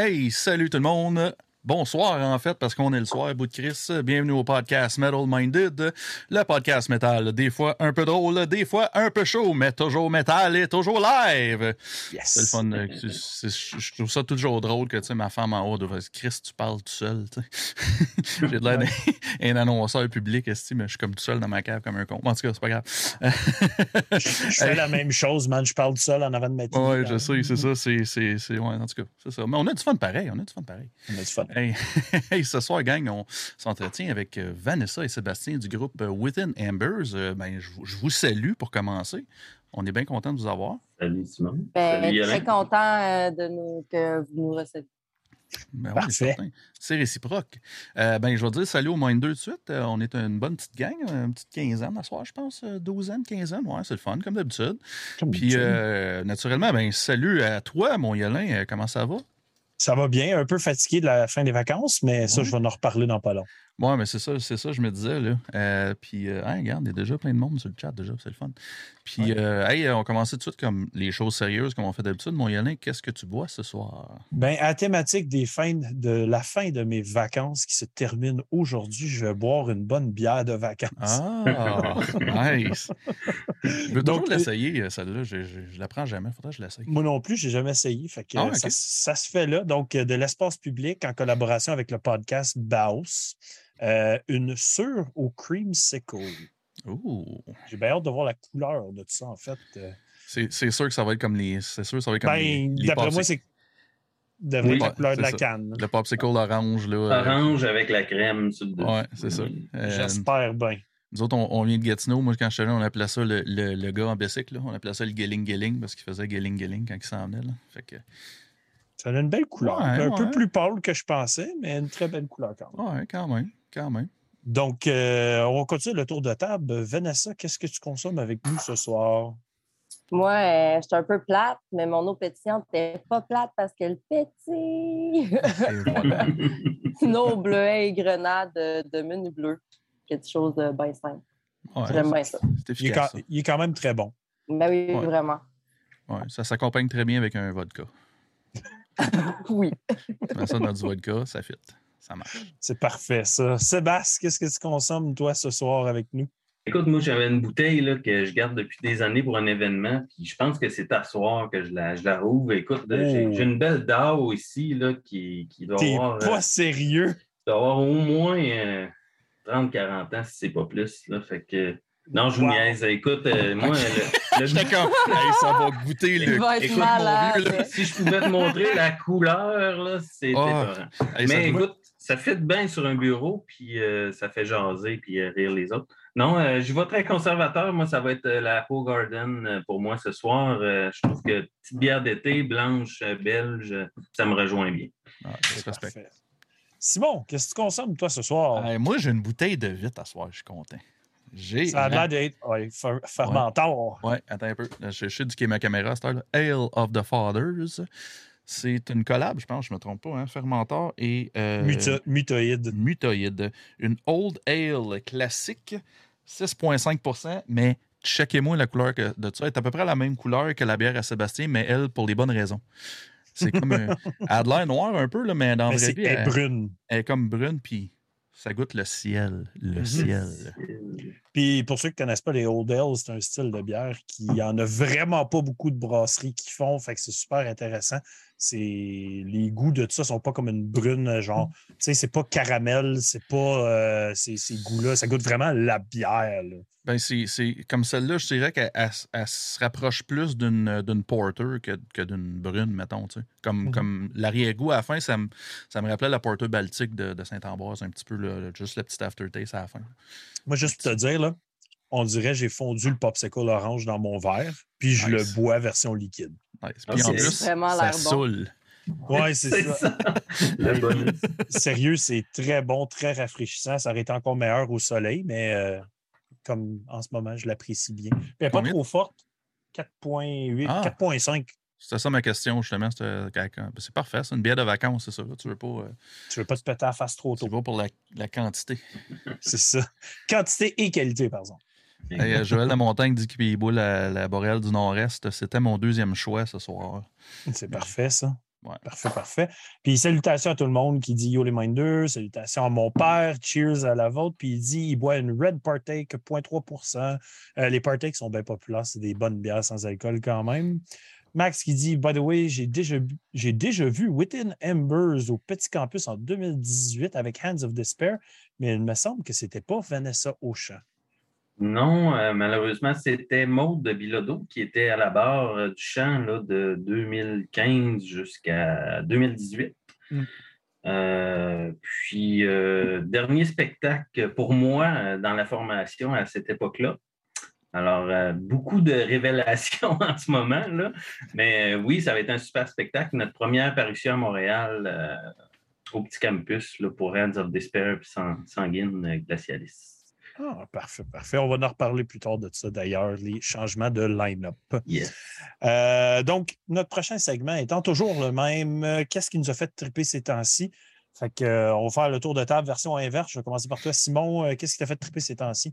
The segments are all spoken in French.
Hey, salut tout le monde. Bonsoir, en fait, parce qu'on est le soir, bout de Chris. Bienvenue au podcast Metal Minded, le podcast métal. Des fois un peu drôle, des fois un peu chaud, mais toujours métal et toujours live. Yes. C'est le fun. euh, Je trouve ça toujours drôle que tu sais, ma femme en haut de Chris, tu parles tout seul. J'ai de l'air d'un un annonceur public, esti, mais je suis comme tout seul dans ma cave comme un con. En tout cas, c'est pas grave. Je, je fais la même chose, man. Je parle tout seul en avant de ma télé. Ouais, je sais, c'est ça. C'est, c'est, c'est- ouais, en tout cas, c'est ça. Mais on a du fun pareil. On a du fun pareil. On a du fun. Hey, hey, ce soir, gang, on s'entretient avec euh, Vanessa et Sébastien du groupe euh, Within Ambers. Euh, ben, je, vous- je vous salue pour commencer. On est bien content de vous avoir. Salut Simon. Ben, Salut très Alain. content euh, de nous, que vous nous recevez. Ben oui, Parfait. certain. C'est réciproque. Euh, ben, je vais dire salut au 2 tout de suite. Euh, on est une bonne petite gang, une petite quinzaine à soir, je pense. douzaine, quinzaine. Ouais, c'est le fun, comme d'habitude. Puis, euh, naturellement, ben, salut à toi, mon Yolin. Comment ça va? Ça va bien, un peu fatigué de la fin des vacances, mais ça, je vais en reparler dans pas long. Ouais, mais c'est ça, c'est ça, je me disais, là. Euh, puis, euh, hein, regarde, il y a déjà plein de monde sur le chat, déjà, c'est le fun. Puis, euh, hey, on commence tout de suite comme les choses sérieuses, comme on fait d'habitude. Mon Yolin, qu'est-ce que tu bois ce soir? Ben, à la thématique des fins de la fin de mes vacances qui se termine aujourd'hui, je vais boire une bonne bière de vacances. Ah, nice! Je veux toujours l'essayer, euh, celle-là. Je, je, je la prends jamais, faudrait que je l'essaye. Moi non plus, j'ai jamais essayé. Fait que, Ah, euh, ça, ça se fait là. Donc, euh, de l'espace public en collaboration avec le podcast Baos. Euh, une sûre au creamsicle. J'ai bien hâte de voir la couleur de tout ça, en fait. Euh, C'est c'est sûr que ça va être comme les. C'est sûr que ça va être comme les. Ben, les d'après moi, c'est devrait Oui. être la couleur de la ça. canne. Le popsicle orange, là. euh, Orange avec la crème sur le dessus. Ouais, c'est ça. Euh, J'espère bien. Nous autres, on, on vient de Gatineau. Moi, quand j'étais là, on appelait ça le, le, le gars en bicycle. là. On appelait ça le Gelling Gelling parce qu'il faisait Gelling Gelling quand il s'en venait. Là. Fait que, Ça a une belle couleur. Ouais, un ouais. peu plus pâle que je pensais, mais une très belle couleur quand même. ouais, quand même. Quand même. Donc, euh, on va continuer le tour de table. Vanessa, qu'est-ce que tu consommes avec nous ce soir? Moi, euh, je suis un peu plate, mais mon eau pétillante n'était pas plate parce qu'elle pétille. Une eau bleuet et grenade de, menu bleu. Quelque chose de bien simple. Ouais, J'aime bien ça. Il est, quand, efficace. il est quand même très bon. Ben oui, Ouais. vraiment. Ça. Ouais, ça s'accompagne très bien avec un vodka. Oui. Ça dans du vodka, ça fit. Ça marche. C'est parfait, ça. Sébastien, qu'est-ce que tu consommes, toi, ce soir avec nous? Écoute, moi, j'avais une bouteille là, que je garde depuis des années pour un événement. Puis je pense que c'est à soir que je la, je la rouvre. Écoute, là, j'ai Oh. j'ai une belle DAO ici là, qui, qui doit, T'es avoir, pas euh, sérieux? doit avoir au moins euh, 30-40 ans, si c'est pas plus. Là, fait que. Non, je vous Wow. niaise. Écoute, euh, moi, le, le- J'étais comme, hey, ça va goûter le. va être écoute, malade. mon vieux, là. si je pouvais te montrer la couleur, là, c'est. Hey, ça Mais écoute, ça fit bien sur un bureau, puis euh, ça fait jaser, puis euh, rire les autres. Non, euh, je vais très conservateur. Moi, ça va être euh, la Ho Garden euh, pour moi ce soir. Euh, je trouve que petite bière d'été, blanche, euh, belge, ça me rejoint bien. Ah. Parfait. Simon, qu'est-ce que tu consommes, toi, ce soir? Moi, j'ai une bouteille de vite à soir, je suis content. J'ai. Ça a la- l'air d'être ouais, fer- fermentor. Ouais, attends un peu. Là, Je, sais du qui est ma caméra, cette heure-là. Ale of the Fathers. C'est une collab, je pense, je ne me trompe pas, hein, Fermentor et euh, Muto- mutoïde. Mutoïde. Une Old Ale classique, 6,5% mais checkez-moi la couleur que, de ça. Elle est à peu près la même couleur que la bière à Sébastien, mais elle, pour les bonnes raisons. C'est comme un. Elle a de l'air noire un peu, là, mais dans Mais c'est vie, elle est brune. elle est comme brune, puis ça goûte le ciel. Le Mhm. ciel. Puis pour ceux qui ne connaissent pas les Old Ale, c'est un style de bière qui en a vraiment pas beaucoup de brasseries qui font. Fait que c'est super intéressant. C'est les goûts de tout ça sont pas comme une brune genre. Tu sais, c'est pas caramel, c'est pas euh, ces, ces goûts-là. Ça goûte vraiment la bière. là. Ben, c'est c'est- comme celle-là, je dirais qu'elle elle- elle se rapproche plus d'une d'une porter que, que d'une brune, mettons. Comme, Mhm. comme l'arrière-goût à la fin, ça me, ça me rappelait la porter baltique de, de Saint-Ambroise un petit peu, là, juste le petit aftertaste à la fin. Moi, juste pour te dire, là, on dirait j'ai fondu le popsicle orange dans mon verre, puis je Nice. le bois version liquide. Nice. Ah, Puis en c'est plus, vraiment ça l'air bon. saoule. Ouais, c'est ça. Sérieux, c'est très bon, très rafraîchissant. Ça aurait été encore meilleur au soleil, mais euh, comme en ce moment, je l'apprécie bien. Puis elle n'est pas trop forte. 4.8, Ah. 4.5. C'était ça ma question, justement. quand- C'est parfait, c'est une bière de vacances, c'est ça. là. Tu veux pas. euh, Tu veux pas te péter la face trop tu tôt. vas pour la, la quantité. C'est ça. Quantité et qualité, par exemple. Hey, euh, Joël Lamontagne dit qu'il boit la, la boréale du Nord-Est. C'était mon deuxième choix ce soir. C'est parfait, ça. Parfait, parfait. Puis salutations à tout le monde qui dit Yo les Minders, salutations à mon père, cheers à la vôtre. Puis il dit il boit une Red Partake 0.3 euh, Les Partakes sont bien populaires, c'est des bonnes bières sans alcool quand même. Max qui dit By the way, j'ai déjà, j'ai déjà vu Within Embers au Petit Campus en 2018 avec Hands of Despair, mais il me semble que c'était pas Vanessa Auchan. Non, euh, malheureusement, c'était Maude de Bilodeau qui était à la barre euh, du champ là, de 2015 jusqu'à 2018. Mm. Euh, puis, dernier spectacle pour moi dans la formation à cette époque-là. Alors, beaucoup de révélations en ce moment, là. mais oui, ça va être un super spectacle. Notre première parution à Montréal au petit campus là, pour Hands of Despair et Sanguine Glacialis. Ah, parfait, parfait. On va en reparler plus tard de ça d'ailleurs, les changements de line-up. Euh, donc, notre prochain segment étant toujours le même, euh, qu'est-ce qui nous a fait triper ces temps-ci? Fait que, euh, on va faire le tour de table version inverse. Je vais commencer par toi, Simon. qu'est-ce qui t'a fait triper ces temps-ci?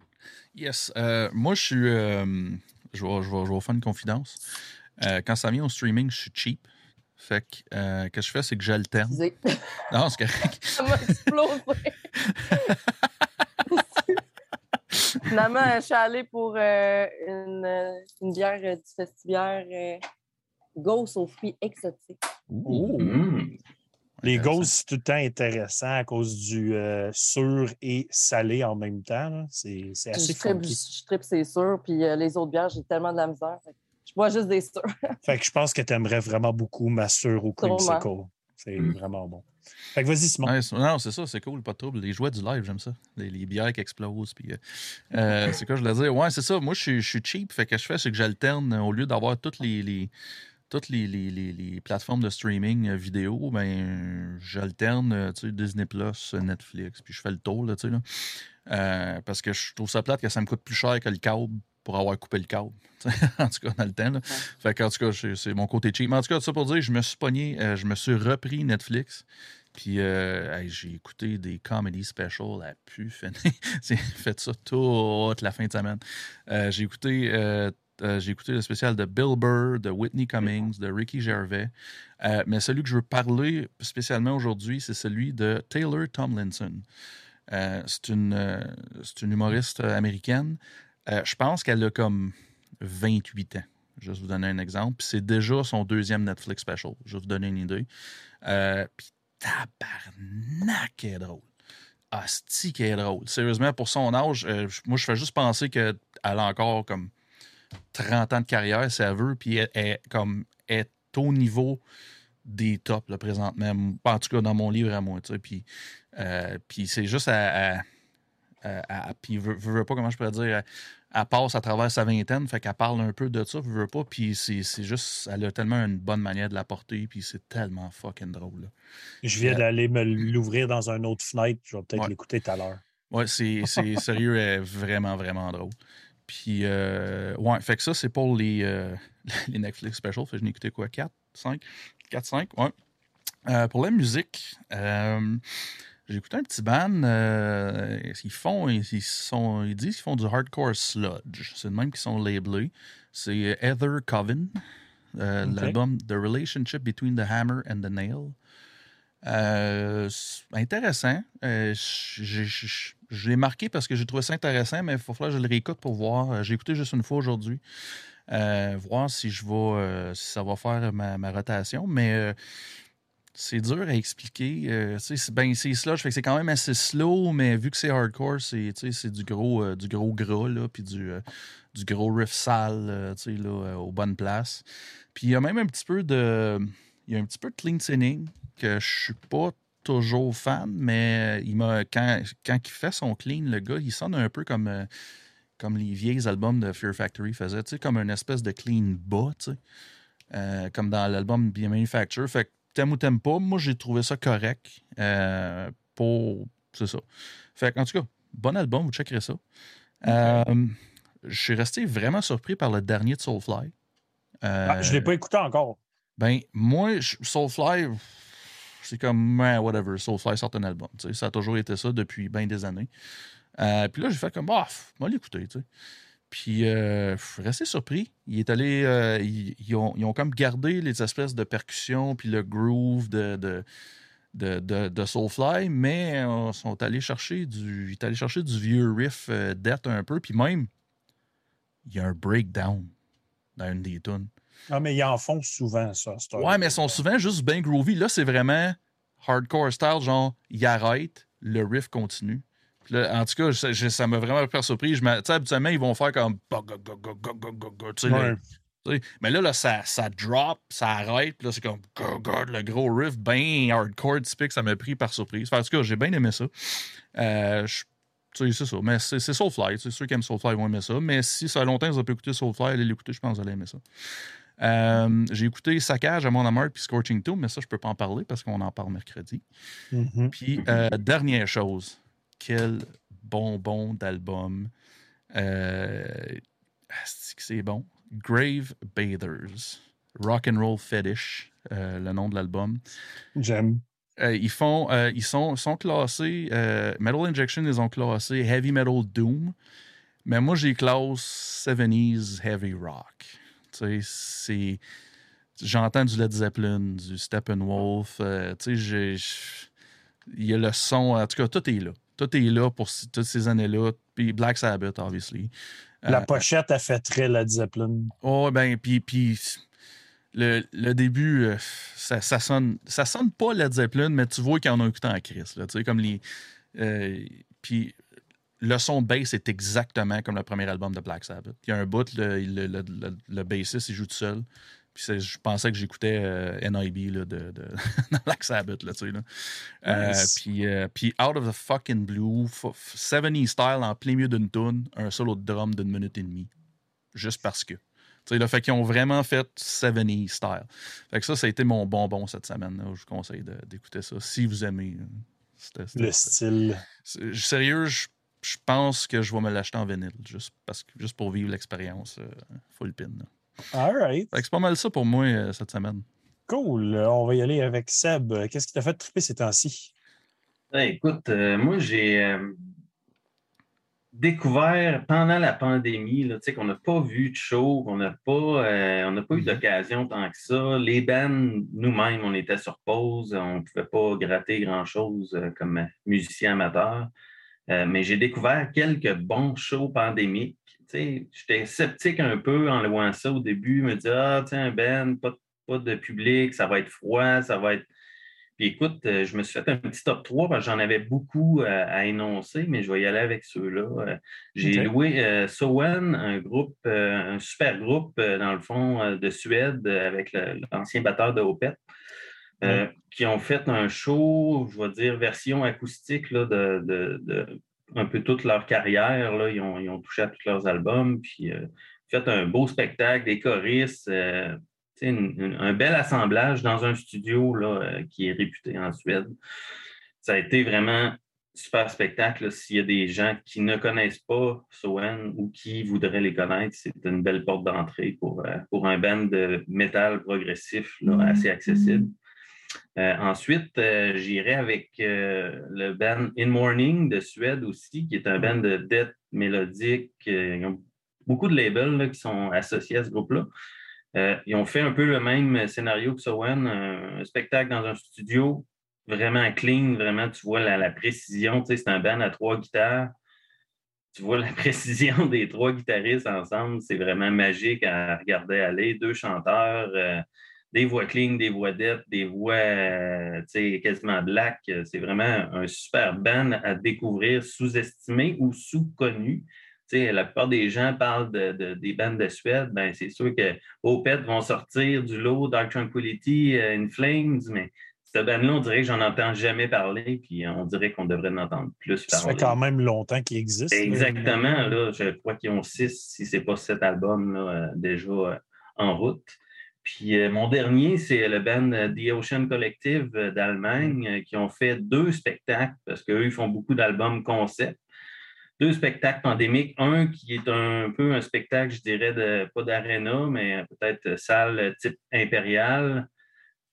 Yes. moi, je suis. je, vais, je, vais, faire une confidence. quand ça vient au streaming, je suis cheap. Fait que, ce que je fais, c'est que j'alterne. non, c'est correct. ça m'a explosé. Finalement, je suis allée pour euh, une, une, bière du festivière euh, Ghost aux fruits exotiques. Mmh. Les Ghosts, c'est tout le temps intéressant à cause du euh, sûr et salé en même temps. C'est assez je Je tripe, c'est sûr. Puis les autres bières, j'ai tellement de la misère. Je bois juste des sûrs. fait que je pense que tu aimerais vraiment beaucoup ma sûre au creamsicle. C'est mmh. vraiment bon. Fait que vas-y, Simon. non, c'est ça, c'est cool, pas de trouble. Les jouets du live, j'aime ça. Les, bières qui explosent. Puis, euh, euh, c'est quoi je voulais dire? Ouais, c'est ça. Moi, je suis cheap. Fait que je fais, c'est que j'alterne au lieu d'avoir toutes les, toutes les, les, plateformes de streaming euh, vidéo, ben j'alterne Disney Plus, Netflix, puis je fais le tour là, tu sais, parce que je trouve ça plate que ça me coûte plus cher que le câble pour avoir coupé le câble. en tout cas, dans le temps. Là. Fait en tout cas, c'est mon côté cheap. Mais en tout cas, ça pour dire, je me suis pogné, je me suis repris Netflix. Puis euh, j'ai écouté des comedy specials à pu J'ai fait ça toute la fin de semaine. Euh, j'ai écouté. Euh, j'ai écouté le spécial de Bill Burr, de Whitney Cummings, de Ricky Gervais. mais celui que je veux parler spécialement aujourd'hui, c'est celui de Taylor Tomlinson. c'est une, une humoriste américaine. je pense qu'elle a comme 28 ans. Je vais vous donner un exemple. Puis c'est déjà son deuxième Netflix special. Je vais vous donner une idée. puis tabarnak, est drôle. Qui est drôle. Sérieusement, pour son âge, euh, moi, je fais juste penser qu'elle a encore comme 30 ans de carrière, si elle veut, puis elle est, comme, est au niveau des tops, là, présentement. En tout cas, dans mon livre à moi, tu sais. Puis, euh, puis c'est juste à. puis, je veux, pas, comment je pourrais dire, elle passe à travers sa vingtaine, fait qu'elle parle un peu de ça, je veux pas, puis c'est juste, elle a tellement une bonne manière de la porter, puis c'est tellement fucking drôle. Je viens d'aller me l'ouvrir dans un autre fenêtre, je vais peut-être l'écouter tout à l'heure. Ouais, c'est sérieux, vraiment, vraiment drôle. Puis, euh, ouais, fait que ça, c'est pour les, euh, les Netflix specials. Fait que je n'ai écouté quoi, 4, 5, 4, 5, ouais. Euh, pour la musique, j'ai écouté un petit band. Ils font, ils, sont, ils disent qu'ils font du hardcore sludge. C'est le même qu'ils sont labelés. C'est Heather Coven, l'album The Relationship Between the Hammer and the Nail. Euh, intéressant. je l'ai marqué parce que j'ai trouvé ça intéressant, mais il faut que je le réécoute pour voir. J'ai écouté juste une fois aujourd'hui. voir si je vais si ça va faire ma, rotation. Mais c'est dur à expliquer. Euh, c'est ben, fait que c'est quand même assez slow, mais vu que c'est hardcore, c'est du gros, euh, du gros gras, là, puis du, euh, du gros riff sale, là, aux bonnes places. Puis il y a même un petit peu de. Il y a un petit peu de clean sinning que je suis pas toujours fan, mais il m'a quand, quand il fait son clean, le gars, il sonne un peu comme, comme les vieilles albums de Fear Factory faisaient, comme une espèce de clean bas, comme dans l'album Bien Manufacture. Fait t'aimes ou t'aimes pas, moi, j'ai trouvé ça correct euh, pour. C'est ça. Fait en tout cas, bon album, vous checkerez ça. Euh, je suis resté vraiment surpris par le dernier de Soulfly. Euh, ah, je ne l'ai pas écouté encore. Ben, moi, Soulfly, c'est comme, whatever, Soulfly sort un album. Ça a toujours été ça depuis bien des années. puis là, j'ai fait comme, bof, moi l'écouter. puis, euh, resté surpris. Il est allé. euh, ils, ont, ils ont comme gardé les espèces de percussions, puis le groove de, de, de, Soulfly, mais euh, sont allés chercher du. Est allé chercher du vieux riff euh, un peu, puis même, il y a un breakdown dans une des tunes. Ah, mais ils en font souvent, ça. Ouais, mais ils sont souvent juste bien groovy. Là, c'est vraiment hardcore style, genre, il arrête, le riff continue. Là, en tout cas, je- ça m'a vraiment fait surpris. Je m'a- Tu sais, habituellement, ils vont faire comme. Ouais. Mais là, là ça, ça drop, ça arrête. Puis là, c'est comme. Le gros riff, bien hardcore, typique, ça m'a pris par surprise. Enfin, en tout cas, j'ai bien aimé ça. Euh, je- tu sais, c'est ça. Mais c'est Soulfly. C'est ceux qui aiment Soulfly vont aimer ça. Mais si ça fait longtemps vous avez pas écouté Soulfly, allez l'écouter, je pense que vous allez aimer ça. Euh, j'ai écouté Saccage à Mon Amour puis Scorching Tomb, mais ça, je peux pas en parler parce qu'on en parle mercredi. Mhm. Puis, euh, dernière chose, quel bonbon d'album. Euh, c'est bon? Grave Bathers. Rock and Roll Fetish, le nom de l'album. J'aime. Ils font, ils sont, sont classés. Metal Injection, ils ont classé Heavy Metal Doom. Mais moi, j'ai classe 70s Heavy Rock. C'est. J'entends du Led Zeppelin, du Steppenwolf. euh, tu sais, il y a le son. En tout cas, tout est là. Tout est là pour toutes ces années-là. Puis Black Sabbath, obviously. La Euh, pochette a fait très Led Zeppelin. Oh, ben, puis, puis le, le début, euh, ça, ça sonne ça sonne pas Led Zeppelin, mais tu vois qu'ils en ont écouté en crise. Là, tu sais, comme les. puis le son de bass est exactement comme le premier album de Black Sabbath. Il y a un bout, le, le, le, le- bassiste, il joue tout seul. Puis je pensais que j'écoutais euh, NIB là, de, de Black Sabbath. Là, tu sais, là. Euh, Nice. puis, euh, puis Out of the fucking Blue, f- f- 70 style en plein milieu d'une tune, un solo de drum d'une minute et demie. Juste parce que. Tu sais, là, fait qu'ils ont vraiment fait 70 style. Fait que ça, ça a été mon bonbon cette semaine. là. Je vous conseille d'écouter ça si vous aimez. euh, Le style. Sérieux, je, je pense que je vais me l'acheter en vinyle, juste, parce que, juste pour vivre l'expérience euh, full pin. là. All right. C'est pas mal ça pour moi euh, cette semaine. Cool. On va y aller avec Seb. Qu'est-ce qui t'a fait triper ces temps-ci? Ben, écoute, euh, moi, j'ai euh, découvert pendant la pandémie là, tu sais, qu'on n'a pas vu de show, qu'on n'a pas, euh, on n'a pas eu Mhm. d'occasion tant que ça. Les bands, nous-mêmes, on était sur pause, on ne pouvait pas gratter grand-chose euh, comme musicien amateur. Euh, mais j'ai découvert quelques bons shows pandémiques. Tu sais, J'étais sceptique un peu en le voyant ça au début. Je me disais, ah, tiens, band, pas, de- pas de public, ça va être froid, ça va être. Puis écoute, euh, je me suis fait un petit top 3 parce que j'en avais beaucoup euh, à énoncer, mais je vais y aller avec ceux-là. J'ai loué euh, Sowen, un groupe, euh, un super groupe, dans le fond, de Suède, avec l'ancien batteur de Opeth, euh, qui ont fait un show, je vais dire, version acoustique là, de, de- de un peu toute leur carrière. Là. Ils, ont, ils ont touché à tous leurs albums, puis euh, fait un beau spectacle, des choristes. euh, une- une- un bel assemblage dans un studio là, qui est réputé en Suède. Ça a été vraiment super spectacle. S'il y a des gens qui ne connaissent pas Soen ou qui voudraient les connaître, c'est une belle porte d'entrée pour, pour un band de métal progressif là, assez accessible. Euh, ensuite, euh, j'irai avec euh, le band In Morning de Suède aussi, qui est un band de death mélodique. Ils ont beaucoup de labels qui sont associés à ce groupe-là. Ils ont fait un peu le même scénario que Sowen, un, un spectacle dans un studio vraiment clean, vraiment, tu vois la, la précision. Tu sais, c'est un band à trois guitares. Tu vois la précision des trois guitaristes ensemble. C'est vraiment magique à regarder aller. Deux chanteurs, des voix clean, des voix death, des voix euh, tu sais, quasiment black. C'est vraiment un super band à découvrir, sous-estimé ou sous-connu. Tu sais, la plupart des gens parlent de, de- des bandes de Suède. Ben, c'est sûr que Opeth vont sortir du lot, Dark Tranquility, euh, In Flames, mais cette band-là, on dirait que j'en entends jamais parler, puis on dirait qu'on devrait en entendre plus Ça parler. fait quand même longtemps qu'il existe. Exactement. Là, je crois qu'ils ont six, si ce n'est pas sept albums là, euh, déjà euh, en route. Puis euh, mon dernier, c'est le band euh, The Ocean Collective euh, d'Allemagne euh, qui ont fait deux spectacles parce qu'eux, ils font beaucoup d'albums concept. Deux spectacles pandémiques. Un qui est un peu un spectacle, je dirais, de, pas d'aréna, mais peut-être salle type impériale,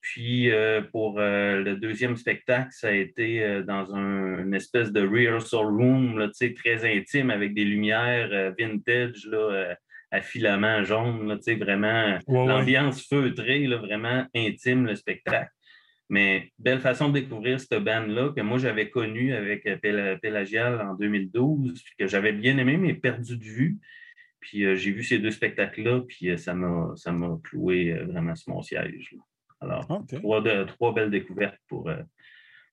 Puis euh, pour euh, le deuxième spectacle, ça a été euh, dans un, une espèce de rehearsal room là, très intime avec des lumières vintage là, à filament jaune, là, vraiment l'ambiance feutrée, là, vraiment intime le spectacle. Mais belle façon de découvrir cette bande-là que moi j'avais connue avec Pelagial en 2012, que j'avais bien aimé, mais perdu de vue. Puis j'ai vu ces deux spectacles-là, puis ça m'a cloué vraiment sur mon siège. Alors, trois, belles découvertes pour, euh,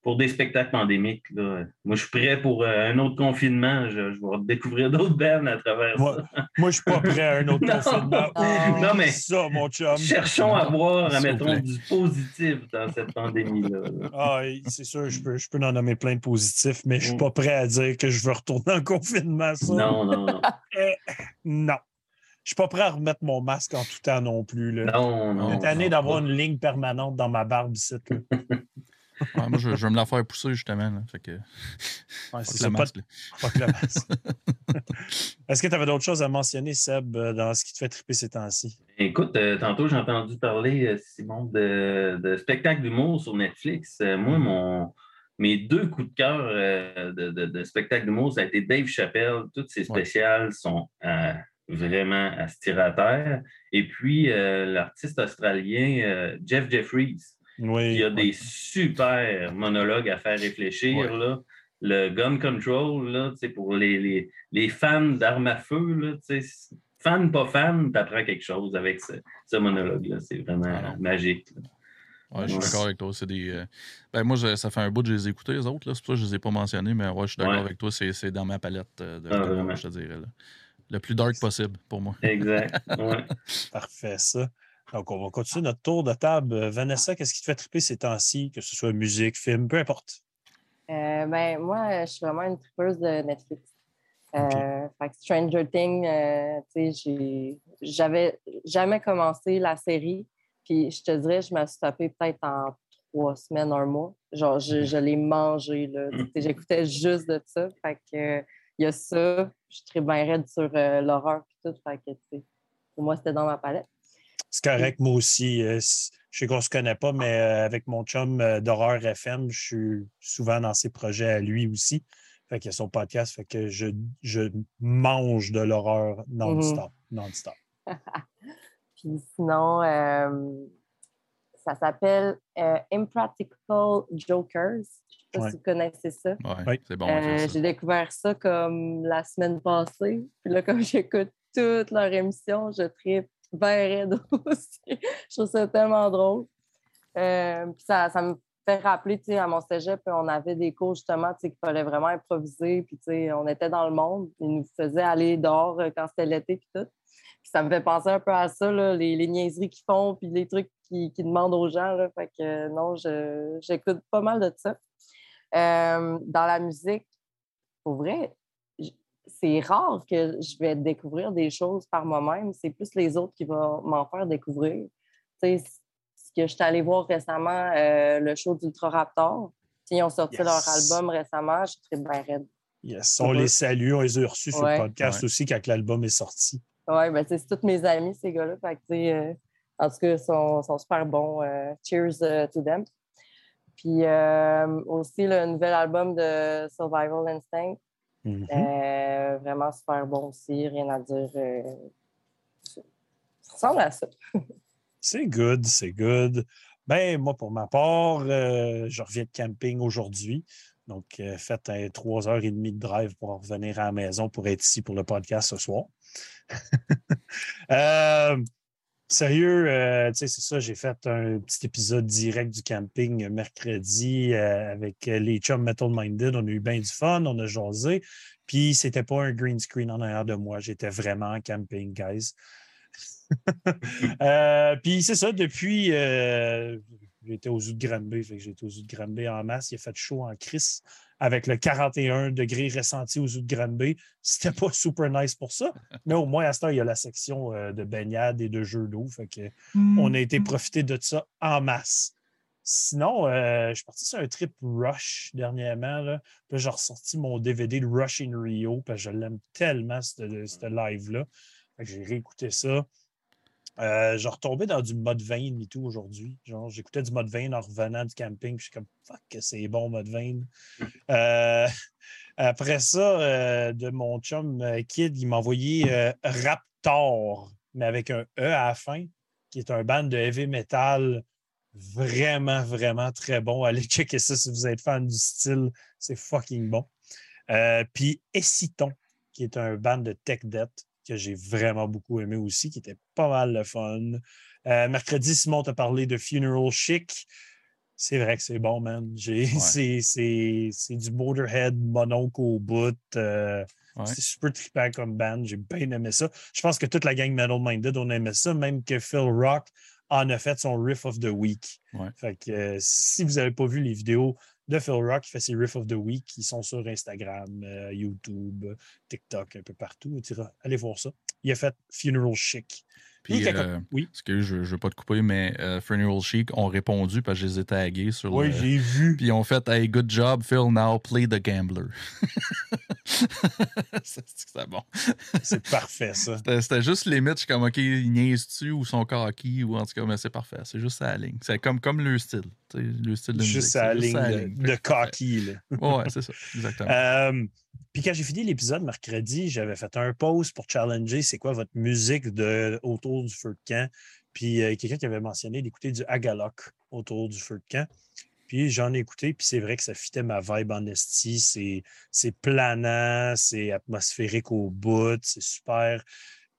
pour des spectacles pandémiques. Moi, je suis prêt pour euh, un autre confinement. Je, vais découvrir d'autres bandes à travers moi, ça. moi, je suis pas prêt à un autre confinement. non, mais ça, mon chum. cherchons à voir, à mettre du positif dans cette pandémie-là. Ah, c'est sûr, je peux, je peux en nommer plein de positifs, mais je suis mm. pas prêt à dire que je veux retourner en confinement. Ça. Non, non, non. Eh, non je suis pas prêt à remettre mon masque en tout temps non plus. Là. Non, non. Cette année d'avoir une ligne permanente dans ma barbe moi, je, je, vais me la faire pousser justement. Fait que... c'est ça, pas, pas que le masque. Est-ce que tu avais d'autres choses à mentionner, Seb, euh, dans ce qui te fait triper ces temps-ci? Écoute, euh, tantôt, j'ai entendu parler, euh, Simon, de, de spectacle d'humour sur Netflix. moi, mon, mes deux coups de cœur de, de, de, spectacle d'humour, ça a été Dave Chappelle. Toutes ses spéciales sont vraiment à se tirer à terre. Et puis, euh, l'artiste australien euh, Jeff Jeffries, qui a des super monologues à faire réfléchir. Là. Le gun control, là, pour les, les, les, fans d'armes à feu, là, fan, pas fan, tu apprends quelque chose avec ce, ce monologue-là. C'est vraiment ah magique. Ouais, je suis d'accord avec toi. C'est des. Euh, ben, moi, ça fait un bout que je les ai écoutés, les autres. C'est pour ça que je ne les ai pas mentionnés, mais ouais, je suis d'accord avec toi. C'est dans ma palette de, ah, je te dirais. Là le plus dark possible pour moi. Exact. Parfait, ça. Donc, on va continuer notre tour de table. Euh, Vanessa, qu'est-ce qui te fait triper ces temps-ci, que ce soit musique, film, peu importe? Euh, ben, moi, je suis vraiment une tripeuse de Netflix. Euh, Stranger Things, tu sais, j'avais jamais commencé la série. Puis je te dirais, je me suis tapé peut-être en trois semaines, un mois. Genre, je, je l'ai mangé. J'écoutais juste de ça. Fait que il y a ça. Je suis très bien raide sur euh, l'horreur et tout. Fait que, pour moi, c'était dans ma palette. C'est correct, moi aussi. Euh, je sais qu'on ne se connaît pas, mais euh, avec mon chum d'horreur FM, je suis souvent dans ses projets à lui aussi. Fait qu'il y a son podcast, fait que je, je mange de l'horreur non-stop. Mm Puis sinon, ça s'appelle Impractical Jokers sais pas si vous connaissez ça. Oui, c'est bon. Euh, j'ai découvert ça comme la semaine passée. Puis là, comme j'écoute toute leur émission, je tripe bien aussi. je trouve ça tellement drôle. Euh, ça, ça me fait rappeler, à mon cégep, on avait des cours justement, qu'il fallait vraiment improviser. Puis, on était dans le monde. Ils nous faisaient aller dehors euh, quand c'était l'été, puis tout. Puis ça me fait penser un peu à ça, les, niaiseries qu'ils font, puis les trucs qu'ils demandent aux gens. Fait que non, j'écoute pas mal de ça. Euh, dans la musique, pour vrai, c'est rare que je vais découvrir des choses par moi-même. C'est plus les autres qui vont m'en faire découvrir. Tu sais, ce que je suis allée voir récemment, euh, le show d'Ultra Raptor. Ils ont sorti leur album récemment. Je suis très bien raide. Yes. On les salue. On les a reçus sur le podcast aussi quand l'album est sorti. Oui, ben, c'est tous mes amis, ces gars-là. Euh, en tout cas, ils sont, sont, super bons. cheers to them. Puis euh, aussi le nouvel album de Survival Instinct. Mm-hmm. Euh, vraiment super bon aussi, rien à dire. Euh, ça ressemble à ça. c'est good, c'est good. Ben, moi, pour ma part, je reviens de camping aujourd'hui. Donc, faites un 3h30 de drive pour revenir à la maison pour être ici pour le podcast ce soir. Sérieux, euh, tu sais, c'est ça, j'ai fait un petit épisode direct du camping mercredi euh, avec les chums Metal Minded. On a eu bien du fun, on a jasé. Puis c'était pas un green screen en arrière de moi, j'étais vraiment en camping, guys. Euh, puis c'est ça, depuis, j'étais aux zoo de Granby, fait que j'étais aux zoo de Granby en masse. Il a fait chaud en crise avec le 41 degrés ressenti aux zoo de Granby. C'était pas super nice pour ça, mais au moins à ce temps, il y a la section euh, de baignade et de jeux d'eau. Fait que mm. on a été profiter de ça en masse. Sinon, euh, je suis parti sur un trip Rush dernièrement. Là. Puis j'ai ressorti mon DVD de Rush in Rio, parce que je l'aime tellement, ce live-là. J'ai réécouté ça. Euh, je retombais dans du mode 20 et tout aujourd'hui. Genre, j'écoutais du mode 20 en revenant du camping. Puis je suis comme, fuck, que c'est bon, mode 20. Euh, après ça, euh, de mon chum euh, Kid, il m'a envoyé euh, Raptor, mais avec un E à la fin, qui est un band de heavy metal vraiment, vraiment très bon. Allez checker ça si vous êtes fan du style. C'est fucking bon. Puis Essiton, qui est un band de tech debt que j'ai vraiment beaucoup aimé aussi, qui était pas mal le fun. Euh, mercredi, Simon t'a parlé de Funeral Chic. C'est vrai que c'est bon, man. C'est- du Motorhead mononcle au bout. euh, Ouais. C'est super trippant comme band. J'ai bien aimé ça. Je pense que toute la gang Metal Minded, on aimait ça, même que Phil Rock en a fait son Riff of the Week. Ouais. Fait que euh, si vous n'avez pas vu les vidéos de Phil Rock qui fait ses Riff of the Week, qui sont sur Instagram, euh, YouTube, TikTok, un peu partout, allez voir ça. Il a fait Funeral Chic. Puis, euh, oui. parce que je ne veux pas te couper, mais euh, Funeral Chic ont répondu parce que je les ai tagués sur Oui, le- j'ai vu. Puis ils ont fait Hey, good job, Phil, now play the gambler. c'est bon. C'est parfait, ça. C'était juste limite, je suis comme OK, ils niaisent-tu ou sont coquilles ou en tout cas, mais c'est parfait. C'est juste à la ligne. C'est comme, comme le style. Le style de musique. Juste à la ligne à de, cocky. là. Ouais, c'est ça, exactement. Euh, puis quand j'ai fini l'épisode mercredi, j'avais fait un pause pour challenger c'est quoi votre musique de, autour du feu de camp. Puis euh, quelqu'un qui avait mentionné d'écouter du Agalok autour du feu de camp. Puis j'en ai écouté, puis c'est vrai que ça fitait ma vibe en esti. C'est, c'est planant, c'est atmosphérique au bout, c'est super.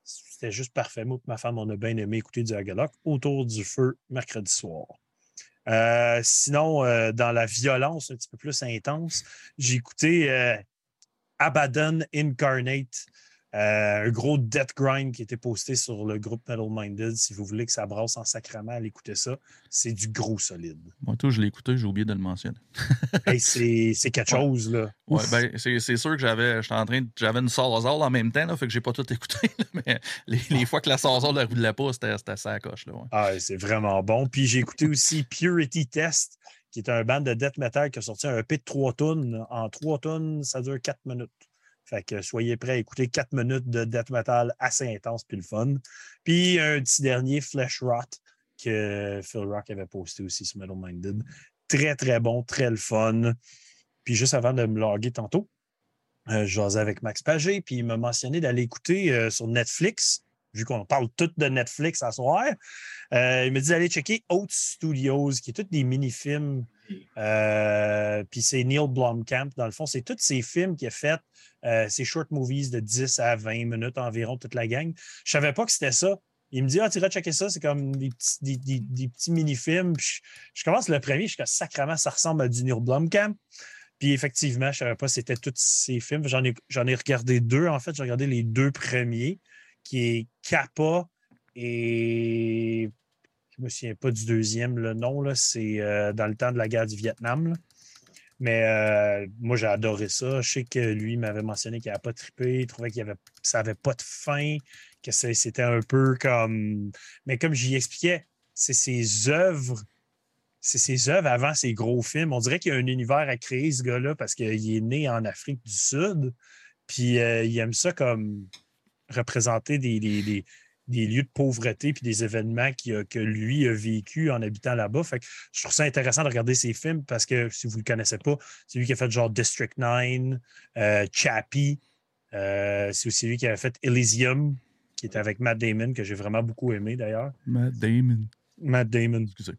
C'était juste parfait. Moi et ma femme, on a bien aimé écouter du Agalok autour du feu mercredi soir. Euh, sinon, euh, dans la violence un petit peu plus intense, j'ai écouté euh, Abaddon Incarnate, euh, un gros death grind qui était posté sur le groupe Metal Minded. Si vous voulez que ça brasse en sacrament, allez écouter ça. C'est du gros solide. Moi, tout, je l'ai écouté, j'ai oublié de le mentionner. Hey, c'est quelque chose, là. Ouais, ben, c'est sûr que j'avais j'étais en train j'avais une Salazar en même temps, là, fait que j'ai pas tout écouté. là, mais les, les fois que la Salazar ne roulait pas, c'était c'était ça à coche. Là, ouais. Ah, c'est vraiment bon. Puis j'ai écouté aussi Purity Test, qui est un band de death metal qui a sorti un EP de 3 tonnes. En 3 tonnes, ça dure 4 minutes. Fait que soyez prêts à écouter 4 minutes de death metal assez intense puis le fun. Puis un petit dernier, Flesh Rot, que Phil Rock avait posté aussi sur Metal Minded. Très, très bon, très le fun. Puis juste avant de me loguer tantôt, euh, avec Max Pagé, puis il m'a mentionné d'aller écouter euh, sur Netflix, vu qu'on parle tout de Netflix à soir. Euh, il m'a dit d'aller checker Oat Studios, qui est tous des mini-films. Euh, puis c'est Neil Blomkamp, dans le fond. C'est tous ces films qu'il a fait, euh, ces short movies de 10 à 20 minutes environ, toute la gang. Je savais pas que c'était ça. Il me dit, ah, tu iras checker ça, c'est comme des petits, mini-films. Je, je commence le premier, je suis sacrément, ça ressemble à du Neil Blomkamp. Puis effectivement, je savais pas c'était tous ces films. J'en ai, j'en ai regardé deux, en fait. J'ai regardé les deux premiers, qui est Kappa et je me souviens pas du deuxième, le nom, c'est euh, dans le temps de la guerre du Vietnam. Mais euh, moi, j'ai adoré ça. Je sais que lui m'avait mentionné qu'il n'avait pas trippé, il trouvait qu'il avait, ça n'avait pas de fin, que c'était un peu comme. Mais comme j'y expliquais, c'est ses œuvres. C'est ses œuvres avant ses gros films. On dirait qu'il y a un univers à créer, ce gars-là, parce qu'il est né en Afrique du Sud. Puis euh, il aime ça comme représenter des, des- des- des lieux de pauvreté puis des événements qu'il a- que lui a vécu en habitant là-bas. Fait que je trouve ça intéressant de regarder ses films parce que si vous ne le connaissez pas, c'est lui qui a fait genre District 9, euh, Chappie. Euh, c'est aussi lui qui a fait Elysium, qui est avec Matt Damon, que j'ai vraiment beaucoup aimé d'ailleurs. Matt Damon. Matt Damon, Excusez.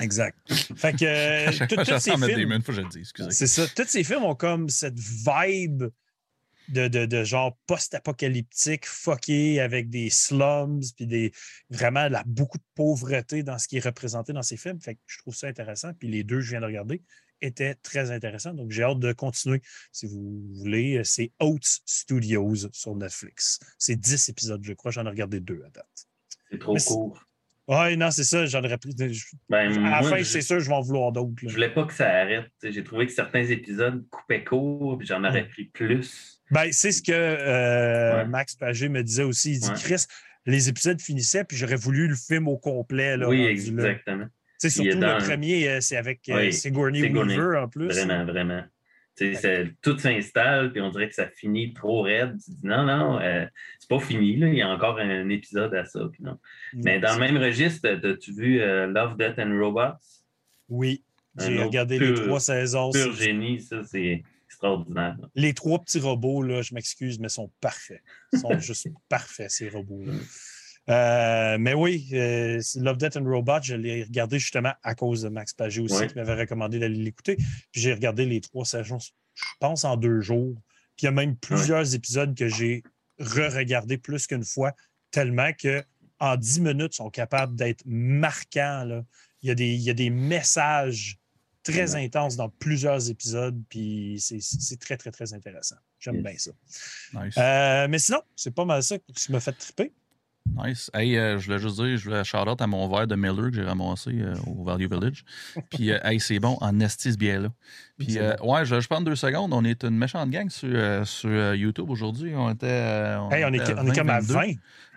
exact. Fait que euh, à chaque tout- fois que tous je ces sens Matt films- Damon, faut que je le dise. Excusez. c'est ça. Tous ces films ont comme cette vibe de, de, de genre post-apocalyptique, fucké, avec des slums, puis des, vraiment beaucoup de pauvreté dans ce qui est représenté dans ces films. Fait que je trouve ça intéressant. Puis les deux que je viens de regarder étaient très intéressants. Donc j'ai hâte de continuer. Si vous voulez, c'est Oats Studios sur Netflix. C'est 10 épisodes, je crois. J'en ai regardé deux à date. C'est trop Mais court. Oui, non, c'est ça. J'en aurais pris. Ben, à la fin, c'est sûr, je vais en vouloir d'autres. Je voulais pas que ça arrête. J'ai trouvé que certains épisodes coupaient court, puis j'en aurais pris plus. Ben, c'est ce que euh, Ouais. Max Pagé me disait aussi. Il dit Ouais. Chris, les épisodes finissaient, puis j'aurais voulu le film au complet. Là, oui, exactement. Tu sais, Il est Surtout dans- le premier, euh, c'est avec euh, Oui, Sigourney. Weaver en plus. Vraiment, vraiment. Tout s'installe, puis on dirait que ça finit trop raide. Tu dis non, non, euh, c'est pas fini, là. il y a encore un épisode à ça. Puis non. Mais dans le même registre, as-tu vu euh, Love, Death and Robots? Oui, j'ai regardé pur- les trois saisons. Pur c'est- génie, ça, c'est extraordinaire. Les trois petits robots, là, je m'excuse, mais sont parfaits. Ils sont juste parfaits, ces robots-là. Euh, mais oui, euh, Love, Death and Robot, je l'ai regardé justement à cause de Max Pagé aussi, Ouais. qui m'avait recommandé d'aller l'écouter. Puis j'ai regardé les trois saisons, je pense, en deux jours. Puis il y a même plusieurs épisodes que j'ai re-regardé plus qu'une fois, tellement que en dix minutes, ils sont capables d'être marquants. là. Il, y a des, il y a des messages très intenses dans plusieurs épisodes, puis c'est- c'est très, très, très intéressant. J'aime Yes. bien ça. Nice. Euh, mais sinon, c'est pas mal ça qui m'a fait triper. Nice. Hey, euh, je voulais juste dire, je voulais shout-out à mon verre de Miller que j'ai ramassé euh, au Value Village. Puis, euh, hey, c'est bon, en esti ce. Puis, C'est euh, bon. ouais, je, je prends deux secondes. On est une méchante gang sur, sur YouTube aujourd'hui. On était. euh, Hey, on, est, on comme à 22. 20.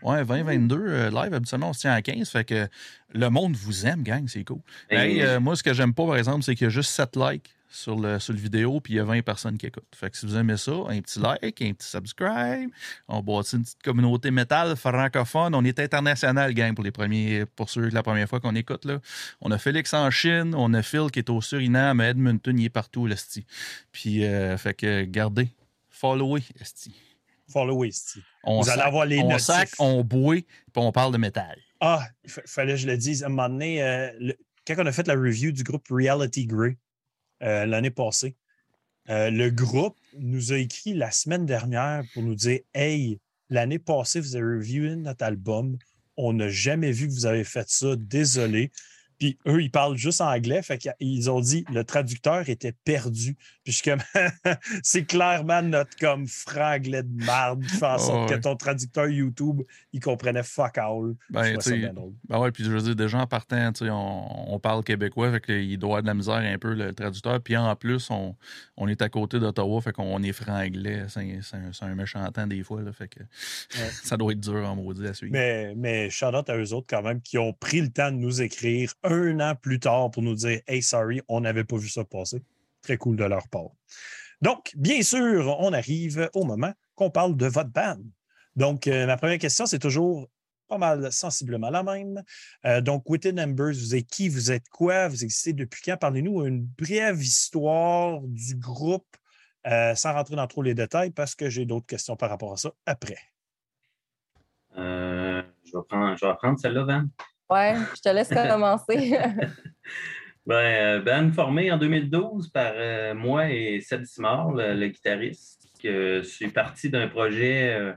Ouais, 20, 22 euh, live. Habituellement, on se tient à 15. Fait que le monde vous aime, gang. C'est cool. Hey, euh, moi, ce que j'aime pas, par exemple, c'est qu'il y a juste 7 likes sur le, sur le vidéo, puis il y a 20 personnes qui écoutent. Fait que si vous aimez ça, un petit like, un petit subscribe. On bâtit une petite communauté métal francophone. On est international, gang, pour les premiers, pour ceux que la première fois qu'on écoute. Là. On a Félix en Chine, on a Phil qui est au Suriname, à Edmonton, il est partout, l'esti. Puis, euh, fait que gardez, followez, esti. Follow Wasty. On Vous allez avoir les on notifs. sac, on boit, puis on parle de métal. Ah, il fa- fallait que je le dise. À un moment donné, euh, le- quand on a fait la review du groupe Reality Grey euh, l'année passée, euh, le groupe nous a écrit la semaine dernière pour nous dire Hey, l'année passée, vous avez reviewé notre album. On n'a jamais vu que vous avez fait ça. Désolé. Puis eux, ils parlent juste anglais. Fait qu'ils ont dit le traducteur était perdu. Puis je suis comme c'est clairement notre comme franglais de marde qui fait en sorte Oh, ouais. que ton traducteur YouTube, il comprenait fuck all. Ben, ça bien. Ben ouais, puis je veux dire, déjà en partant, tu sais, on, on parle québécois, fait qu'il doit avoir de la misère un peu, le traducteur. Puis en plus, on, on est à côté d'Ottawa, fait qu'on est franglais. C'est un, méchant temps des fois, là, fait que ça doit être dur en maudit à suivre. Mais, mais shout out à eux autres quand même qui ont pris le temps de nous écrire un an plus tard pour nous dire Hey, sorry, on n'avait pas vu ça passer. Très cool de leur part. Donc, bien sûr, on arrive au moment qu'on parle de votre band. Donc, euh, ma première question, c'est toujours pas mal sensiblement la même. Euh, donc, Within Embers, vous êtes qui, vous êtes quoi, vous existez depuis quand? Parlez-nous une brève histoire du groupe euh, sans rentrer dans trop les détails parce que j'ai d'autres questions par rapport à ça après. Je, vais prendre, je vais prendre celle-là, Van. Ouais, je te laisse commencer. Ben, euh, band formé en 2012 par euh, moi et Seb Simard, le, guitariste, que c'est parti d'un projet. euh,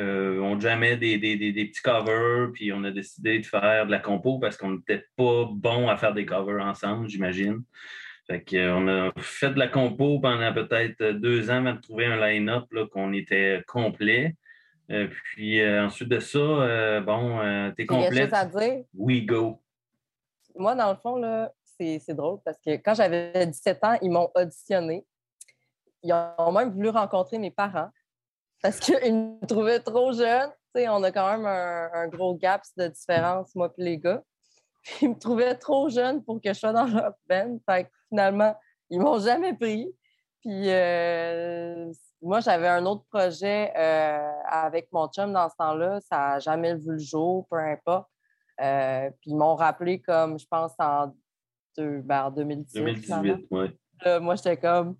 euh, on jamais des, des, des, des petits covers, puis on a décidé de faire de la compo parce qu'on n'était pas bon à faire des covers ensemble, j'imagine. Fait on a fait de la compo pendant peut-être deux ans avant de trouver un line-up qu'on était complet. Euh, puis euh, ensuite de ça, euh, bon, t'es a complet. chose à dire. We go. Moi, dans le fond, là, c'est c'est drôle parce que quand j'avais 17 ans, ils m'ont auditionné. Ils ont même voulu rencontrer mes parents parce qu'ils me trouvaient trop jeune. On a quand même un, un gros gap de différence, moi et les gars. Puis ils me trouvaient trop jeune pour que je sois dans leur band. Fait que finalement, ils m'ont jamais pris. Puis moi, j'avais un autre projet euh, avec mon chum dans ce temps-là. Ça n'a jamais vu le jour, peu importe. Euh, puis ils m'ont rappelé comme, je pense, en, deux, ben, en 2018. finalement. 2018, oui. Là, moi, j'étais comme,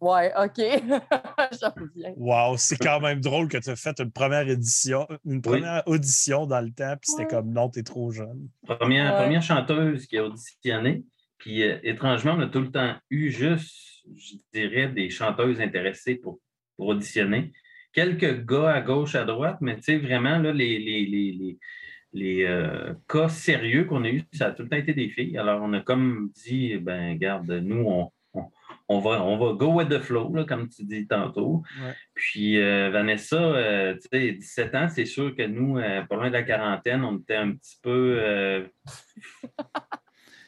ouais, OK, je reviens. Wow, c'est quand même drôle que tu as fait une première édition, une première audition dans le temps, puis c'était Ouais. comme non, t'es trop jeune. Première, Ouais. première chanteuse qui a auditionné. Puis euh, étrangement, on a tout le temps eu juste, je dirais, des chanteuses intéressées pour, pour auditionner. Quelques gars à gauche, à droite, mais tu sais, vraiment, là, les, les, les, les, euh, cas sérieux qu'on a eus, ça a tout le temps été des filles. Alors, on a comme dit, ben, garde, nous, on, on, on va, on va go with the flow, là, comme tu dis tantôt. Ouais. Puis euh, Vanessa, euh, tu sais, 17 ans, c'est sûr que nous, pas loin de la quarantaine, on était un petit peu.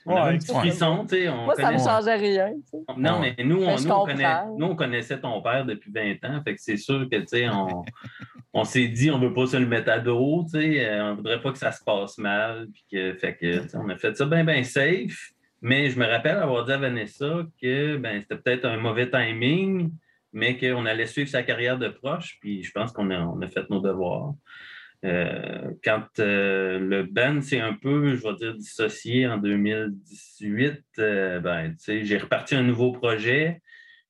on avait Ouais, un petit ouais. frisson, tu sais. Moi, ça ne me changeait rien. Non, mais nous, on, nous, on comprends. connaît- nous, on connaissait ton père depuis 20 ans. Fait que c'est sûr que, tu sais, on, on s'est dit, on veut pas se le mettre à dos, tu sais. euh, on voudrait pas que ça se passe mal. Puis que, fait que, on a fait ça bien, bien safe. Mais je me rappelle avoir dit à Vanessa que ben, c'était peut-être un mauvais timing, mais qu'on allait suivre sa carrière de proche, puis je pense qu'on a, on a fait nos devoirs. Euh, quand euh, le band s'est un peu, je vais dire, dissocié en 2018, euh, ben, j'ai reparti un nouveau projet.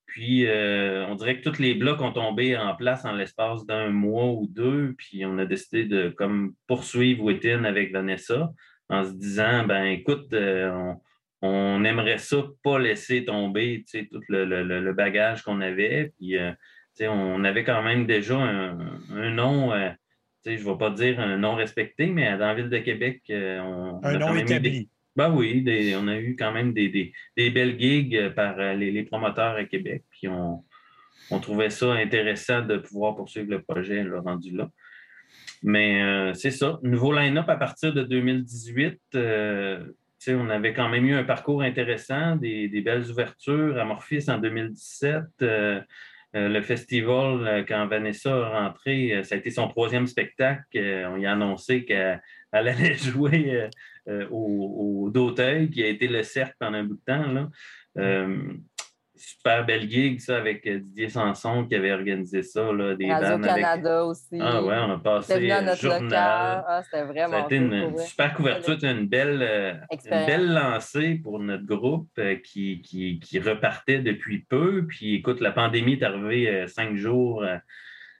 Puis, on dirait que tous les blocs ont tombé en place en l'espace d'un mois ou deux. Puis, on a décidé de comme, poursuivre Within avec Vanessa en se disant, ben écoute, on, aimerait ça pas laisser tomber tout le, bagage qu'on avait. Puis, on avait quand même déjà un nom je ne vais pas dire un nom respecté, mais dans la ville de Québec, euh, on, un nom établi. Ben oui, on a eu quand même des, belles gigs par euh, les, promoteurs à Québec. Puis on, trouvait ça intéressant de pouvoir poursuivre le projet le rendu là. Mais euh, c'est ça. Nouveau line-up à partir de 2018. on avait quand même eu un parcours intéressant, des, des belles ouvertures. Amorphis en 2017. Euh, le festival, euh, quand Vanessa est rentrée, euh, ça a été son troisième spectacle. on y a annoncé qu'elle allait jouer au, au qui a été le cercle pendant un bout de temps. Super belle gig, ça, avec euh, Didier Sanson qui avait organisé ça. Là, des Radio-Canada aussi. Ah ouais, on a passé à notre journal. Ah, c'était vraiment Ça a été une, super couverture, une belle, euh, une belle lancée pour notre groupe euh, qui, qui, qui, repartait depuis peu. Puis écoute, la pandémie est arrivée cinq jours.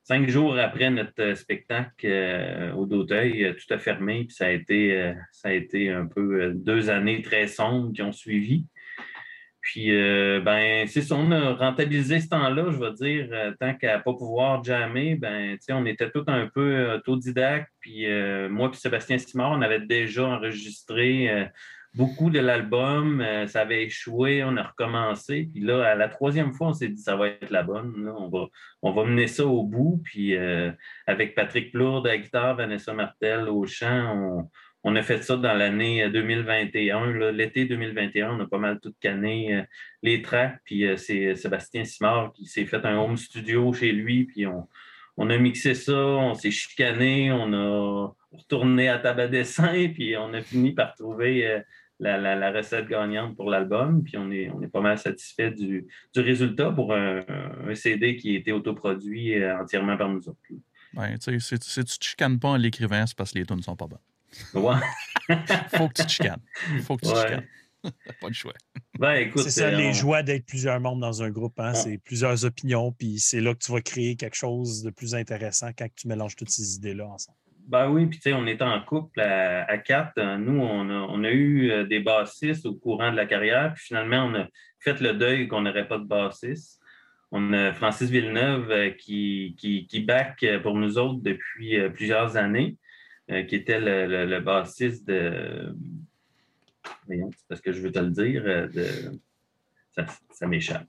Cinq jours après notre spectacle au Dauteuil, tout a fermé, puis ça a été, ça a été un peu deux années très sombres qui ont suivi. Puis, euh, ben, c'est ça, on a rentabilisé ce temps-là, je vais dire, euh, tant qu'à pas pouvoir jammer, ben, on était tous un peu autodidactes. Puis, euh, moi et Sébastien Simard, on avait déjà enregistré beaucoup de l'album. ça avait échoué, on a recommencé. Puis là, à la troisième fois, on s'est dit, ça va être la bonne. On, va, on va mener ça au bout. Puis, avec Patrick Plourde à la guitare, Vanessa Martel au chant, on on a fait ça dans l'année 2021. Euh, l'été 2021, on a pas mal tout canné euh, les tracks. Puis euh, c'est Sébastien Simard qui s'est fait un home studio chez lui. Puis on, a mixé ça, on s'est chicané, on a retourné à tabac dessin, puis on a fini par trouver la, recette gagnante pour l'album. Puis on est, pas mal satisfait du, résultat pour un, CD qui a été autoproduit entièrement par nous autres. Ouais, si, tu ne chicanes pas en l'écrivain, c'est parce que les tunes ne sont pas bonnes. Ouais. Faut que tu te chicanes. Faut que tu te chicanes. pas de choix. Ben, c'est ça, les joies d'être plusieurs membres dans un groupe. Hein? C'est plusieurs opinions, puis c'est là que tu vas créer quelque chose de plus intéressant quand tu mélanges toutes ces idées-là ensemble. Ben oui, puis tu sais, on est en couple à, quatre. Nous, on a, eu euh, des bassistes au courant de la carrière, puis finalement, on a fait le deuil qu'on n'aurait pas de bassiste. On a Francis Villeneuve euh, qui, qui, qui back pour nous autres depuis euh, plusieurs années. Euh, qui était le, bassiste de. Voyons, c'est parce que je veux te le dire. Euh, ça, m'échappe.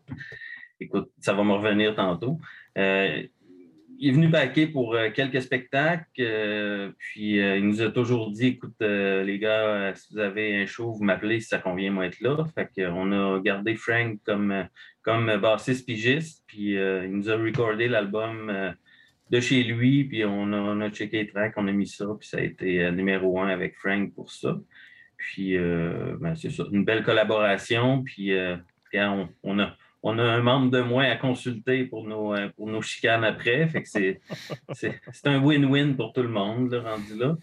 Écoute, ça va me revenir tantôt. Euh, il est venu baquer pour quelques spectacles, puis il nous a toujours dit écoute, les gars, si vous avez un show, vous m'appelez si ça convient, moi être là. Fait qu'on a gardé Frank comme, comme bassiste pigiste, puis il nous a recordé l'album de chez lui, puis on a, checké les tracks, on a mis ça, puis ça a été euh, numéro un avec Frank pour ça. Puis, euh, ben, c'est ça, une belle collaboration, puis euh, on, a, on a un membre de moins à consulter pour nos, pour nos chicanes après, fait que c'est, un win-win pour tout le monde, rendu là.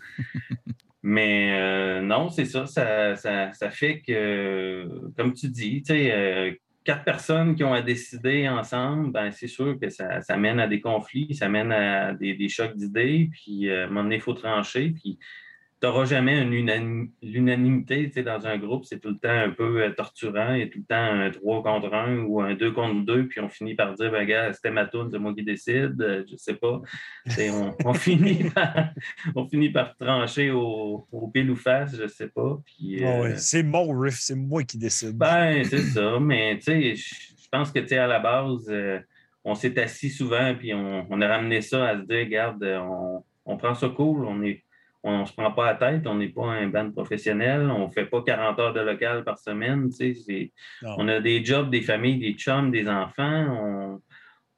Mais non, c'est ça ça, ça, fait que, comme tu dis, tu sais, quatre personnes qui ont à décider ensemble, ben, c'est sûr que ça, mène à des conflits, ça mène à des, chocs d'idées, puis euh, à un moment donné, faut trancher. Puis n'auras jamais l'unanimité dans un groupe, c'est tout le temps un peu euh, torturant. Il y a tout le temps un 3 contre 1 ou un 2 contre 2, puis on finit par dire ben, gars, c'était ma tourne, c'est moi qui décide, euh, je sais pas. On, finit par, on finit par trancher au, pile ou face, je sais pas. Puis, euh, c'est mon riff, c'est moi qui décide. Ben, c'est ça, mais tu sais, je pense que à la base, on s'est assis souvent, puis on, a ramené ça à se dire, regarde, on, on prend ça cool, on est on ne se prend pas la tête, on n'est pas un band professionnel, on ne fait pas 40 heures de local par semaine. On a des jobs, des familles, des chums, des enfants.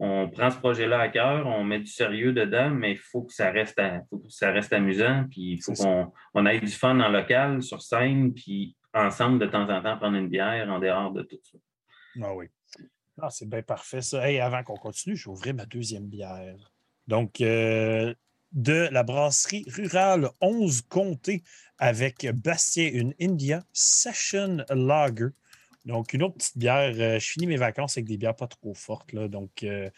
On, prend ce projet-là à cœur, on met du sérieux dedans, mais il faut que ça reste, faut que ça reste amusant, puis il faut qu'on on ait du fun en local, sur scène, puis ensemble de temps en temps prendre une bière en dehors de tout ça. Ah oui. Ah, c'est bien parfait ça. Hey, avant qu'on continue, je vais ouvrir ma deuxième bière. Donc, euh, de la brasserie rurale 11 Comté avec Bastien, une India Session Lager. Donc, une autre petite bière. Euh, je finis mes vacances avec des bières pas trop fortes. Là, donc, euh,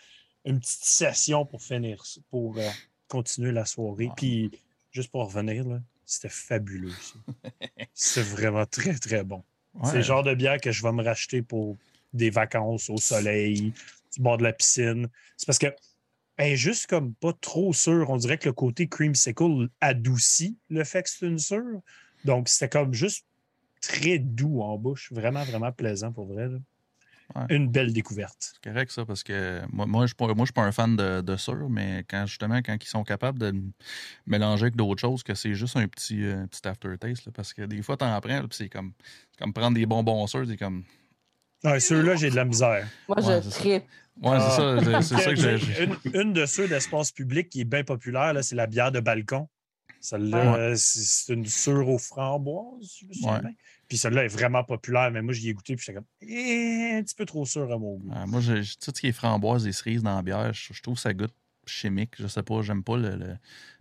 une petite session pour finir, pour euh, continuer la soirée. Puis, juste pour revenir, c'était fabuleux. C'était vraiment très, très bon. C'est le genre de bière que je vais me racheter pour des vacances au soleil, du bord de la piscine. C'est parce que elle est juste comme pas trop sûre. On dirait que le côté creamsicle adoucit le fait que c'est une sûre. Donc, c'était comme juste très doux en bouche. Vraiment, vraiment plaisant pour vrai. là. Ouais. Une belle découverte. C'est correct, ça, parce que moi, moi je ne suis, pas- moi, je suis pas un fan de, de mais quand justement, quand ils sont capables de mélanger avec d'autres choses, que c'est juste un petit, euh, petit aftertaste, là, parce que des fois, t'en prends, là, puis c'est comme, c'est comme prendre des bonbons sûrs, c'est comme. Ouais, Ceux-là, j'ai de la misère. Moi, Ouais, je tripe. Ouais, Ah. c'est ça, c'est- ça que j'ai. une, une de ceux d'espace public qui est bien populaire, là, c'est la bière de balcon. Celle-là, Ouais. c'est une sûre aux framboises, je me souviens Ouais. bien. Puis celle-là est vraiment populaire, mais moi, j'y ai goûté, puis j'étais comme eh, un petit peu trop sûr à mon goût. Ouais, moi, j'ai- tout ce qui est framboise et cerises dans la bière, je, je trouve que ça goûte chimique. Je sais pas, j'aime pas le. le-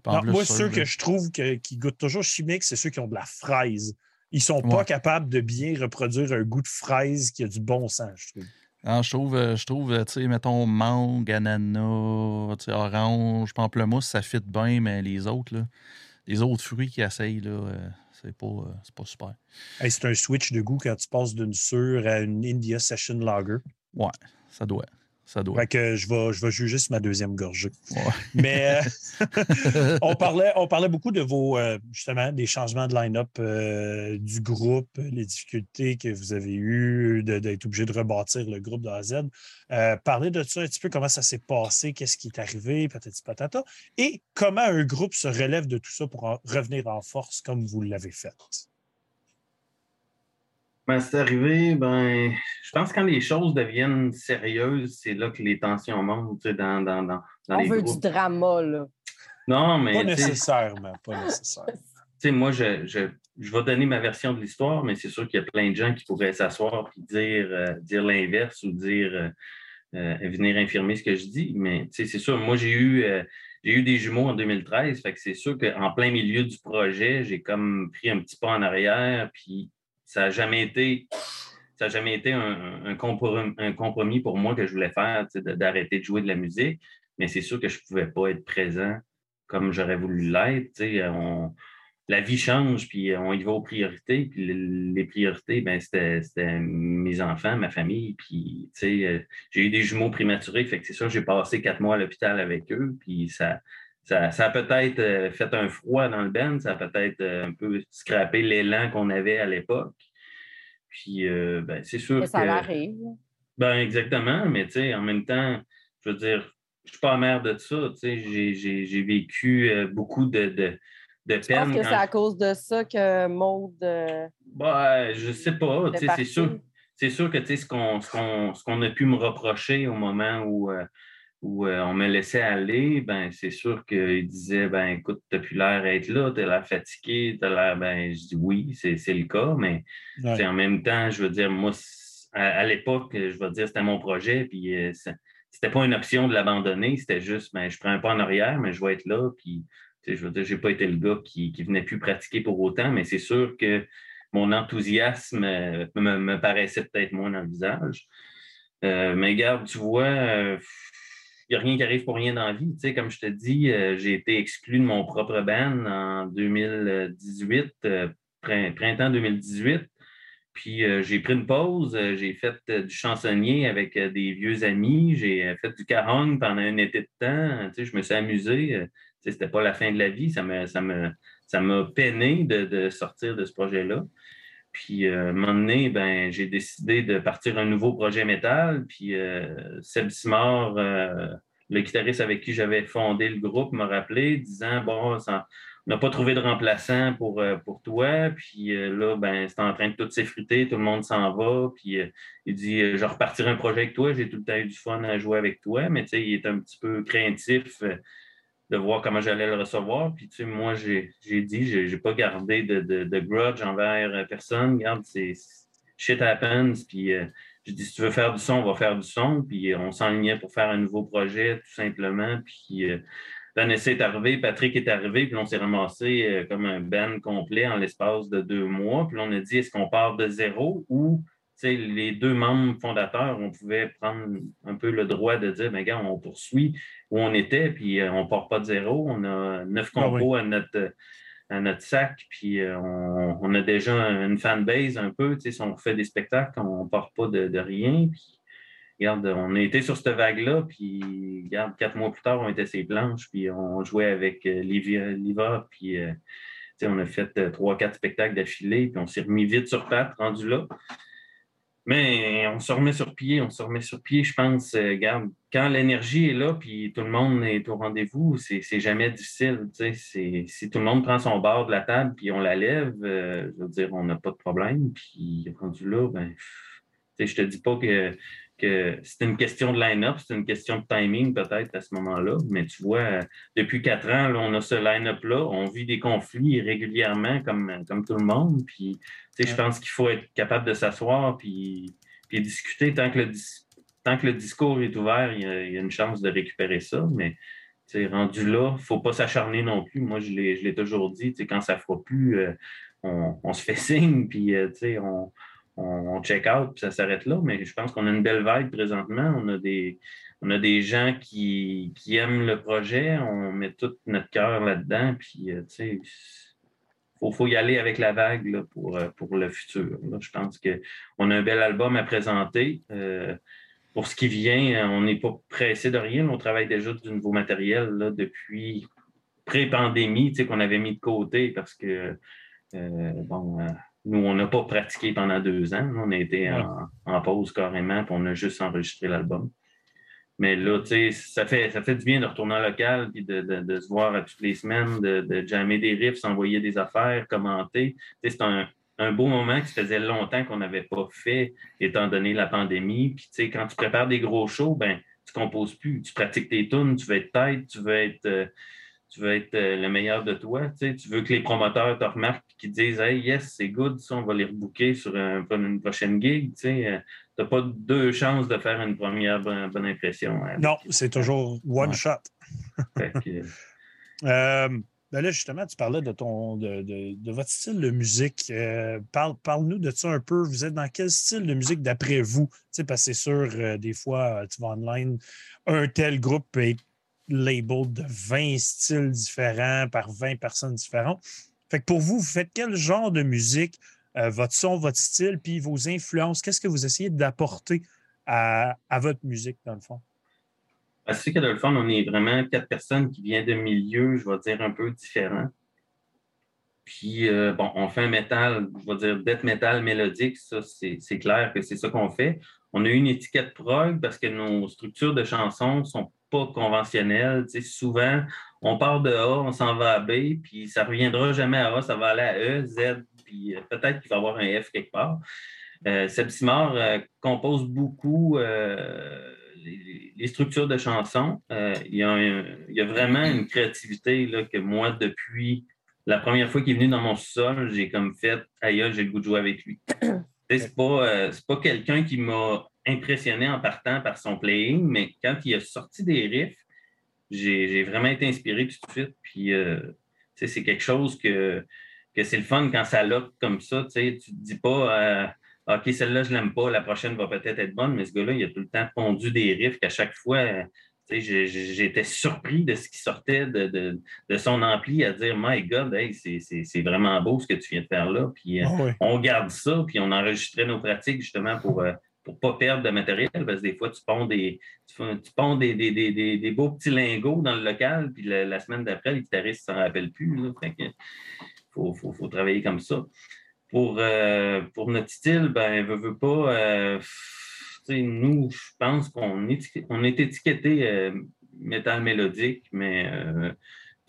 en Non, plus, moi, ceux que je trouve que- qui goûtent toujours chimique, c'est ceux qui ont de la fraise. Ils sont pas capables de bien reproduire un goût de fraise qui a du bon sens, je trouve. Non, je trouve, euh, je trouve, euh, tu sais, mettons, mangue, ananas, tu sais, orange, pamplemousse, ça fit bien, mais les autres, là, les autres fruits qui essayent, là, euh, c'est pas, c'est pas super. Hey, c'est un switch de goût quand tu passes d'une sûre à une India Session Lager. Ouais, ça doit. Ça doit. Fait que je vais, je vais juger sur ma deuxième gorgée. Ouais. Mais euh, on, parlait, on parlait beaucoup de vos, euh, justement, des changements de line-up euh, du groupe, les difficultés que vous avez eues d'être obligé de rebâtir le groupe de A à Z. Parlez de ça un petit peu, comment ça s'est passé, qu'est-ce qui est arrivé, patati patata, et comment un groupe se relève de tout ça pour en- revenir en force comme vous l'avez fait? Ben, c'est arrivé, ben, je pense que quand les choses deviennent sérieuses, c'est là que les tensions montent tu sais, dans, dans, dans, dans On les veut groupes. du drama, là. Non, mais Pas nécessairement, pas nécessaire. tu sais, moi, je, je, je vais donner ma version de l'histoire, mais c'est sûr qu'il y a plein de gens qui pourraient s'asseoir et dire, euh, dire l'inverse ou dire euh, euh, venir infirmer ce que je dis. Mais tu sais, c'est sûr, moi, j'ai eu, euh, j'ai eu des jumeaux en 2013, fait que c'est sûr qu'en plein milieu du projet, j'ai comme pris un petit pas en arrière, puis ça n'a jamais été. Ça jamais été un, compromis, pour moi que je voulais faire, d'arrêter de jouer de la musique. Mais c'est sûr que je ne pouvais pas être présent comme j'aurais voulu l'être. la vie change, puis on y va aux priorités. Puis le- les priorités, ben, c'était mes enfants, ma famille. Puis, euh, j'ai eu des jumeaux prématurés, fait que c'est sûr, j'ai passé quatre mois à l'hôpital avec eux. Puis ça, ça, ça a peut-être euh, fait un froid dans le band, ça a peut-être euh, un peu scrappé l'élan qu'on avait à l'époque. Puis, euh, ben, c'est sûr Mais ça que. arrive. Ben, exactement, mais tu sais, en même temps, je veux dire, je suis pas amer de ça. Tu sais, j'ai- j'ai j'ai vécu euh, beaucoup de, de, de Je pense peine. que c'est à cause de ça que Maude euh, Ben, je sais pas. tu sais, C'est sûr, c'est sûr que tu sais, ce qu'on ce qu'on- ce qu'on a pu me reprocher au moment où, où euh, on me laissait aller, ben, c'est sûr qu'il disait ben, écoute, tu n'as plus l'air d'être là, tu as l'air fatigué, tu as l'air. Ben, je dis oui, c'est c'est le cas, mais Ouais. En même temps, je veux dire, moi, à, à l'époque, je veux dire, c'était mon projet, puis euh, c'était pas une option de l'abandonner, c'était juste, ben, je prends un pas en arrière, mais je vais être là, puis, je veux dire, j'ai pas été le gars qui, qui venait plus pratiquer pour autant, mais c'est sûr que mon enthousiasme euh, me, me paraissait peut-être moins dans le visage. Mais garde, tu vois, n'y a rien qui arrive pour rien dans la vie. Tu sais, comme je te dis, euh, j'ai été exclu de mon propre band en 2018, euh, prin- printemps 2018. Puis euh, j'ai pris une pause, j'ai fait du chansonnier avec des vieux amis, j'ai fait du caron pendant un été de temps, tu sais, je me suis amusé, tu sais, c'était pas la fin de la vie, ça ça ça m'a peiné de sortir de ce projet-là. Puis euh, un moment donné, ben, j'ai décidé de partir un nouveau projet métal, puis euh, Seb Simard, euh, le guitariste avec qui j'avais fondé le groupe, m'a rappelé, disant, bon, on n'a pas trouvé de remplaçant pour, euh, pour toi. Puis euh, là, ben, c'est en train de tout s'effriter, tout le monde s'en va. Puis il dit Je repartirai un projet avec toi, j'ai tout le temps eu du fun à jouer avec toi. Mais tu sais, il est un petit peu craintif de voir comment j'allais le recevoir. Puis, tu sais, moi, j'ai dit, j'ai n'ai pas gardé de, de, grudge envers personne. Regarde, c'est shit happens. Puis, euh, je dis, si tu veux faire du son, on va faire du son. Puis, on s'enlignait pour faire un nouveau projet, tout simplement. Puis, euh, Vanessa est arrivée, Patrick est arrivé, puis on s'est ramassé euh, comme un band complet en l'espace de deux mois. Puis, on a dit, est-ce qu'on part de zéro ou les deux membres fondateurs, on pouvait prendre un peu le droit de dire, ben, gars, on poursuit où on était, puis euh, on ne part pas de zéro. On a neuf ah compos à, notre, à notre sac, puis euh, on, a déjà une fanbase un peu. Si on fait des spectacles, on ne part pas de, rien. Puis, regarde, on a été sur cette vague-là, puis regarde, quatre mois plus tard, on était sur les planches, puis on jouait avec euh, Liva, puis on a fait trois, quatre spectacles d'affilée, puis on s'est remis vite sur pattes, rendu là. Mais on se remet sur pied, on se remet sur pied. Je pense, euh, quand l'énergie est là, puis tout le monde est au rendez-vous, c'est jamais difficile. Si tout le monde prend son bord de la table, puis on la lève, euh, je veux dire, on n'a pas de problème. Puis rendu là, ben, je te dis pas que que c'est une question de line-up, c'est une question de timing peut-être à ce moment-là, mais tu vois, depuis quatre ans, on a ce line-up-là, on vit des conflits régulièrement comme, comme tout le monde, puis je pense qu'il faut être capable de s'asseoir puis, puis discuter tant que, le, tant que le discours est ouvert, il y, a, une chance de récupérer ça, mais rendu là, il ne faut pas s'acharner non plus. Moi, je l'ai toujours dit, quand ça ne fera plus, euh, on, se fait signe, puis euh, on, on, check out, puis ça s'arrête là. Mais je pense qu'on a une belle vibe présentement. On a des, gens qui, aiment le projet. On met tout notre cœur là-dedans. Puis, euh, tu sais, il faut, y aller avec la vague pour, euh, pour le futur. Je pense qu'on a un bel album à présenter. Euh, pour ce qui vient, on n'est pas pressé de rien. On travaille déjà du nouveau matériel depuis pré-pandémie, qu'on avait mis de côté parce que, bon, nous, on n'a pas pratiqué pendant deux ans. On a été en, pause carrément, puis on a juste enregistré l'album. Mais là, tu sais, ça fait, ça fait du bien de retourner en local, puis de, se voir toutes les semaines, de, jammer des riffs, s'envoyer des affaires, commenter. c'est un, beau moment qui faisait longtemps qu'on n'avait pas fait, étant donné la pandémie. Puis, tu sais, quand tu prépares des gros shows, ben, tu composes plus. Tu pratiques tes tunes, tu veux être tête, tu veux être... Euh, tu veux être euh, le meilleur de toi. Tu, veux que les promoteurs te remarquent et qu'ils disent Hey, yes, c'est good, on va les rebooker sur une prochaine gig. Tu n'as euh, pas deux chances de faire une première bonne, impression. Hein. Non, c'est toujours one shot. Euh, ben là, justement, tu parlais de ton de, votre style de musique. parle, parle-nous de ça un peu. Vous êtes dans quel style de musique d'après vous? Tu sais, parce que c'est sûr, des fois, tu vas online, un tel groupe peut être label de 20 styles différents par 20 personnes différentes. Fait pour vous, vous faites quel genre de musique, euh, votre son, votre style, puis vos influences? Qu'est-ce que vous essayez d'apporter à, votre musique, dans le fond? Ben, c'est que dans le fond, on est vraiment quatre personnes qui viennent de milieux, je vais dire, un peu différents. Puis, euh, bon, on fait un métal, je vais dire death metal mélodique, ça, c'est clair que c'est ça qu'on fait. On a une étiquette prog parce que nos structures de chansons sont pas conventionnel. Tu sais, souvent, on part de A, on s'en va à B, puis ça reviendra jamais à A, ça va aller à E, Z, puis euh, peut-être qu'il va y avoir un F quelque part. Euh, Seb Simard euh, compose beaucoup euh, les, structures de chansons. il, y a vraiment une créativité là, que moi, depuis la première fois qu'il est venu dans mon sol, j'ai comme fait aïe, j'ai le goût de jouer avec lui. C'est pas, pas quelqu'un qui m'a impressionné en partant par son playing, mais quand il a sorti des riffs, j'ai vraiment été inspiré tout de suite. Puis, euh, c'est quelque chose que, que c'est le fun quand ça lock comme ça. Tu te dis pas, euh, OK, celle-là, je l'aime pas, la prochaine va peut-être être bonne, mais ce gars-là, il a tout le temps pondu des riffs qu'à chaque fois, j'étais surpris de ce qui sortait de, son ampli à dire My God, c'est vraiment beau ce que tu viens de faire là. Puis euh, ah on garde ça, puis on enregistrait nos pratiques justement pour, pour ne pas perdre de matériel, parce que des fois, tu ponds des, tu, des, des, beaux petits lingots dans le local, puis la, semaine d'après, les guitaristes ne s'en rappellent plus. Il faut, travailler comme ça. Pour, euh, pour notre style, ben, veut, veut pas. Euh, nous, je pense qu'on est, on est étiqueté euh, métal mélodique, mais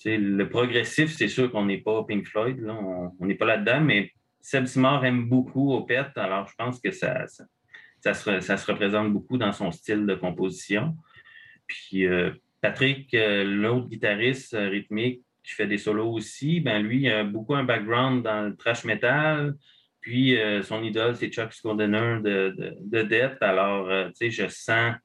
le progressif, c'est sûr qu'on n'est pas Pink Floyd, on n'est pas là-dedans, mais Seb Simard aime beaucoup Opeth, alors je pense que ça ça se, représente beaucoup dans son style de composition. Puis, euh, Patrick, l'autre guitariste rythmique qui fait des solos aussi, ben lui, il a beaucoup un background dans le thrash metal. Puis son idole, c'est Chuck Scoldener de, de, de Death. Alors, tu sais, je sens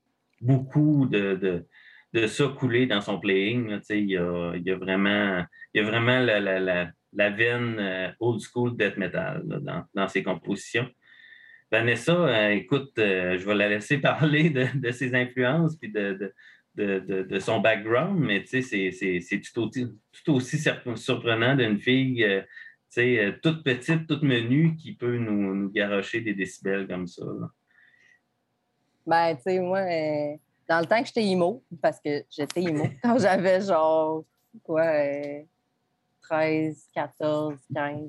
beaucoup de, de, ça couler dans son playing. il, y a, y a, vraiment, y a vraiment la, la, la, veine old school death metal dans, dans ses compositions. Vanessa, euh, écoute, euh, je vais la laisser parler de, ses influences puis de, de, son background, mais c'est tout tout aussi surprenant d'une fille euh, toute petite, toute menue qui peut nous, nous garocher des décibels comme ça. Ben, tu sais, moi, dans le temps que j'étais IMO, parce que j'étais IMO, quand j'avais genre, quoi, 13, 14, 15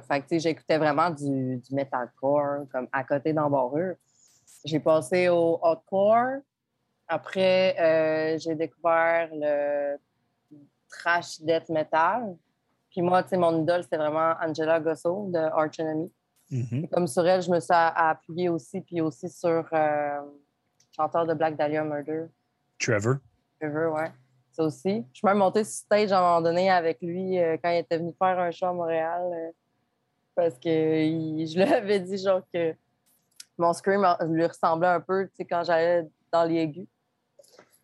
fait j'écoutais vraiment du, du, metalcore, comme à côté d'embarrure. J'ai passé au hardcore. Après, euh, j'ai découvert le trash death metal. Puis moi, tu sais, mon idole, c'était vraiment Angela Gosso de Arch Enemy. Mm-hmm. Comme sur elle, je me suis appuyée aussi, puis aussi sur euh, chanteur de Black Dahlia Murder. Trevor. Trevor, ouais. Ça aussi. Je suis même montée sur stage à un moment donné avec lui euh, quand il était venu faire un show à Montréal parce que je lui avais dit genre que mon scream lui ressemblait un peu quand j'allais dans les aigus.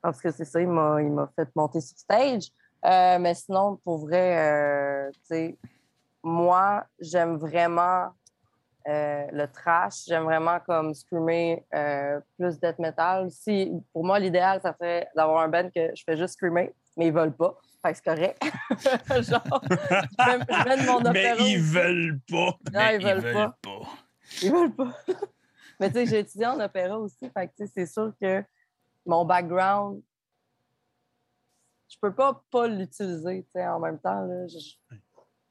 Parce que c'est ça, il m'a fait monter sur stage. Euh, mais sinon, pour vrai, euh, sais, moi, j'aime vraiment euh, le trash. J'aime vraiment comme screamer plus death metal. Si, pour moi, l'idéal, ça serait d'avoir un band que je fais juste screamer, mais ils veulent pas. Fait que c'est correct. Genre, je mon opéra. Mais ils veulent pas. Non, ils, veulent, pas. Ils veulent pas. mais tu sais, j'ai étudié en opéra aussi. Fait que c'est sûr que mon background, je peux pas pas l'utiliser en même temps. Là,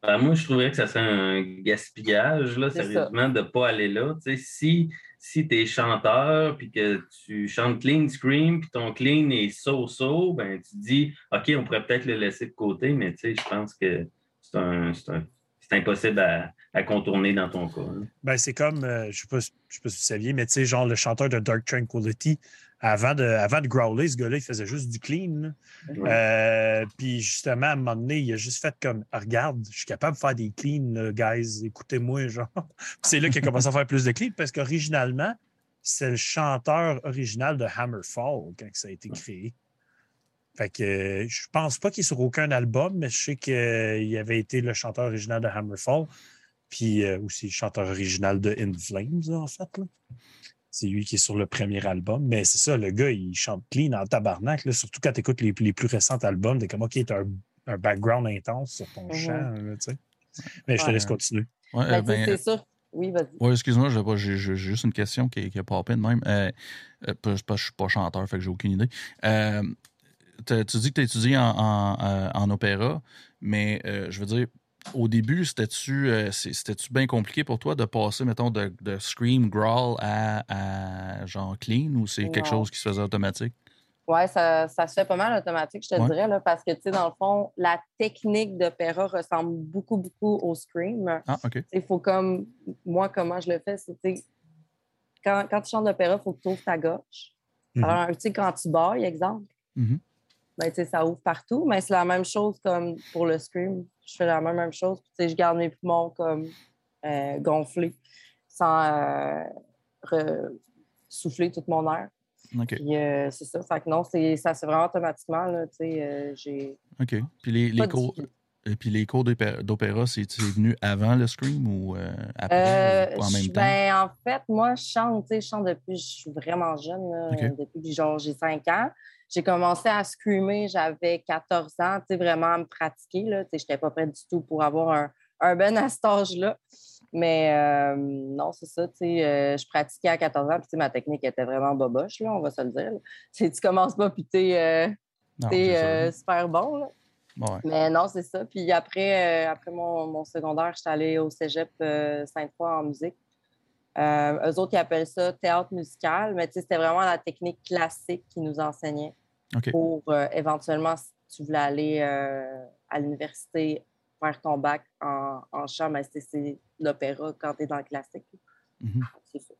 ben, moi, je trouverais que ça serait un gaspillage, là, sérieusement, de ne pas aller là. si si tu es chanteur puis que tu chantes clean scream puis ton clean est so-so, ben tu te dis OK, on pourrait peut-être le laisser de côté, mais je pense que c'est impossible à, contourner dans ton cas. Ben, c'est comme, euh, je ne sais, sais, pas si vous saviez, mais tu sais, genre le chanteur de Dark Tranquility, avant de, avant de growler, ce gars-là, il faisait juste du clean. Euh, puis justement, à un moment donné, il a juste fait comme Regarde, je suis capable de faire des cleans, guys, écoutez-moi, genre. c'est là qu'il a commencé à faire plus de clean parce qu'originalement, c'est le chanteur original de Hammerfall quand ça a été créé. Fait que je pense pas qu'il est sur aucun album, mais je sais qu'il avait été le chanteur original de Hammerfall, puis euh, aussi le chanteur original de In Flames, en fait. Là. C'est lui qui est sur le premier album. Mais c'est ça, le gars, il chante clean en tabarnak. surtout quand tu écoutes les, plus récents albums, t'es comme, OK, t'as un, un background intense sur ton chant. mais je te laisse continuer. Ouais, ben, ben, c'est sûr. Oui, vas-y. Oui, excuse-moi, j'ai juste une question qui, qui a popé de même. Euh, euh, je ne suis pas chanteur, fait que j'ai aucune idée. Euh, tu dis que tu as étudié en, en, en, opéra, mais je veux dire, au début, c'était-tu euh, bien compliqué pour toi de passer, mettons, de, de scream, growl à, genre clean ou c'est quelque chose qui se faisait automatique? Oui, ça, ça, se fait pas mal automatique, je te dirais, là, parce que, tu sais, dans le fond, la technique d'opéra ressemble beaucoup, beaucoup au scream. Ah, OK. Il faut comme, moi, comment je le fais, c'est, quand, quand tu chantes d'opéra, il faut que tu ouvres ta gauche. Mm-hmm. Alors, tu sais, quand tu bailles, exemple, mm ben, ça ouvre partout, mais c'est la même chose comme pour le scream. Je fais la même, chose. je garde mes poumons comme euh, gonflés sans euh, souffler tout mon air. Euh, c'est ça. Fait que non, ça se fait vraiment automatiquement. Là. OK. Puis les, les cours. Et puis les cours d'opéra, c'est venu avant le Scream ou après ou en même temps? Ben, en fait, moi, je chante, je chante depuis je suis vraiment jeune, depuis genre j'ai 5 ans. J'ai commencé à screamer, j'avais 14 ans, tu sais, vraiment à me pratiquer. Je n'étais pas prête du tout pour avoir un, un ben à cet âge-là. Mais euh, non, c'est ça, tu sais, euh, je pratiquais à 14 ans, puis ma technique était vraiment boboche, là, on va se le dire. Tu commences pas, puis tu es, euh, super bon. Là. Mais non, c'est ça. Puis après, après mon, mon secondaire, j'étais allée au cégep Sainte-Foy en musique. eux autres, ils appellent ça théâtre musical, mais c'était vraiment la technique classique qu'ils nous enseignaient pour euh, éventuellement, si tu voulais aller euh, à l'université, faire ton bac en, en chant, mais c'est l'opéra quand tu es dans le classique. Mm-hmm. C'est ça.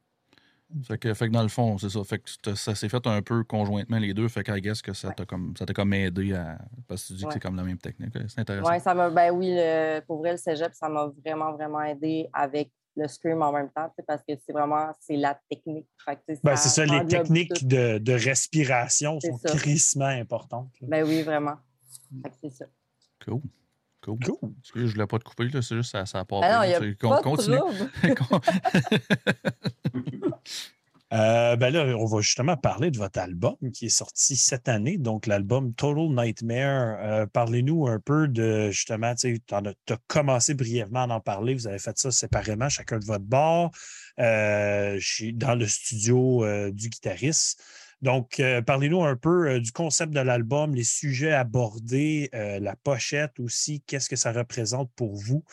Fait que, fait que dans le fond, c'est ça. Fait que ça s'est fait un peu conjointement les deux. Fait qu'à guess que ça t'a comme ça t'a comme aidé à. Parce que tu dis que c'est comme la même technique. C'est intéressant. Ouais, ça m'a. Ben oui, le, pour vrai, le cégep, ça m'a vraiment, vraiment aidé avec le scream en même temps, parce que c'est vraiment c'est la technique. Ben, c'est ça, les techniques de, de, respiration sont crissement importantes. Ben oui, vraiment. C'est ça. Cool. Cool. cool. je ne voulais pas te couper, c'est juste ça, ça pas. Ah non, il y a pas continue. Euh, ben là, on va justement parler de votre album qui est sorti cette année, donc l'album Total Nightmare. Euh, parlez-nous un peu de justement, tu as commencé brièvement à en parler, vous avez fait ça séparément, chacun de votre bord, euh, dans le studio du guitariste. Donc, parlez-nous un peu du concept de l'album, les sujets abordés, la pochette aussi, qu'est-ce que ça représente pour vous.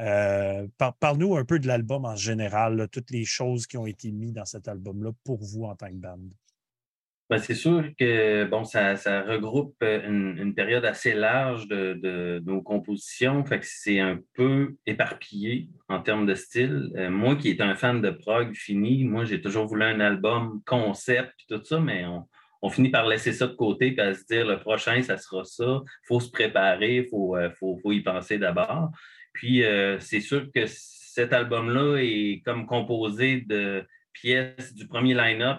Euh, parle-nous un peu de l'album en général, toutes les choses qui ont été mises dans cet album-là pour vous en tant que band. Ben, c'est sûr que bon, ça, regroupe euh, une, période assez large de, nos compositions, fait c'est un peu éparpillé en termes de style. Euh, moi qui est un fan de prog fini, moi j'ai toujours voulu un album concept et tout ça, mais on, finit par laisser ça de côté et à se dire le prochain, ça sera ça. Il faut se préparer, il faut, y penser d'abord. Puis, euh, c'est sûr que cet album-là est comme composé de pièces du premier line-up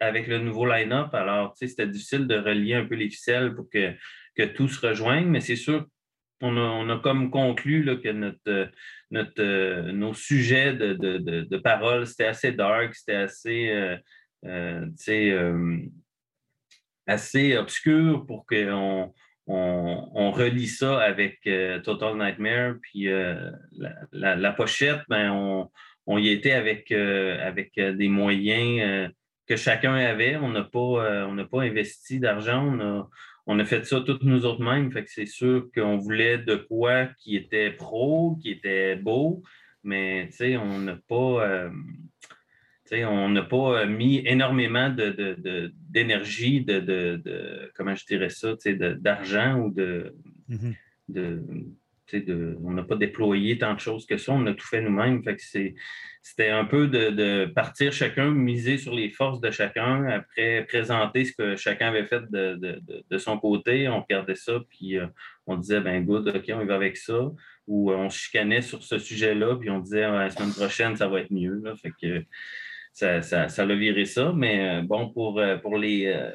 avec le nouveau line-up. Alors, tu sais, c'était difficile de relier un peu les ficelles pour que, que tout se rejoigne, mais c'est sûr qu'on a, on a comme conclu là, que notre, notre, nos sujets de, de, de, paroles, c'était assez dark, c'était assez, euh, euh, assez obscur pour qu'on on, relie ça avec euh, Total Nightmare. Puis euh, la, pochette, ben, on, on, y était avec, euh, avec des moyens que chacun avait. On n'a pas, pas investi d'argent. On a, on a fait ça toutes nous autres mêmes. Fait que c'est sûr qu'on voulait de quoi qui était pro, qui était beau, mais on n'a pas on n'a pas euh, mis énormément d'énergie, de, de, comment je dirais ça, d'argent ou mm-hmm. de, on n'a pas déployé tant de choses que ça, on a tout fait nous-mêmes. c'était un peu de, partir chacun, miser sur les forces de chacun, après présenter ce que chacun avait fait de, son côté. On regardait ça, puis euh, on disait, ben good, OK, on y va avec ça. Ou euh, on chicanait sur ce sujet-là, puis on disait, la semaine prochaine, ça va être mieux. Fait que, ça, ça, ça l'a viré ça. Mais euh, bon, pour, euh, pour, les, euh,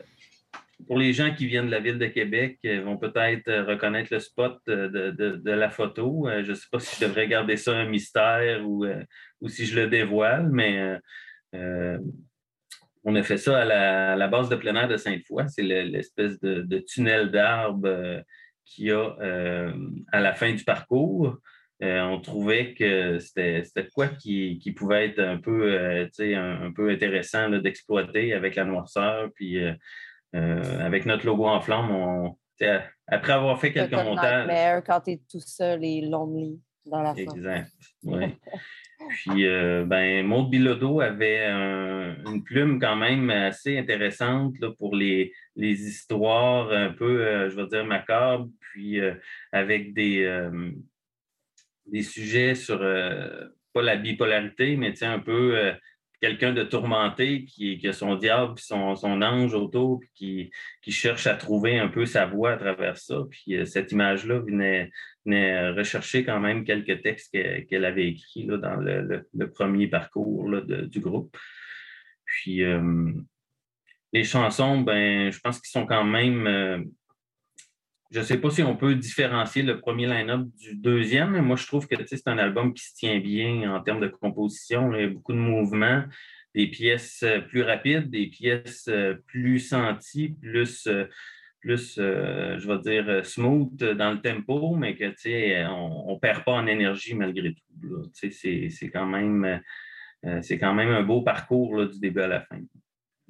pour les gens qui viennent de la ville de Québec, vont peut-être reconnaître le spot de, la photo. Je ne sais pas si je devrais garder ça un mystère ou, ou si je le dévoile, mais on a fait ça à la, base de plein air de Sainte-Foy. C'est l'espèce de, tunnel d'arbres qu'il y a à la fin du parcours. Euh, on trouvait que c'était quoi qui, pouvait être un peu, euh, un, peu intéressant d'exploiter avec la noirceur. Puis euh, avec notre logo en flamme, après avoir fait quelques montages. Mais quand tu es tout seul et lonely dans la forêt. Exact. Puis, ben, Maud Bilodeau avait une plume quand même assez intéressante pour les, les, histoires un peu, je vais dire, macabres, puis avec des, des sujets sur, euh, pas la bipolarité, mais un peu euh, quelqu'un de tourmenté qui, a son diable, son, son ange autour, puis qui, qui, cherche à trouver un peu sa voie à travers ça. Puis euh, cette image-là venait, rechercher quand même quelques textes qu'elle avait écrits là, dans le, premier parcours là, du groupe. Puis les chansons, ben, je pense qu'ils sont quand même je ne sais pas si on peut différencier le premier line-up du deuxième, mais moi, je trouve que c'est un album qui se tient bien en termes de composition. Il y a beaucoup de mouvements, des pièces euh, plus rapides, des pièces euh, plus senties, plus, euh, plus je vais dire, smooth dans le tempo, mais que on ne perd pas en énergie malgré tout. C'est quand, même, quand même un beau parcours du début à la fin.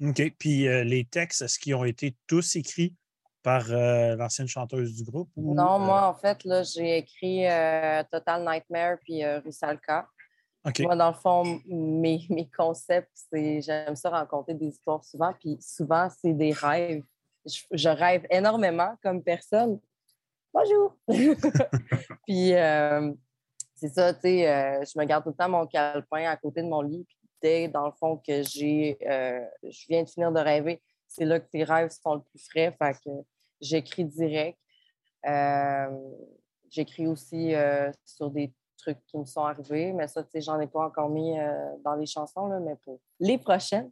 OK. Puis les textes, est-ce qu'ils ont été tous écrits? Par euh, l'ancienne chanteuse du groupe? non, moi, euh? en fait, là, j'ai écrit euh, Total Nightmare puis Rusalka. Moi, dans le fond, mes, mes concepts, c'est j'aime ça raconter des histoires souvent, puis souvent, c'est des rêves. Je, rêve énormément comme personne. Bonjour! puis c'est ça, tu sais, je me garde tout le temps mon calepin à côté de mon lit, puis dès, dans le fond, que j'ai, euh, je viens de finir de rêver, c'est là que tes rêves sont le plus frais. Fait que j'écris direct. Euh, j'écris aussi sur des trucs qui me sont arrivés, mais ça, tu sais, j'en ai pas encore mis dans les chansons, là, mais pour les prochaines.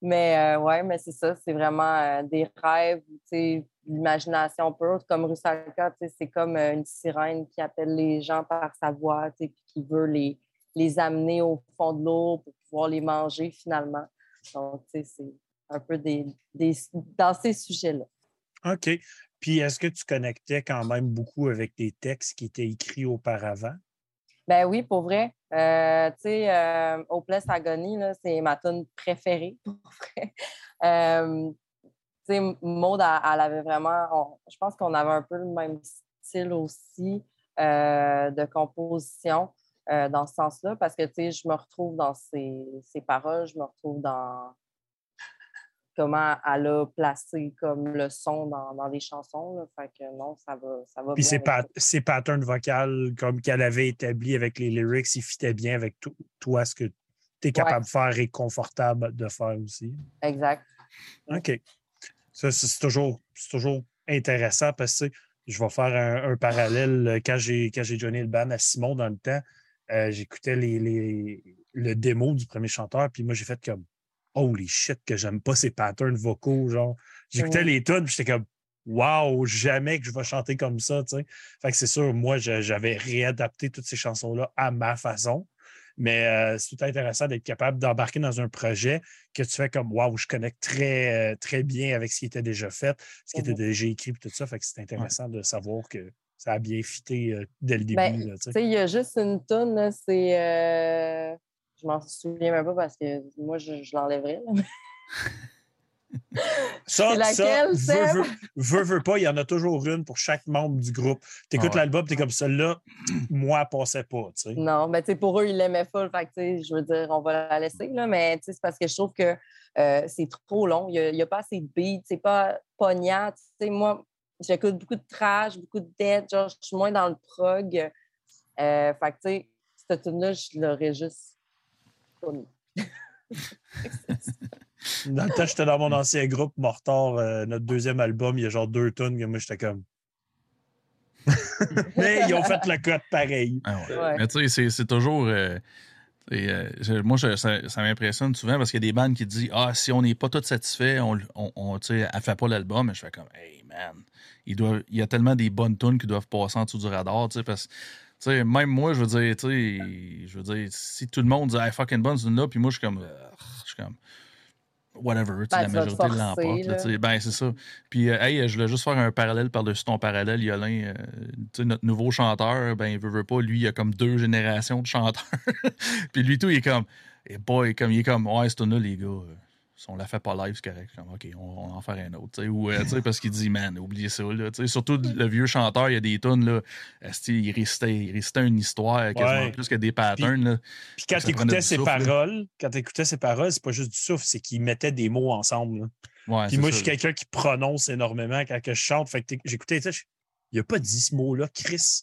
Mais ouais, mais c'est ça, c'est vraiment des rêves, tu sais, l'imagination pure. Comme Rusalka, c'est comme une sirène qui appelle les gens par sa voix, puis qui veut les, amener au fond de l'eau pour pouvoir les manger finalement. Donc, c'est un peu dans ces sujets-là. OK. Puis, est-ce que tu connectais quand même beaucoup avec des textes qui étaient écrits auparavant? Ben oui, pour vrai. Euh, tu sais, euh, Agony, c'est ma tune préférée, pour vrai. Euh, tu sais, Maud, elle, avait vraiment... je pense qu'on avait un peu le même style aussi euh, de composition. Dans ce sens-là, parce que, tu sais, je me retrouve dans ses, paroles, je me retrouve dans comment elle a placé comme le son dans, dans les chansons. Là. Fait que non, ça va, ça va Puis ses, ses patterns vocales comme qu'elle avait établi avec les lyrics, ils fitaient bien avec toi, ce que tu es capable de faire et confortable de faire aussi. Exact. OK. Ça, c'est toujours, toujours intéressant parce que je vais faire un, parallèle quand j'ai quand j'ai donné le ban à Simon dans le temps. Euh, j'écoutais les, le démo du premier chanteur, puis moi, j'ai fait comme Holy shit, que j'aime pas ces patterns vocaux. Genre, j'écoutais les tunes, puis j'étais comme Wow, jamais que je vais chanter comme ça. Tu sais. Fait que c'est sûr, moi, j'avais réadapté toutes ces chansons-là à ma façon. Mais euh, c'est tout intéressant d'être capable d'embarquer dans un projet que tu fais comme Wow, je connecte très, euh, très bien avec ce qui était déjà fait, ce qui était déjà écrit, tout ça. Fait que c'est intéressant de savoir que ça a bien fité euh, dès le ben, début. il y a juste une tonne, c'est. Euh, je m'en souviens même pas parce que moi, je, je l'enlèverais. Ça, laquelle, ça veux, veux, pas, il y en a toujours une pour chaque membre du groupe. Tu écoutes ah l'album, tu es comme celle-là, moi, passais pas. Non, mais pour eux, ils l'aimaient full. Fait que, je veux dire, on va la laisser, là, mais c'est parce que je trouve que euh, c'est trop long. Il n'y a, pas assez de beats, c'est pas pognant. Moi, j'écoute beaucoup de trash, beaucoup de dead, genre, je suis moins dans le prog. Euh, fait que, tu sais, cette tune-là, je l'aurais juste dans le temps, j'étais dans mon ancien groupe, Mortar, euh, notre deuxième album, il y a genre deux tonnes que moi, j'étais comme. Mais ils ont fait le code pareil. Ah Mais tu sais, c'est toujours. Euh, euh, moi, ça, ça m'impressionne souvent parce qu'il y a des bandes qui disent Ah, si on n'est pas tous satisfaits, on, on, on elle fait pas l'album. Et je fais comme Hey man, il, doit, il y a tellement des bonnes tunes qui doivent passer en dessous du radar, parce que même moi, je veux dire, je veux dire, si tout le monde dit hey, fucking bonne, c'est là, puis moi, je suis comme, je suis comme, whatever, ben, la majorité l'emporte. Ben, c'est ça. Puis, euh, hey, je voulais juste faire un parallèle par-dessus ton parallèle, Yolin. Euh, notre nouveau chanteur, ben, il veut, veut pas, lui, il a comme deux générations de chanteurs. puis lui, tout, il est comme, hey boy, comme, il est comme, ouais, c'est là, les gars. Euh, si on la fait pas live, c'est correct. Comme, OK, on, va en faire un autre. Ou parce qu'il dit, man, oubliez ça. Là, surtout le vieux chanteur, il y a des tonnes, là, il restait, il restait une histoire quasiment plus que des patterns. Puis, quand tu écoutais ses paroles, quand tu écoutais ses paroles, c'est pas juste du souffle, c'est qu'il mettait des mots ensemble. Ouais, puis moi, je suis quelqu'un qui prononce énormément quand je chante. Fait que j'écoutais, il a pas dit ce mot-là, Chris.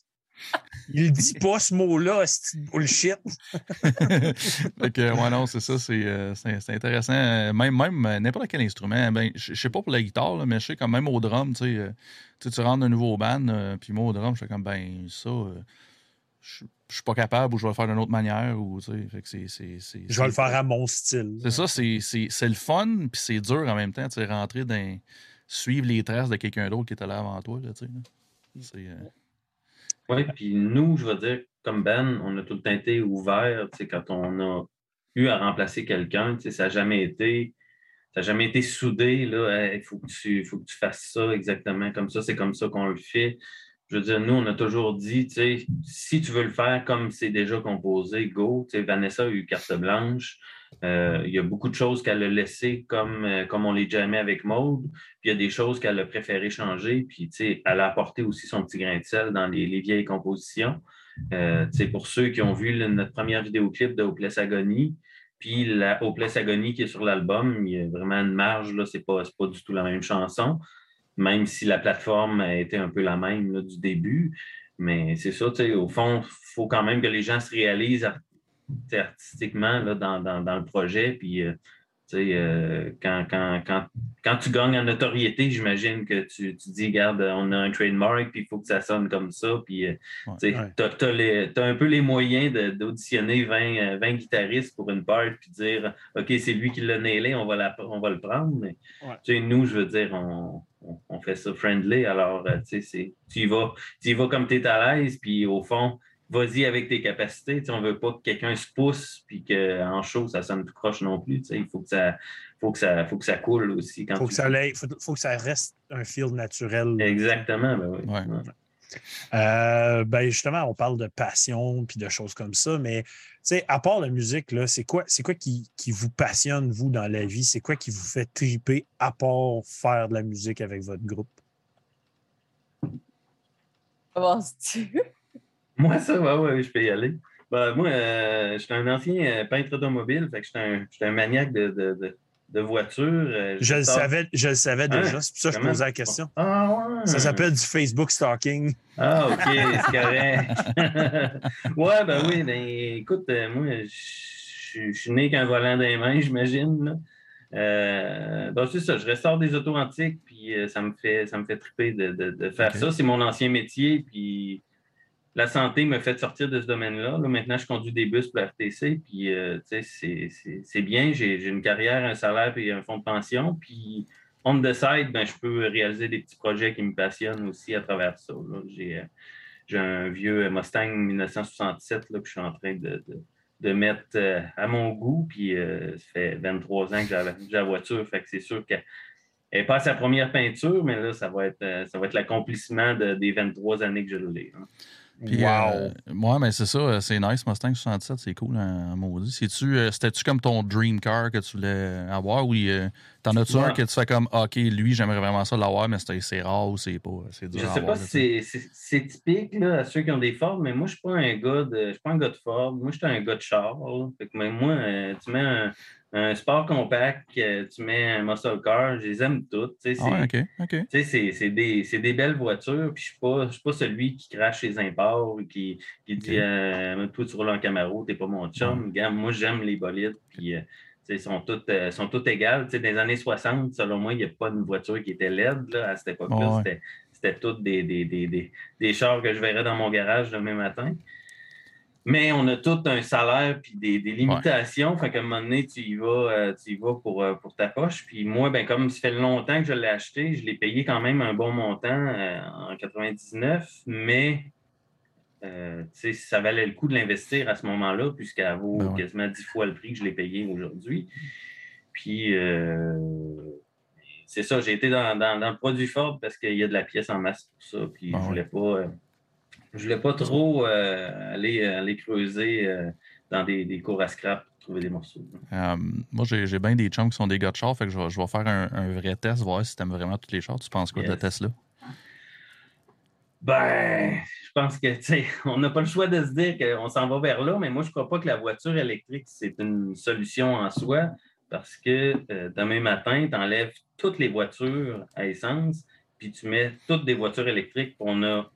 Il dit pas ce mot-là, c'est bullshit. fait que, ouais, non, c'est ça, c'est, euh, intéressant. Même, même euh, n'importe quel instrument. Ben, je sais pas pour la guitare, mais je sais quand même au drum, tu sais, euh, tu rentres un nouveau band, puis moi au drum, je fais comme, ben, ça, je suis pas capable ou je vais le faire d'une autre manière. Ou, fait que c'est, je vais le faire à mon style. C'est ça, c'est, le fun, puis c'est dur en même temps, tu rentrer dans. suivre les traces de quelqu'un d'autre qui était là avant toi, tu sais. C'est. Oui, puis nous, je veux dire, comme Ben, on a tout le temps été ouvert quand on a eu à remplacer quelqu'un. Ça n'a jamais été. Ça jamais été soudé, il faut, que tu, faut que tu fasses ça exactement comme ça, c'est comme ça qu'on le fait. Je veux dire, nous, on a toujours dit, si tu veux le faire comme c'est déjà composé, go. Vanessa a eu carte blanche. Euh, il y a beaucoup de choses qu'elle a laissées comme, euh, comme on les jamais avec Maude. Puis il y a des choses qu'elle a préféré changer. Puis elle a apporté aussi son petit grain de sel dans les, vieilles compositions. Euh, pour ceux qui ont vu notre première vidéoclip de Hopeless Agony, puis la Hopeless Agony qui est sur l'album, il y a vraiment une marge, là, c'est pas, pas du tout la même chanson, même si la plateforme a été un peu la même du début. Mais c'est ça, au fond, il faut quand même que les gens se réalisent artistiquement là, dans, dans, dans, le projet. Puis, euh, quand, quand, quand, quand, tu gagnes en notoriété, j'imagine que tu, tu, dis, regarde, on a un trademark, puis il faut que ça sonne comme ça. Puis, euh, tu as, un peu les moyens d'auditionner 20, 20, guitaristes pour une part, puis dire, OK, c'est lui qui l'a nailé, on va, la, on va le prendre. Mais nous, je veux dire, on, on, fait ça friendly. Alors, euh, tu y vas, tu y vas comme tu es à l'aise, puis au fond, vas-y avec tes capacités. on ne veut pas que quelqu'un se pousse puis qu'en show, ça sonne tout croche non plus. Il faut que ça. Faut que, ça, faut que ça coule aussi. Il faut, que ça faut, que ça reste un feel naturel. Exactement, ben oui. Euh, ben justement, on parle de passion puis de choses comme ça, mais à part la musique, c'est quoi, quoi qui, qui, vous passionne, vous, dans la vie? C'est quoi qui vous fait triper à part faire de la musique avec votre groupe? Commences-tu? Moi, ça, va, ouais, je peux y aller. Ben, moi, euh, je suis un ancien euh, peintre automobile, fait que je suis un, maniaque de, de, de, voitures. Euh, je, le savais, je le savais hein? déjà, c'est pour ça que je posais la question. Ah, ouais. Ça s'appelle du Facebook stalking. Ah, OK, c'est correct. ouais, ben oui, ben écoute, moi, je suis né qu'un volant dans les mains, j'imagine. Euh, ben, c'est ça, je restaure des autos antiques, puis ça me fait ça me fait triper de, de faire ça. C'est mon ancien métier, puis la santé me fait sortir de ce domaine-là. maintenant, je conduis des bus pour la RTC, puis euh, c'est bien. J'ai une carrière, un salaire et un fonds de pension. Puis, on the side, ben, je peux réaliser des petits projets qui me passionnent aussi à travers ça. Euh, j'ai un vieux Mustang 1967 là, que je suis en train de, de, mettre euh, à mon goût. Puis, ça fait 23 ans que j'ai la voiture. Fait que c'est sûr qu'elle n'est pas sa première peinture, mais là, ça va être, ça va être l'accomplissement des 23 années que je l'ai. Hein wow! Euh, mais c'est ça, euh, c'est nice, Mustang 67, c'est cool, hein, maudit. Euh, c'était-tu comme ton dream car que tu voulais avoir ou t'en as-tu un que tu fais comme, OK, lui, j'aimerais vraiment ça l'avoir, mais c'est rare ou c'est pas, c'est dur Je sais pas si c'est typique là, à ceux qui ont des Ford, mais moi, je suis pas un gars de, je suis pas un gars de Ford. Moi, je suis un gars de char. Fait que, moi, tu mets un, un sport compact, tu mets un muscle car, je les aime toutes. Ah, c'est des, des, belles voitures, puis je ne suis, pas celui qui crache les imports, qui, qui dit euh, Toi, tu roules en Camaro, t'es pas mon chum. moi, j'aime les bolides, puis euh, sont toutes, euh, sont toutes égales. dans les années 60, selon moi, il n'y a pas de voiture qui était laide là, à cette époque-là. C'était toutes des, des, des, des, chars que je verrais dans mon garage demain matin. Mais on a tout un salaire puis des, limitations. Fait qu'à un moment donné, tu y vas, euh, tu y vas pour, euh, pour ta poche. Puis moi, ben, comme ça fait longtemps que je l'ai acheté, je l'ai payé quand même un bon montant en 99, mais ça valait le coup de l'investir à ce moment-là, puisqu'elle vaut ben quasiment dix fois le prix que je l'ai payé aujourd'hui. Puis c'est ça, j'ai été dans, le produit fort parce qu'il y a de la pièce en masse pour ça. Puis ben je voulais pas je voulais pas trop euh, aller, aller, creuser euh, dans des, des, cours à scrap pour trouver des morceaux. Euh, moi, j'ai bien des chums qui sont des gars de char, fait que je vais, je vais faire un, un, vrai test, voir si tu aimes vraiment tous les chars. Tu penses quoi de test là Ben, je pense que, tu sais, on n'a pas le choix de se dire qu'on s'en va vers là, mais moi, je ne crois pas que la voiture électrique, c'est une solution en soi, parce que demain matin, tu enlèves toutes les voitures à essence, puis tu mets toutes des voitures électriques, on a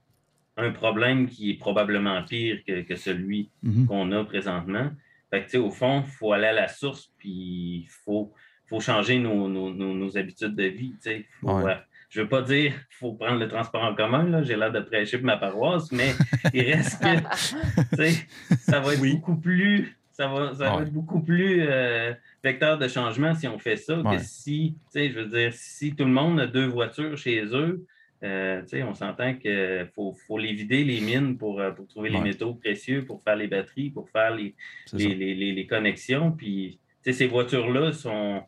un problème qui est probablement pire que, celui mhm. qu'on a présentement. Fait que, au fond, il faut aller à la source, puis il faut, faut changer nos, habitudes de vie. Euh, je ne veux pas dire qu'il faut prendre le transport en commun, j'ai l'air de prêcher pour ma paroisse, mais il reste que ça va être beaucoup plus. Ça va, être beaucoup plus euh, vecteur de changement si on fait ça que si, je veux dire, si tout le monde a deux voitures chez eux, euh, on s'entend qu'il faut, faut, les vider, les mines, pour, euh, pour trouver les métaux précieux, pour faire les batteries, pour faire les, les, les, les, connexions. Puis, ces voitures-là sont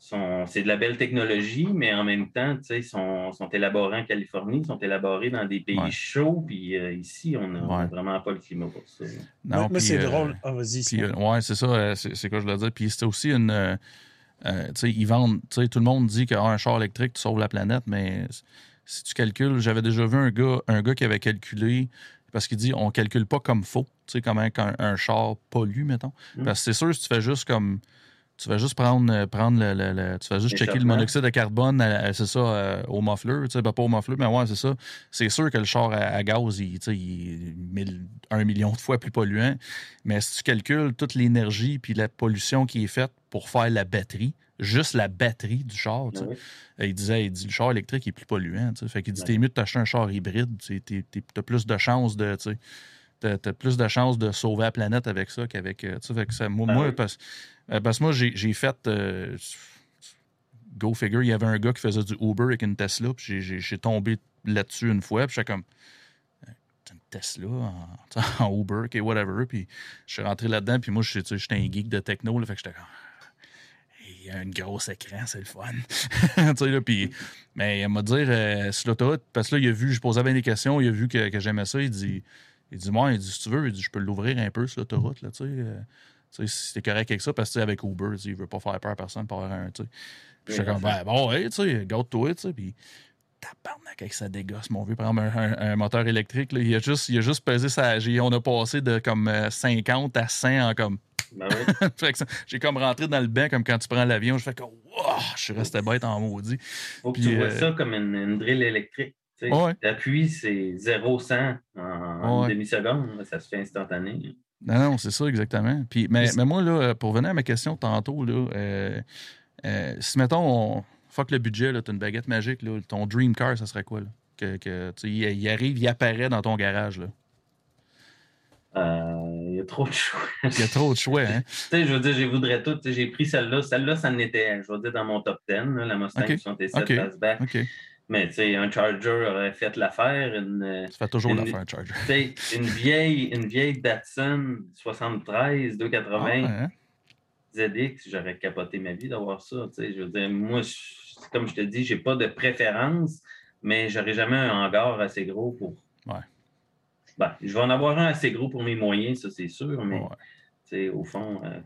c'est de la belle technologie, mais en même temps, sont, sont élaborées en Californie, sont élaborées dans des pays chauds. Puis euh, ici, on n'a vraiment pas le climat pour ça. Non, mais c'est drôle. Ah, vas-y. Oui, c'est ça. C'est quoi je voulais dire. Puis c'est aussi une. ils vendent. Tout le monde dit qu'un char électrique, tu sauves la planète, mais si tu calcules, j'avais déjà vu un gars, un gars qui avait calculé, parce qu'il dit on calcule pas comme faux, tu sais, comme un, un, char pollue, mettons. Mm. Parce que c'est sûr, si tu fais juste comme tu vas juste prendre, euh, prendre le, le- le- Tu vas juste checker le monoxyde de carbone, euh, euh, c'est ça, au muffler. Tu sais, ben, pas au muffler, mais ouais, c'est ça. C'est sûr que le char à, à gaz, il, il est mille- un million de fois plus polluant. Mais si tu calcules toute l'énergie puis la pollution qui est faite pour faire la batterie, juste la batterie du char, tu sais, Ben oui. il disait, il dit, le char électrique est plus polluant. tu sais. Fait qu'il dit, Ouais. t'es mieux de t'acheter un char hybride. Tu as plus de chances de, t'as- t'as plus de chances de sauver la planète avec ça qu'avec. euh, ça, moi, Ah moi, oui. parce, euh, parce que moi, j'ai fait. euh, go figure, il y avait un gars qui faisait du Uber avec une Tesla, puis j'ai- tombé là-dessus une fois, puis j'étais comme. Une Tesla en, en Uber, ok, whatever. Puis je suis rentré là-dedans, puis moi, j'étais un geek de techno, là, fait que j'étais comme. Il y a un gros écran, c'est le fun. Tu sais, là, puis, mais il m'a dit euh, sur l'autoroute, parce que là, il a vu, je posais bien des questions, il a vu que, que j'aimais ça, il dit, il dit, moi, il dit, si tu veux, il dit, je peux l'ouvrir un peu sur l'autoroute, là, tu sais. euh, tu sais, si t'es correct avec ça, parce que tu sais, avec Uber, il veut pas faire peur à personne pour avoir un, tu sais. Puis j'étais Oui, comme, ben bon, hey, tu sais, garde-toi, tu sais, puis tabarnak avec ça dégosse, mon vieux, par exemple, un, un- un moteur électrique, là, il a juste, il a juste pesé sa, on a passé de comme euh, 50 à 100 en comme Ben oui. j'ai comme rentré dans le bain comme quand tu prends l'avion. Je fais comme, wow, je suis resté bête en maudit. Faut que Puis, tu vois euh, ça comme une, une drill électrique. T'appuies, c'est 0-100 en, en Ouais. une demi-seconde. Ça se fait instantané. Non, non, c'est ça, exactement. Puis, mais, Mais- moi, là, pour venir à ma question tantôt, là, euh, euh, si, mettons, on, fuck le budget, tu as une baguette magique, là, ton dream car, ça serait quoi? Là? Que, il, il arrive, il apparaît dans ton garage. Là. Euh, Il y a trop de choix. Il y a trop de choix. Hein? Tu sais, je veux dire, je voudrais tout. J'ai pris celle-là. Celle-là, ça en était, je veux dire, dans mon top 10, là, la Mustang Ok. 67 Ok. Fastback. OK. Mais tu sais, un Charger aurait fait l'affaire. Une, euh, Ça fait toujours l'affaire, Charger. tu sais, une vieille, une vieille Datsun 73, 280 Ah, ouais, hein? ZX, j'aurais capoté ma vie d'avoir ça. tu sais. Je veux dire, moi, je- comme je te dis, j'ai pas de préférence, mais j'aurais jamais un hangar assez gros pour. Ouais. Ben, je vais en avoir un assez gros pour mes moyens, ça c'est sûr, mais Ouais. tu sais, au fond. euh,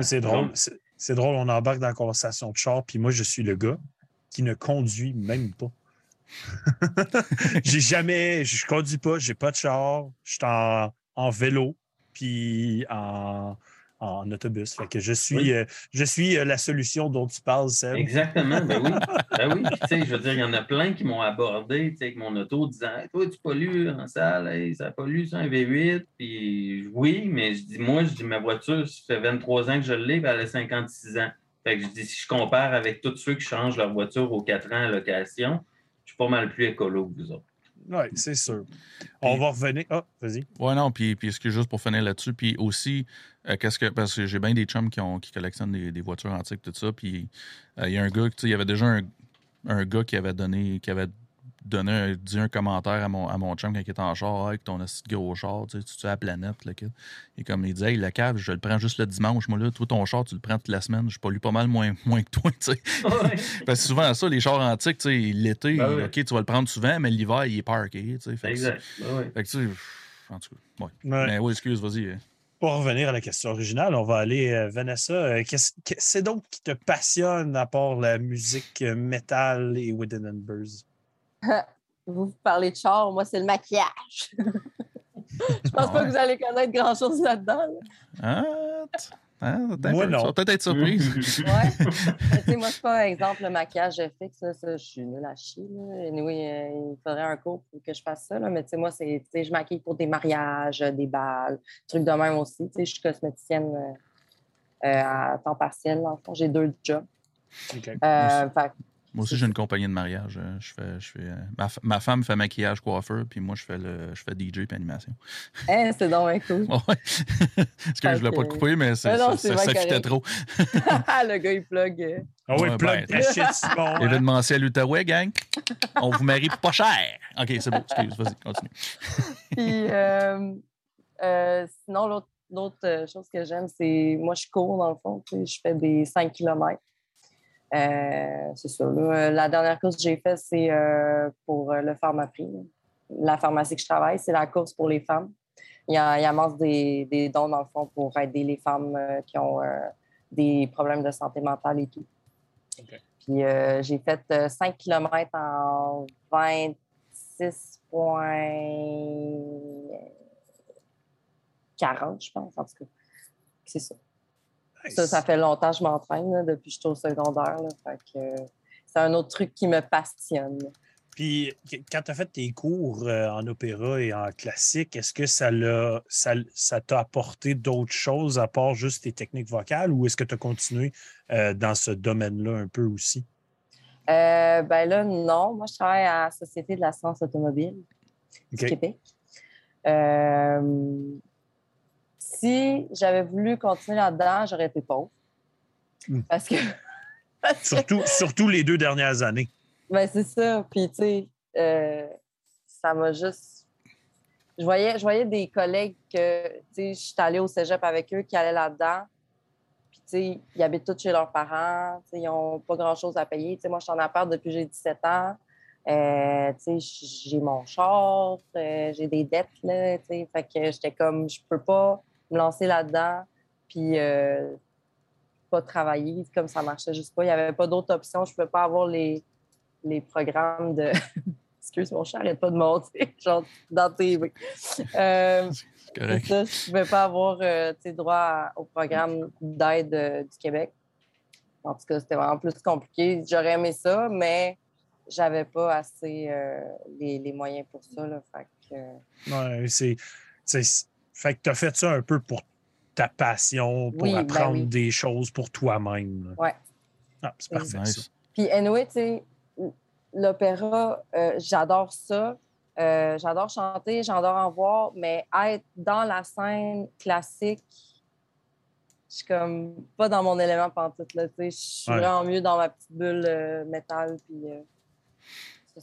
C'est drôle. C'est drôle, on embarque dans la conversation de char, puis moi, je suis le gars qui ne conduit même pas. j'ai jamais, je conduis pas, j'ai pas de char, je suis en, en vélo, puis en, en autobus. Fait que je suis, Oui. euh, je suis euh, la solution dont tu parles, Seb. Exactement, ben oui. Ben oui, puis je veux dire, il y en a plein qui m'ont abordé, avec mon auto, disant Toi, tu pollues en salle, hey, ça pollue ça un V8. Puis oui, mais je dis, moi, je dis, ma voiture, ça fait 23 ans que je l'ai, elle a 56 ans. Fait que je dis, si je compare avec tous ceux qui changent leur voiture aux 4 ans à location, je suis pas mal plus écolo que vous autres. Oui, c'est sûr. On va revenir. Ah, vas-y. Ouais, non, puis, puis juste pour finir là-dessus, puis aussi, euh, qu'est-ce que. Parce que j'ai bien des chums qui, ont, qui collectionnent des, des voitures antiques, tout ça, puis euh, il y a un gars, tu sais, il y avait déjà un, un gars qui avait donné, qui avait donné un, dit un commentaire à mon, à mon chum quand il était en char, avec ton de gros char, tu sais, tu tues la planète, le kid. Et comme il disait, hey, la cave, je le prends juste le dimanche, moi là, toi, ton char, tu le prends toute la semaine, je pollue pas mal moins, moins que toi, tu sais. Parce que souvent, ça, les chars antiques, tu sais, l'été, Ben oui. OK, tu vas le prendre souvent, mais l'hiver, il est parké, tu sais. Fait que exact. Ben oui. Fait que, tu sais, en tout cas, ouais. Ouais. Mais oui, excuse, vas-y. euh. Pour revenir à la question originale, on va aller, euh, Vanessa. euh, qu'est-ce que c'est donc qui te passionne à part la musique euh, métal et Wooden and Burrs? Vous, vous parlez de char, moi, c'est le maquillage. Je pense Ah pas que vous allez connaître grand-chose là-dedans. là. Ah, Moi, non. Peut-être être surprise. Ouais. Mais tu sais, moi, c'est pas, exemple, le maquillage fixe. Là, ça, je suis nulle à chier. Là. Euh, il faudrait un cours pour que je fasse ça. Là. Mais tu sais, moi, c'est, tu sais, je maquille pour des mariages, des balles, trucs de même aussi. Tu sais, je suis cosméticienne euh, euh, à temps partiel. Dans le fond, j'ai deux jobs. Euh, fait Moi aussi, j'ai une compagnie de mariage. euh, Je fais, je fais, euh, ma, ma femme fait maquillage, coiffeur, puis moi, je fais, le, je fais DJ et animation. Hein, c'est donc cool. Ouais. Parce que je voulais pas te couper, mais c'est- Ah non, ça, ça, fitait trop. le gars, il plug. euh. Ah oui, Ouais, plug ben, shit, Simon. hein? Événementiel Outaouais, gang. On vous marie pas cher. OK, c'est bon. Excuse, vas-y, continue. Puis, euh, euh, sinon, l'autre, chose que j'aime, c'est. Moi, je cours dans le fond. tu sais, Je fais des 5 km. C'est ça. là. Euh, La dernière course que j'ai faite, c'est euh, pour euh, le Pharmaprix. La pharmacie que je travaille, c'est la course pour les femmes. Il y a, il y amasse des, des dons, dans le fond, pour aider les femmes euh, qui ont euh, des problèmes de santé mentale et tout. OK. Puis euh, j'ai fait euh, 5 km en 26 points 40, je pense, en tout cas. C'est ça. Ça, ça fait longtemps que je m'entraîne, depuis que je suis au secondaire. euh, c'est un autre truc qui me passionne. Puis, qu- quand tu as fait tes cours euh, en opéra et en classique, est-ce que ça l'a ça, ça t'a apporté d'autres choses à part juste tes techniques vocales ou est-ce que tu as continué euh, dans ce domaine-là un peu aussi? Euh, ben là, non. Moi, je travaille à la Société de la science automobile du OK. Québec. Euh, si j'avais voulu continuer là-dedans, j'aurais été pauvre. Hmm. Parce que. parce que- Surtout, surtout les deux dernières années. Ben, c'est ça. Puis, tu sais, euh, ça m'a juste. Je voyais, je voyais des collègues que, tu sais, je suis allée au cégep avec eux qui allaient là-dedans. Puis, tu sais, ils habitent tous chez leurs parents. Tu sais, ils n'ont pas grand-chose à payer. Tu sais, moi, je suis en appart depuis que j'ai 17 ans. Euh, tu sais, j'ai mon char, euh, j'ai des dettes, là, tu sais. Fait que j'étais comme, je peux pas me lancer là-dedans. Puis, euh, pas travailler comme ça marchait juste pas. Il n'y avait pas d'autre option. Je ne pouvais pas avoir les, les programmes de. Excuse mon chat, arrête pas de monter, genre dans TV. Euh, correct. ça, je ne pouvais pas avoir euh, droit à- au programme d'aide euh, du Québec. En tout cas, c'était vraiment plus compliqué. J'aurais aimé ça, mais j'avais pas assez euh, les, les moyens pour ça. Là, fait que, Ouais, c'est- fait que tu as fait ça un peu pour ta passion, pour Oui, ben apprendre oui. des choses pour toi-même. ouais. Ah, c'est Oui. parfait. ça. Puis, anyway, tu sais, l'opéra, euh, j'adore ça. Euh, j'adore chanter, j'adore en voir, mais être dans la scène classique, je suis comme pas dans mon élément pantoute, là, tu sais. Je suis Ouais. vraiment mieux dans ma petite bulle euh, métal, puis euh,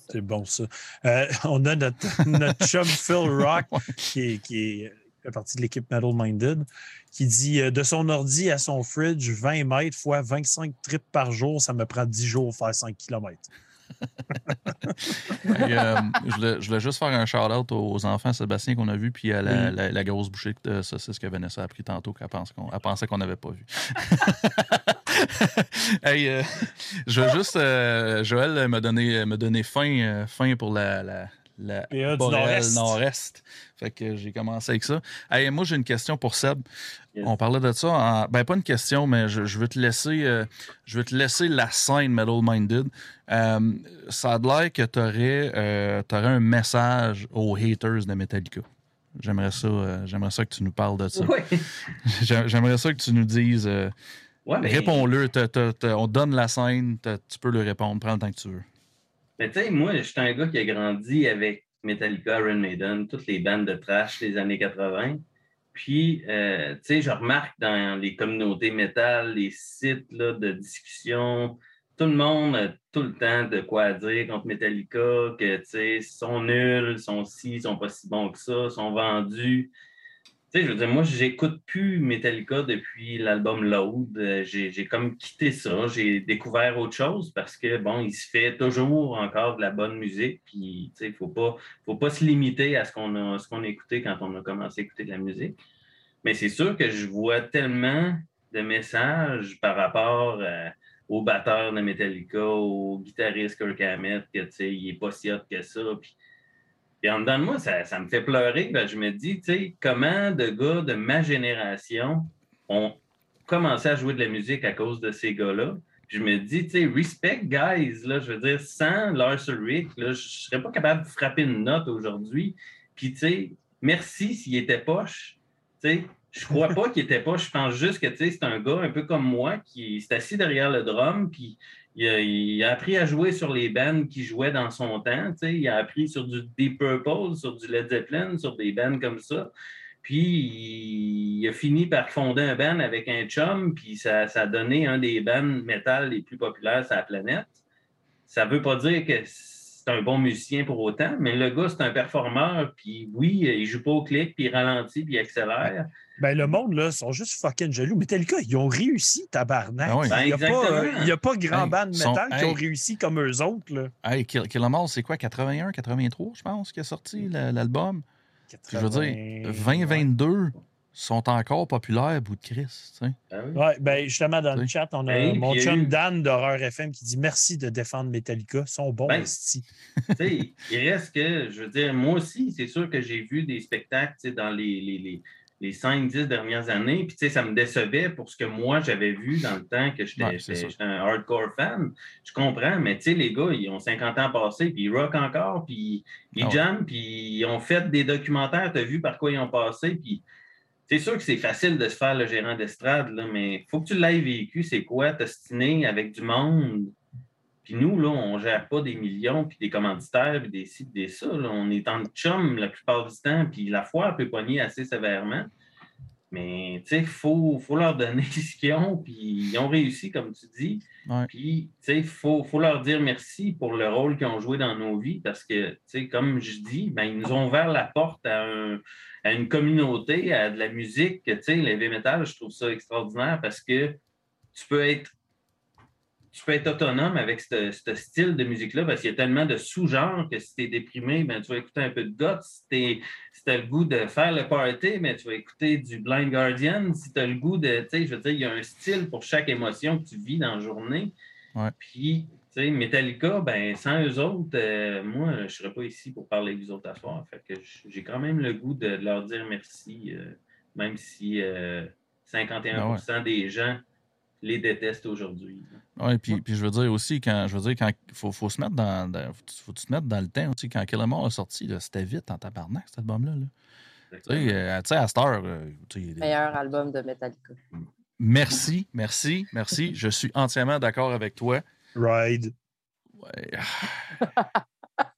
c'est bon, ça. Euh, on a notre, notre chum Phil Rock, qui, est, qui est- fait partie de l'équipe Metal Minded, qui dit euh, de son ordi à son fridge, 20 mètres fois 25 trips par jour, ça me prend 10 jours faire 5 km. Et, euh, je, voulais, je voulais juste faire un shout-out aux enfants Sébastien qu'on a vu, puis à la, Oui. la- la grosse bouchée de saucisse que Vanessa a pris tantôt, qu'elle pense qu'on, pensait qu'on n'avait pas vu. hey, euh, je veux juste. euh, Joël m'a donné, m'a donné faim, euh, faim pour la. La Nord-Est. nord-est. Fait que j'ai commencé avec ça. Hey, moi, j'ai une question pour Seb. Yes. On parlait de ça. en- ben, pas une question, mais je, je veux te laisser, euh, je veux te laisser la scène Metal Minded. Euh, ça a l'air que tu aurais, un message aux haters de Metallica. J'aimerais ça, euh, j'aimerais ça que tu nous parles de ça. J'ai- J'aimerais ça que tu nous dises. euh, Ouais, mais- Réponds-le. on te donne la scène. Tu peux le répondre. Prends le temps que tu veux. Mais tu sais, moi, je suis un gars qui a grandi avec Metallica, Iron Maiden, toutes les bandes de trash des années 80. Puis, euh, tu sais, je remarque dans les communautés métal, les sites de discussion, tout le monde a tout le temps de quoi dire contre Metallica, que, tu sais, sont nuls, ils sont ci, sont pas si bons que ça, ils sont vendus. Tu sais, je veux dire, moi, j'écoute plus Metallica depuis l'album Load. Euh, J'ai comme quitté ça. J'ai découvert autre chose parce que, bon, il se fait toujours encore de la bonne musique. Puis, tu sais, il faut pas, faut pas se limiter à ce qu'on a, a écouté quand on a commencé à écouter de la musique. Mais c'est sûr que je vois tellement de messages par rapport euh, au batteur de Metallica, au guitariste Kirk Hammett, que, tu sais, il est pas si hot que ça. Puis, puis en dedans de moi, ça, me fait pleurer. Je me dis, tu sais, comment de gars de ma génération ont commencé à jouer de la musique à cause de ces gars-là? Je me dis, tu sais, respect, guys. Là, je veux dire, sans Lars Ulrich, là, je ne serais pas capable de frapper une note aujourd'hui. Puis, tu sais, merci s'il était poche. Tu sais, je crois pas qu'il était poche. Je pense juste que, tu sais, c'est un gars un peu comme moi qui s'est assis derrière le drum, puis il a, appris à jouer sur les bands qui jouaient dans son temps. Il a appris sur du Deep Purple, sur du Led Zeppelin, sur des bands comme ça. Puis il a fini par fonder un band avec un chum, puis ça, ça a donné un des bands métal les plus populaires sur la planète. Ça ne veut pas dire que c'est un bon musicien pour autant, mais le gars, c'est un performeur, puis oui, il joue pas au clic, puis il ralentit, puis il accélère. Ben, le monde, là, sont juste fucking jaloux. Metallica, ils ont réussi, tabarnak. Ah oui. Ben, Il n'y a, pas, exactement. euh, il y a pas grand Hey, band de sont- métal qui ont réussi comme eux autres. Là. Hey, Kill, Kill 'Em All, c'est quoi 81, 83, je pense, qui a sorti la- l'album? Je veux dire, 2022 sont encore populaires, bout de Christ. Ah oui. Ouais, ben justement, dans le chat, on a Hey, mon a chum eu- Dan d'Horreur FM qui dit merci de défendre Metallica. Ils sont bons, Ben, esti. Tu sais, il reste que, je veux dire, moi aussi, c'est sûr que j'ai vu des spectacles tu sais, dans les, les, les, les 5-10 dernières années. Puis, tu sais, ça me décevait pour ce que moi, j'avais vu dans le temps que j'étais Ouais, un hardcore fan. Je comprends, mais tu sais, les gars, ils ont 50 ans passés, puis ils rock encore, puis ils ouais. jamment, puis ils ont fait des documentaires, tu as vu par quoi ils ont passé, puis c'est sûr que c'est facile de se faire le gérant d'estrade, là, mais il faut que tu l'aies vécu. C'est quoi, t'ostiner avec du monde? Puis nous, là, on ne gère pas des millions, puis des commanditaires, puis des puis des ça. là. On est en chum la plupart du temps, puis la foire peut pogner assez sévèrement. Mais, tu sais, il faut, faut leur donner ce qu'ils ont, puis ils ont réussi, comme tu dis. Ouais. Puis, tu sais, il faut, faut leur dire merci pour le rôle qu'ils ont joué dans nos vies, parce que, tu sais, comme je dis, ben, ils nous ont ouvert la porte à, un- à une communauté, à de la musique. Tu sais, l'heavy metal, je trouve ça extraordinaire parce que tu peux être tu peux être autonome avec ce, style de musique-là parce qu'il y a tellement de sous-genres que si tu es déprimé, ben, tu vas écouter un peu de goth. Si tu as le goût de faire le party, ben, tu vas écouter du Blind Guardian. Si tu as le goût de, tu sais, je veux dire, il y a un style pour chaque émotion que tu vis dans la journée. Ouais. Puis, Metallica, ben, sans eux autres, euh, moi, je ne serais pas ici pour parler avec vous autres à soir. Fait que j'ai quand même le goût de, leur dire merci, euh, même si euh, 51% des gens les détestent aujourd'hui. Oui, puis, puis je veux dire aussi, quand je veux dire, quand faut, faut se mettre dans, dans- faut, faut se mettre dans le temps aussi. Quand Kill 'Em All a sorti, c'était vite en tabarnak, cet album-là. là. Tu sais, à cette heure, Meilleur album de Metallica. merci, merci, merci. Je suis entièrement d'accord avec toi. Ride. Ouais.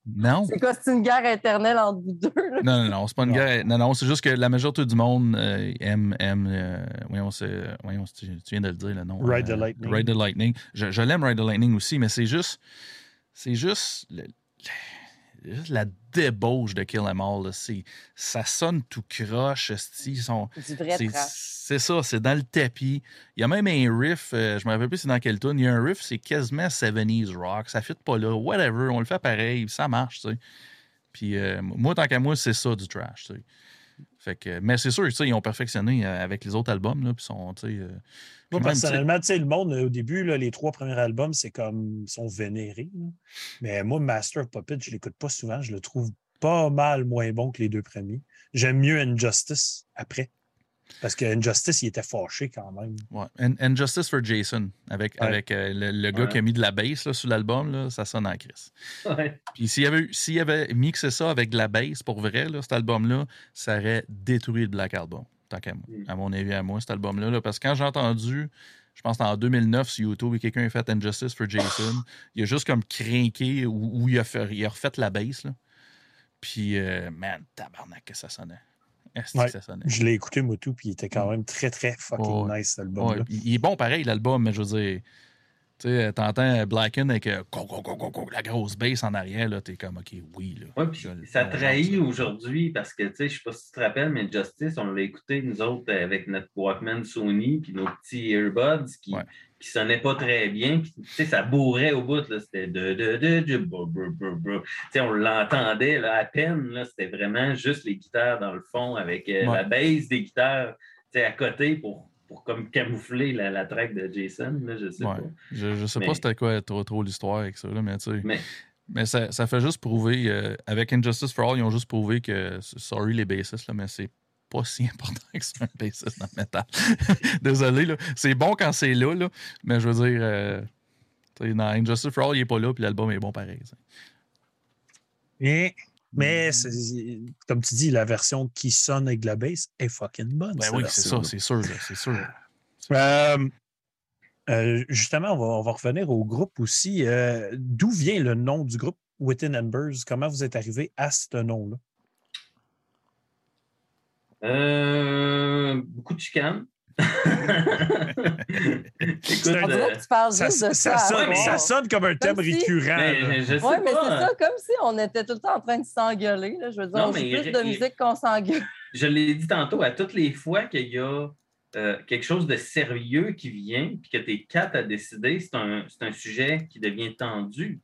Non. C'est quoi, c'est une guerre éternelle entre vous deux? là? Non, non, non, c'est pas une Non. guerre. Non, non, c'est juste que la majorité du monde euh, aime. aime euh, voyons, voyons, tu, tu viens de le dire, le nom. Ride the euh, Lightning. Ride the Lightning. Je, je l'aime, Ride the Lightning aussi, mais c'est juste. C'est juste. le- le- juste la débauche de Kill Em All. Ça sonne tout croche. c'est ça, c'est dans le tapis. Il y a même un riff, euh, je me rappelle plus c'est dans quel tune. Il y a un riff, c'est quasiment 70s rock. Ça fit pas là. Whatever, on le fait pareil, ça marche, tu sais. Puis euh, moi, tant qu'à moi, c'est ça du trash. Fait que, mais c'est sûr, ils ont perfectionné euh, avec les autres albums, là, sont, euh, Moi, même, personnellement, tu sais, le monde, au début, là, les trois premiers albums, c'est comme. Ils sont vénérés. là. Mais moi, Master of Puppet, je l'écoute pas souvent. Je le trouve pas mal moins bon que les deux premiers. J'aime mieux Injustice après. Parce que Injustice, il était fâché quand même. Ouais. And, and Justice for Jason, avec, Ouais. avec euh, le, le gars Ouais. qui a mis de la bass là, sur l'album, là, ça sonne en crise. Ouais. Puis s'il avait, s'il avait mixé ça avec de la bass pour vrai, là, cet album-là, ça aurait détruit le Black Album, tant qu'à moi. Mm. À mon avis, à moi, cet album-là. là. parce que quand j'ai entendu, je pense en 2009 sur YouTube, et quelqu'un a fait Injustice for Jason, il a juste comme crinqué ou, il, a fait, il a refait la bass. Là. Puis, euh, man, tabarnak que ça sonnait. Est-ce Ouais. que ça sonnait? Je l'ai écouté, moi, tout, puis il était quand même très, très fucking Ouais. nice, cet. Ouais, il il est bon pareil, l'album, mais je veux dire, tu sais, t'entends Blacken avec euh, go, go, go, go, go, la grosse bass en arrière, là, t'es comme, OK, oui. Là, Ouais, puis ça trahit aujourd'hui parce que, tu sais, je sais pas si tu te rappelles, mais Justice, on l'a écouté, nous autres, avec notre Walkman Sony, puis nos petits earbuds qui, Ouais. qui sonnaient pas très bien. Puis, tu sais, ça bourrait au bout. C'était de, de, de, de. Tu on l'entendait, à peine. C'était vraiment juste les guitares dans le fond avec euh, Ouais. la base des guitares, tu à côté pour, pour comme camoufler la, la track de Jason, là, je sais Ouais. pas. Je, je sais Mais- pas c'était quoi trop, trop l'histoire avec ça, là, mais tu sais. Mais Mais ça, ça fait juste prouver, euh, avec Injustice for All, ils ont juste prouvé que, sorry les bassistes, là, mais c'est pas si important que c'est un bassiste dans le métal. Désolé, là. C'est bon quand c'est là, là, mais je veux dire, euh, tu sais, dans Injustice for All, il est pas là, puis l'album est bon pareil. Et- mais, c'est- comme tu dis, la version qui sonne avec de la bass est fucking bonne. Ben oui, c'est ça, c'est sûr, c'est sûr. Euh, euh, justement, on va, on va revenir au groupe aussi. Euh, D'où vient le nom du groupe Within Embers? Comment vous êtes arrivé à ce nom-là? Euh, beaucoup de chicanes. Écoute, C'est un On dirait que tu parles Ça, juste de ça ça. sonne, ça comme un thème Comme si- récurrent. mais là. je, je sais Oui, mais c'est ça, comme si on était tout le temps en train de s'engueuler. là. Je veux dire, Non, on joue mais plus de musique qu'on s'engueule. Je l'ai dit tantôt, à toutes les fois qu'il y a euh, quelque chose de sérieux qui vient, puis que tu es quatre à décider, c'est un, c'est un sujet qui devient tendu.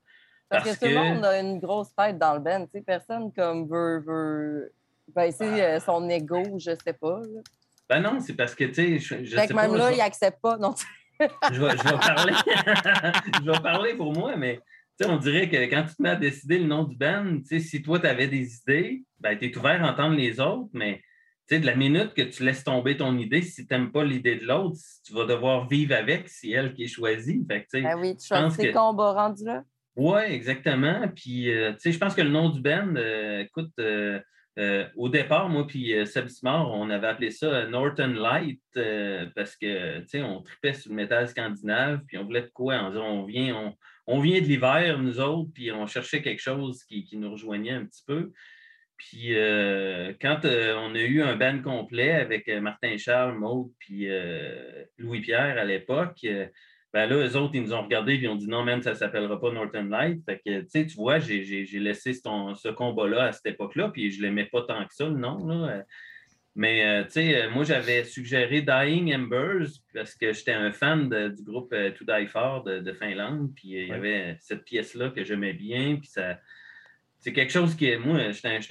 Parce, Parce que tout le monde a une grosse tête dans le band. tu sais. Personne comme veut, veut baisser euh, son ego, je sais pas. là. Ben non, c'est parce que, tu sais, je, je Fait sais que pas. même là, je, il accepte pas. Non, je vais, je vais parler. je vais parler pour moi, mais tu sais, on dirait que quand tu te mets à décider le nom du band, tu sais, si toi, tu avais des idées, ben, tu es ouvert à entendre les autres, mais sais, de la minute que tu laisses tomber ton idée, si tu n'aimes pas l'idée de l'autre, tu vas devoir vivre avec, si elle qui est choisie. Fait que, tu Ben oui, tu choisis tes combats rendus là. oui, exactement. Puis, euh, tu sais, je pense que le nom du band, euh, écoute, euh, euh, au départ, moi puis euh, Seb on avait appelé ça euh, Northern Light parce que, tu sais, on tripait sur le métal scandinave, puis on voulait de quoi? On, vient, on, vient de l'hiver, nous autres, puis on cherchait quelque chose qui, nous rejoignait un petit peu. Puis quand on a eu un band complet avec Martin Charles, Maud, puis Louis-Pierre à l'époque, ben là, eux autres, ils nous ont regardés et ils ont dit non, même ça ne s'appellera pas Northern Light. Fait que, tu sais, tu vois, j'ai- laissé ce, ce combat-là à cette époque-là, puis je ne l'aimais pas tant que ça, le nom. Là. Mais, euh, tu sais, euh, moi, j'avais suggéré Dying Embers parce que j'étais un fan de- du groupe euh, To Die For de, de Finlande, puis il y Ouais. avait cette pièce-là que j'aimais bien, puis ça. C'est quelque chose qui est. Moi, je ne suis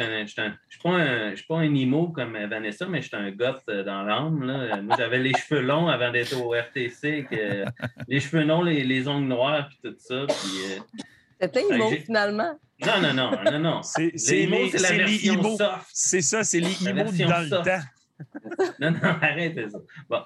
pas un je suis pas un emo comme euh, Vanessa, mais je suis un goth euh, dans l'âme. là. Euh, Moi, j'avais les cheveux longs avant d'être au RTC. que- les cheveux longs, les, les ongles noirs, puis tout ça. Puis, euh, C'était emo j'ai- finalement. Non, non, non, non, non. C'est la version emo. soft. C'est ça, c'est les emo dans le soft. temps. Non, non, arrête ça. Bon.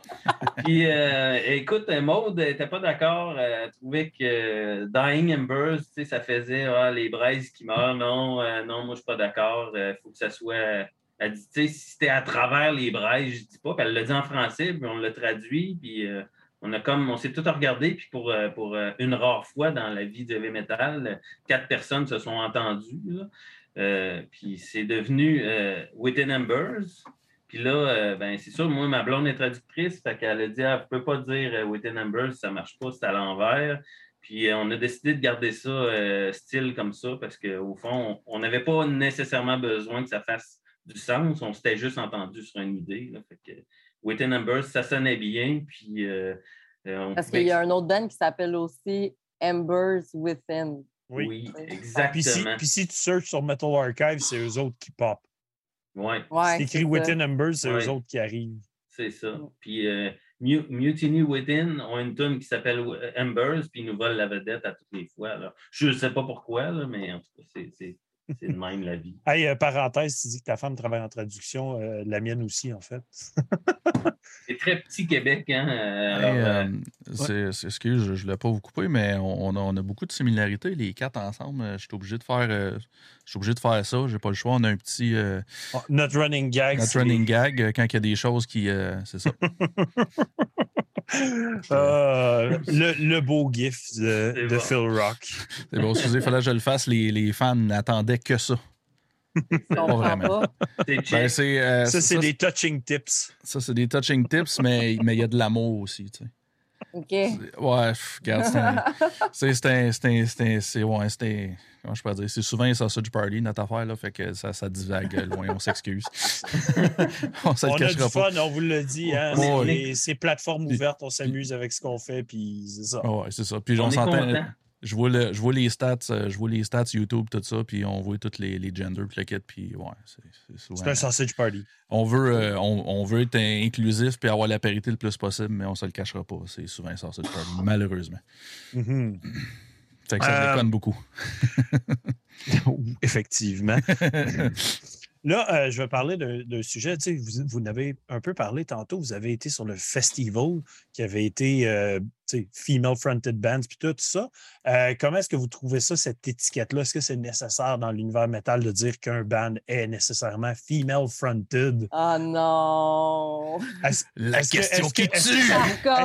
Puis, euh, écoute, Maude n'était pas d'accord. euh, Elle trouvait que euh, Dying Embers, tu sais, ça faisait ah, les braises qui meurent. Non, euh, non, moi, je suis pas d'accord. Il faut que ça soit. Elle dit, tu sais, si c'était à travers les braises, je dis pas. Puis elle l'a dit en français, puis on l'a traduit. Puis euh, on a comme, on s'est tout regardé. Puis pour, euh, pour euh, une rare fois dans la vie du heavy metal, euh, quatre personnes se sont entendues. Euh, puis c'est devenu euh, Within Embers. Puis là, euh, ben, c'est sûr, moi, ma blonde est traductrice, fait qu'elle a dit, ah, ne peut pas dire euh, Within Embers, ça ne marche pas, c'est à l'envers. Puis euh, on a décidé de garder ça euh, style comme ça parce qu'au fond, on n'avait pas nécessairement besoin que ça fasse du sens, on s'était juste entendu sur une idée. là. fait que Within Embers, ça sonnait bien, puis euh, on Parce pouvait- qu'il y a un autre band qui s'appelle aussi Embers Within. Oui. Oui, Ah, Puis si, exactement. puis si tu searches sur Metal Archive, c'est eux autres qui pop. Ouais. Écrit. Within Embers, c'est Ouais. eux autres qui arrivent. C'est ça. Puis euh, Mu- Mutiny Within ont une tune qui s'appelle euh, Embers, puis ils nous volent la vedette à toutes les fois. là. Je ne sais pas pourquoi, là, mais en tout cas, c'est- c'est de même la vie. Hey, euh, parenthèse, tu dis que ta femme travaille en traduction, euh, la mienne aussi, en fait. C'est très petit Québec, hein? euh, Hey, alors, euh, c'est- c'est- excuse, je ne voulais pas vous couper, mais on, on a, on a beaucoup de similarités, les quatre ensemble. Je suis obligé de faire euh, je suis obligé de faire ça. J'ai pas le choix. On a un petit euh, Oh, Notre running gag. notre running gag quand il y a des choses qui. euh, c'est ça. Euh, le, le beau gif de, C'est de bon. Phil Rock. C'est bon, excusez, il fallait que je le fasse. Les, les fans n'attendaient que ça. Vraiment. pas. c'est Ben, euh, Ça, c'est des touching tips. ça, c'est des touching tips, mais mais il y a de l'amour aussi. Tu sais. OK. Ouais, regarde, c'est un- c'est c'est un- c'est un- c'est un- c'est- ouais, un- comment je peux dire, c'est souvent un sausage party notre affaire là, fait que ça, ça divague loin, on s'excuse. on se le On a du pas. fun, on vous l'a dit. Hein? Ouais. C'est- C'est plateforme ouverte, on s'amuse avec ce qu'on fait, puis c'est ça. Ah ouais, c'est ça. Puis on, s'entend. Je vois, le, je vois les stats, euh, je vois les stats YouTube, tout ça, puis on voit tous les, les genders, puis le kit, puis ouais, c'est c'est souvent. C'est un sausage party. On veut, euh, on, on veut être inclusif puis avoir la parité le plus possible, mais on se le cachera pas. C'est souvent un sausage party, malheureusement. Mhm. Fait que ça Euh, déconne beaucoup. Effectivement. Là, euh, je vais parler d'un sujet. Tu sais, vous, vous en avez un peu parlé tantôt. Vous avez été sur le festival qui avait été euh, tu sais, female fronted bands puis tout ça. Euh, comment est-ce que vous trouvez ça, cette étiquette-là? Est-ce que c'est nécessaire dans l'univers métal de dire qu'un band est nécessairement female fronted? Ah non! La que- question qui est-ce tue! que- Ça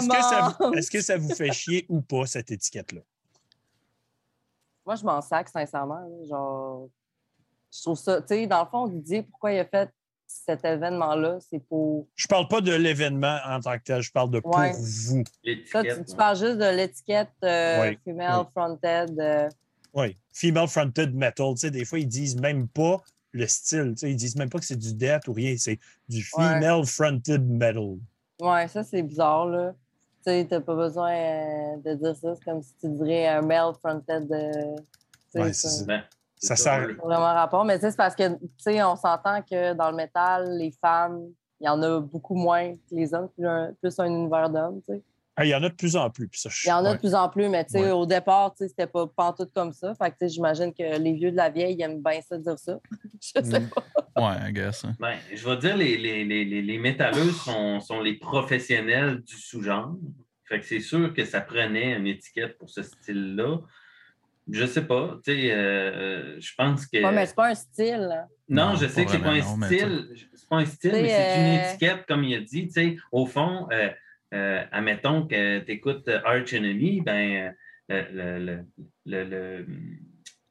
est-ce que, ça, que vous fait chier ou pas, cette étiquette-là? Moi, je m'en sac, sincèrement. Genre, je trouve ça, tu sais, dans le fond, Didier, pourquoi il a fait cet événement-là, c'est pour. Je parle pas de l'événement en tant que tel, je parle de pour Ouais. vous. Ça, tu, parles juste de l'étiquette euh, Oui, female oui. fronted. euh, Oui, female fronted metal. Tu sais, des fois, ils disent même pas le style. Tu sais, ils disent même pas que c'est du death ou rien. C'est du female fronted metal. Ouais, ça, c'est bizarre, là. Tu sais, t'as pas besoin euh, de dire ça. C'est comme si tu dirais un male fronted. euh, ça- c'est ça. Ça sert- vraiment rapport. Mais c'est parce que, tu sais, on s'entend que dans le métal, les femmes, il y en a beaucoup moins que les hommes, plus un, plus un univers d'hommes, tu sais. Ah, il y en a de plus en plus. puis ça, je- Il y en a Ouais. de plus en plus, mais tu sais, Ouais. au départ, tu sais, c'était pas, pas tout comme ça. Fait que tu sais, j'imagine que les vieux de la vieille ils aiment bien ça dire ça. Je sais Mm. pas. Ouais, I guess. hein. Ben, je vais dire, les, les, les, les, les métalleux sont, sont les professionnels du sous-genre. Fait que c'est sûr que ça prenait une étiquette pour ce style-là. Je sais pas. Tu sais, euh, je pense que. Ouais, mais c'est pas un style. Non, Non, je sais que c'est pas un non, style. C'est pas un style, mais c'est une euh, étiquette, comme il a dit. Tu sais, au fond, euh, euh, admettons que tu écoutes Arch Enemy, ben, euh, le, le, le, le-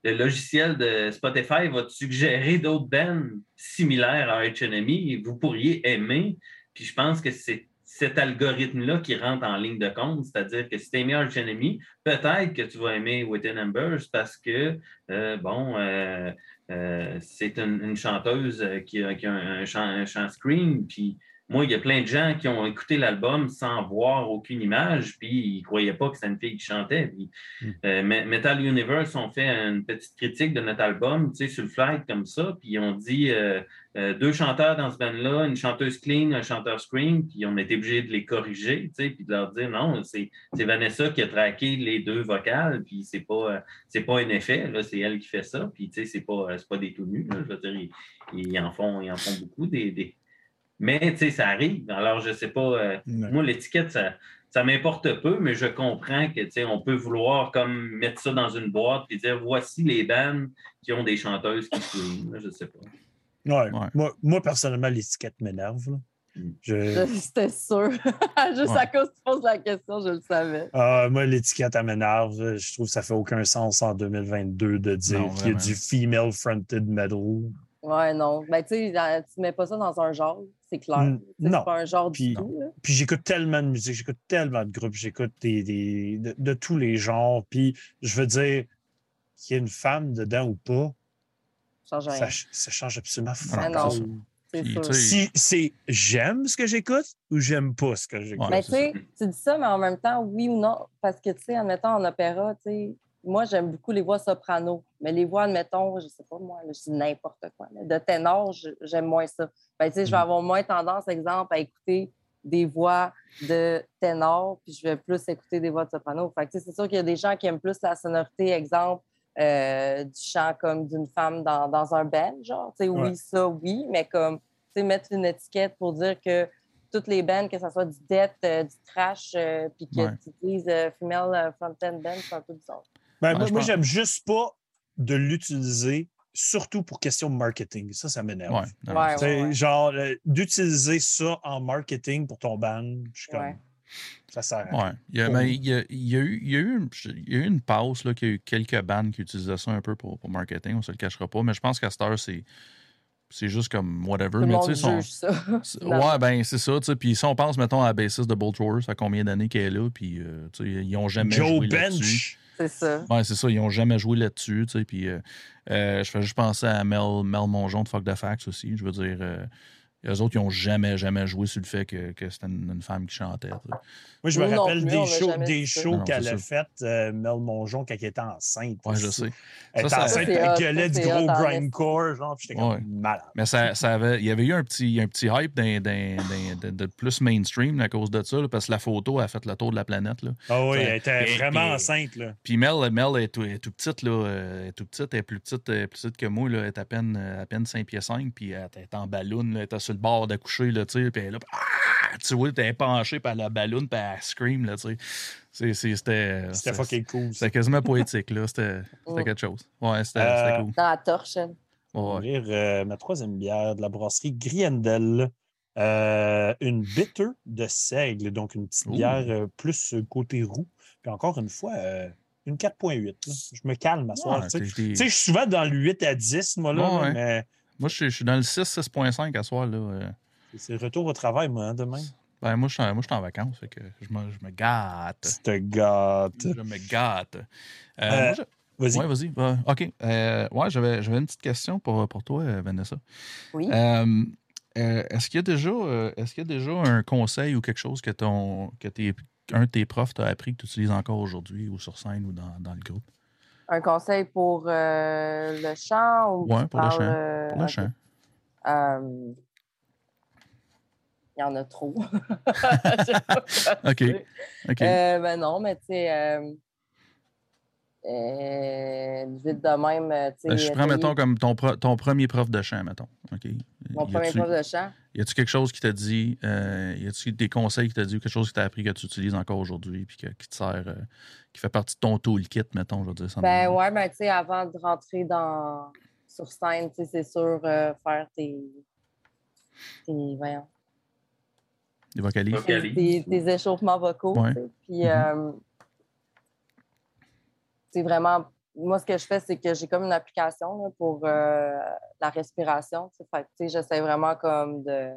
le logiciel de Spotify va te suggérer d'autres bands similaires à Arch Enemy et vous pourriez aimer. Puis je pense que c'est cet algorithme-là qui rentre en ligne de compte, c'est-à-dire que si tu aimes Arch Enemy, peut-être que tu vas aimer Within Embers parce que, euh, bon, euh, euh, c'est une, une chanteuse qui a, qui a un, chant, un chant scream. Puis moi, il y a plein de gens qui ont écouté l'album sans voir aucune image, puis ils ne croyaient pas que c'était une fille qui chantait. Puis, Mm. euh, Me- Metal Universe ont fait une petite critique de notre album, tu sais, sur le flight comme ça, puis ils ont dit euh, euh, deux chanteurs dans ce band-là, une chanteuse clean, un chanteur scream, puis on a été obligé de les corriger, tu sais, puis de leur dire non, c'est Vanessa qui a traqué les deux vocales, puis c'est pas, euh, c'est pas un effet, c'est elle qui fait ça, puis tu sais, c'est pas, euh, pas des tout nus, là, je veux dire, ils, ils en font, ils en font beaucoup des. des... Mais tu sais, ça arrive. Alors, je sais pas, moi, l'étiquette, ça, ça m'importe peu, mais je comprends que on peut vouloir comme mettre ça dans une boîte et dire voici les bands qui ont des chanteuses qui scream, je sais pas. Ouais. Ouais. Moi, moi, personnellement, l'étiquette m'énerve. Mm. Je- C'était sûr. Juste Ouais. à cause que tu poses la question, je le savais. Ah, moi, l'étiquette, elle m'énerve. Je trouve que ça fait aucun sens en 2022 de dire qu'il y a du female fronted metal. Ouais, non. Ben, tu sais, dans- tu mets pas ça dans un genre, c'est clair. Mm, non. C'est pas un genre Puis- du tout. là. Puis j'écoute tellement de musique, j'écoute tellement de groupes, j'écoute des, des- de, de tous les genres. Puis je veux dire, qu'il y ait une femme dedans ou pas, change rien. ça, ch- ça change absolument Ah non. C'est Si c'est j'aime ce que j'écoute ou j'aime pas ce que j'écoute. Mais c'est tu dis ça, mais en même temps, oui ou non. Parce que, tu sais, admettons, en opéra, tu sais, moi, j'aime beaucoup les voix soprano. Mais les voix, admettons, je sais pas moi, là, je dis n'importe quoi. là, de ténor, j'aime moins ça. Ben, tu sais, je vais Mm. avoir moins tendance, exemple, à écouter des voix de ténor, puis je vais plus écouter des voix de soprano. Fait que, tu sais, c'est sûr qu'il y a des gens qui aiment plus la sonorité, exemple, euh, du chant comme d'une femme dans, dans un band, genre. Tu sais, oui, Ouais. ça, oui, mais comme, tu sais, mettre une étiquette pour dire que toutes les bands, que ce soit du death, euh, du trash, euh, puis que Ouais. tu dises euh, female front-end band, c'est un peu bizarre. Ben, Ouais, moi, pense- j'aime juste pas de l'utiliser, surtout pour question de marketing. Ça, ça m'énerve. Ouais, non, Ouais, Tu sais, ouais, ouais. Genre, euh, d'utiliser ça en marketing pour ton band, je suis comme. Ouais. Ça sert à rien. Ouais. Il y a, mais nous. il y a, il y a eu, il y a eu une, il y a eu une pause, là, qu'il y a eu quelques bandes qui utilisaient ça un peu pour, pour marketing, on se le cachera pas, mais je pense qu'à cette heure, c'est, c'est juste comme whatever. Tout mais tu sais, son- ouais, ben c'est ça. Puis si on pense, mettons, à la bassiste de Bolt ça fait combien d'années qu'elle est là, puis euh, tu sais, ils ont jamais Joe joué là-dessus. Bench. C'est ça. Ouais, c'est ça, ils ont jamais joué là-dessus, tu sais. Puis euh, euh, je fais juste penser à Mel, Mel Mongeon de Fuck the Facts aussi. Je veux dire, euh, eux autres, ils ont jamais, jamais joué sur le fait que, que c'était une, une femme qui chantait. tu sais. Moi, je me non rappelle des shows, des shows qu'elle a ça. fait, euh, Mel Mongeon, quand elle était enceinte. Ouais, je sais. Elle Ça, était ça- enceinte, elle gueulait du gros grindcore, genre, puis j'étais comme Ouais. malade. Mais ça, ça avait, il y avait eu un petit, un petit hype d'un- d'un- d'un- de, de plus mainstream à cause de ça, là, parce que la photo a fait le tour de la planète. Là. Ah oui, elle était Et- vraiment et- enceinte, là. Puis Mel, Mel est, tout, est tout petite, là. euh, Elle est tout petite, elle est plus petite, elle est plus petite que moi, là. Elle est à peine, euh, à peine 5 pieds 5, puis elle est en ballon. Elle était sur le bord d'accoucher. Puis elle est là, ah! tu vois, elle est penchée, puis elle a la ballon, puis elle scream, là, tu sais. C'était. C'était fucking cool. C'était quasiment poétique, là. C'était c'était quelque chose. Ouais, c'était Euh, c'était cool. Dans la torche. hein. Ouais. lire euh, ma troisième bière de la brasserie Griendel. Euh, une bitter de seigle, donc une petite Ouh. bière euh, plus euh, côté roux. Puis encore une fois, euh, une 4.8. là. Je me calme à soir. Ouais, tu sais. je suis souvent dans le 8 à 10, moi, là, Ouais, là, ouais. mais Moi, je suis- dans le 6, 6.5 à soir, là. euh. c'est le retour au travail, moi, hein, demain. Ben, moi, je suis en, moi, je suis en vacances, fait que je me, je me gâte. Tu te gâtes. Je me gâte. Euh, Euh, Vas-y. Ouais, vas-y. Va- OK. Euh, ouais, j'avais j'avais une petite question pour, pour toi, euh, Vanessa. Oui. Euh, euh, est-ce qu'il y a déjà euh, est-ce qu'il y a déjà un conseil ou quelque chose que ton que tes, un de tes profs t'a appris que tu utilises encore aujourd'hui ou sur scène ou dans, dans le groupe? Un conseil pour euh, le chant ou Ouais, tu pour le parles, chant. euh, Pour le chant. Il y en a trop. OK. OK. Euh, ben non, mais tu sais, euh, euh, vite de même, je prends, mettons, comme ton, pro- ton premier prof de chant, mettons. OK. Mon premier prof de chant? Y a-tu quelque chose qui t'a dit, y a-tu des conseils qui t'a dit, ou quelque chose qui t'a appris que tu utilises encore aujourd'hui, puis que- qui te sert, qui fait partie de ton toolkit, mettons, je veux dire Ben ouais, ben tu sais, avant de rentrer dans sur scène, tu sais, c'est sûr, faire tes. tes voyons, Des vocalises. Tes échauffements vocaux. Ouais. tu sais. Puis, Mhm. euh, c'est vraiment. Moi, ce que je fais, c'est que j'ai comme une application là, pour euh, la respiration. tu sais. Fait que, tu sais, j'essaie vraiment comme de,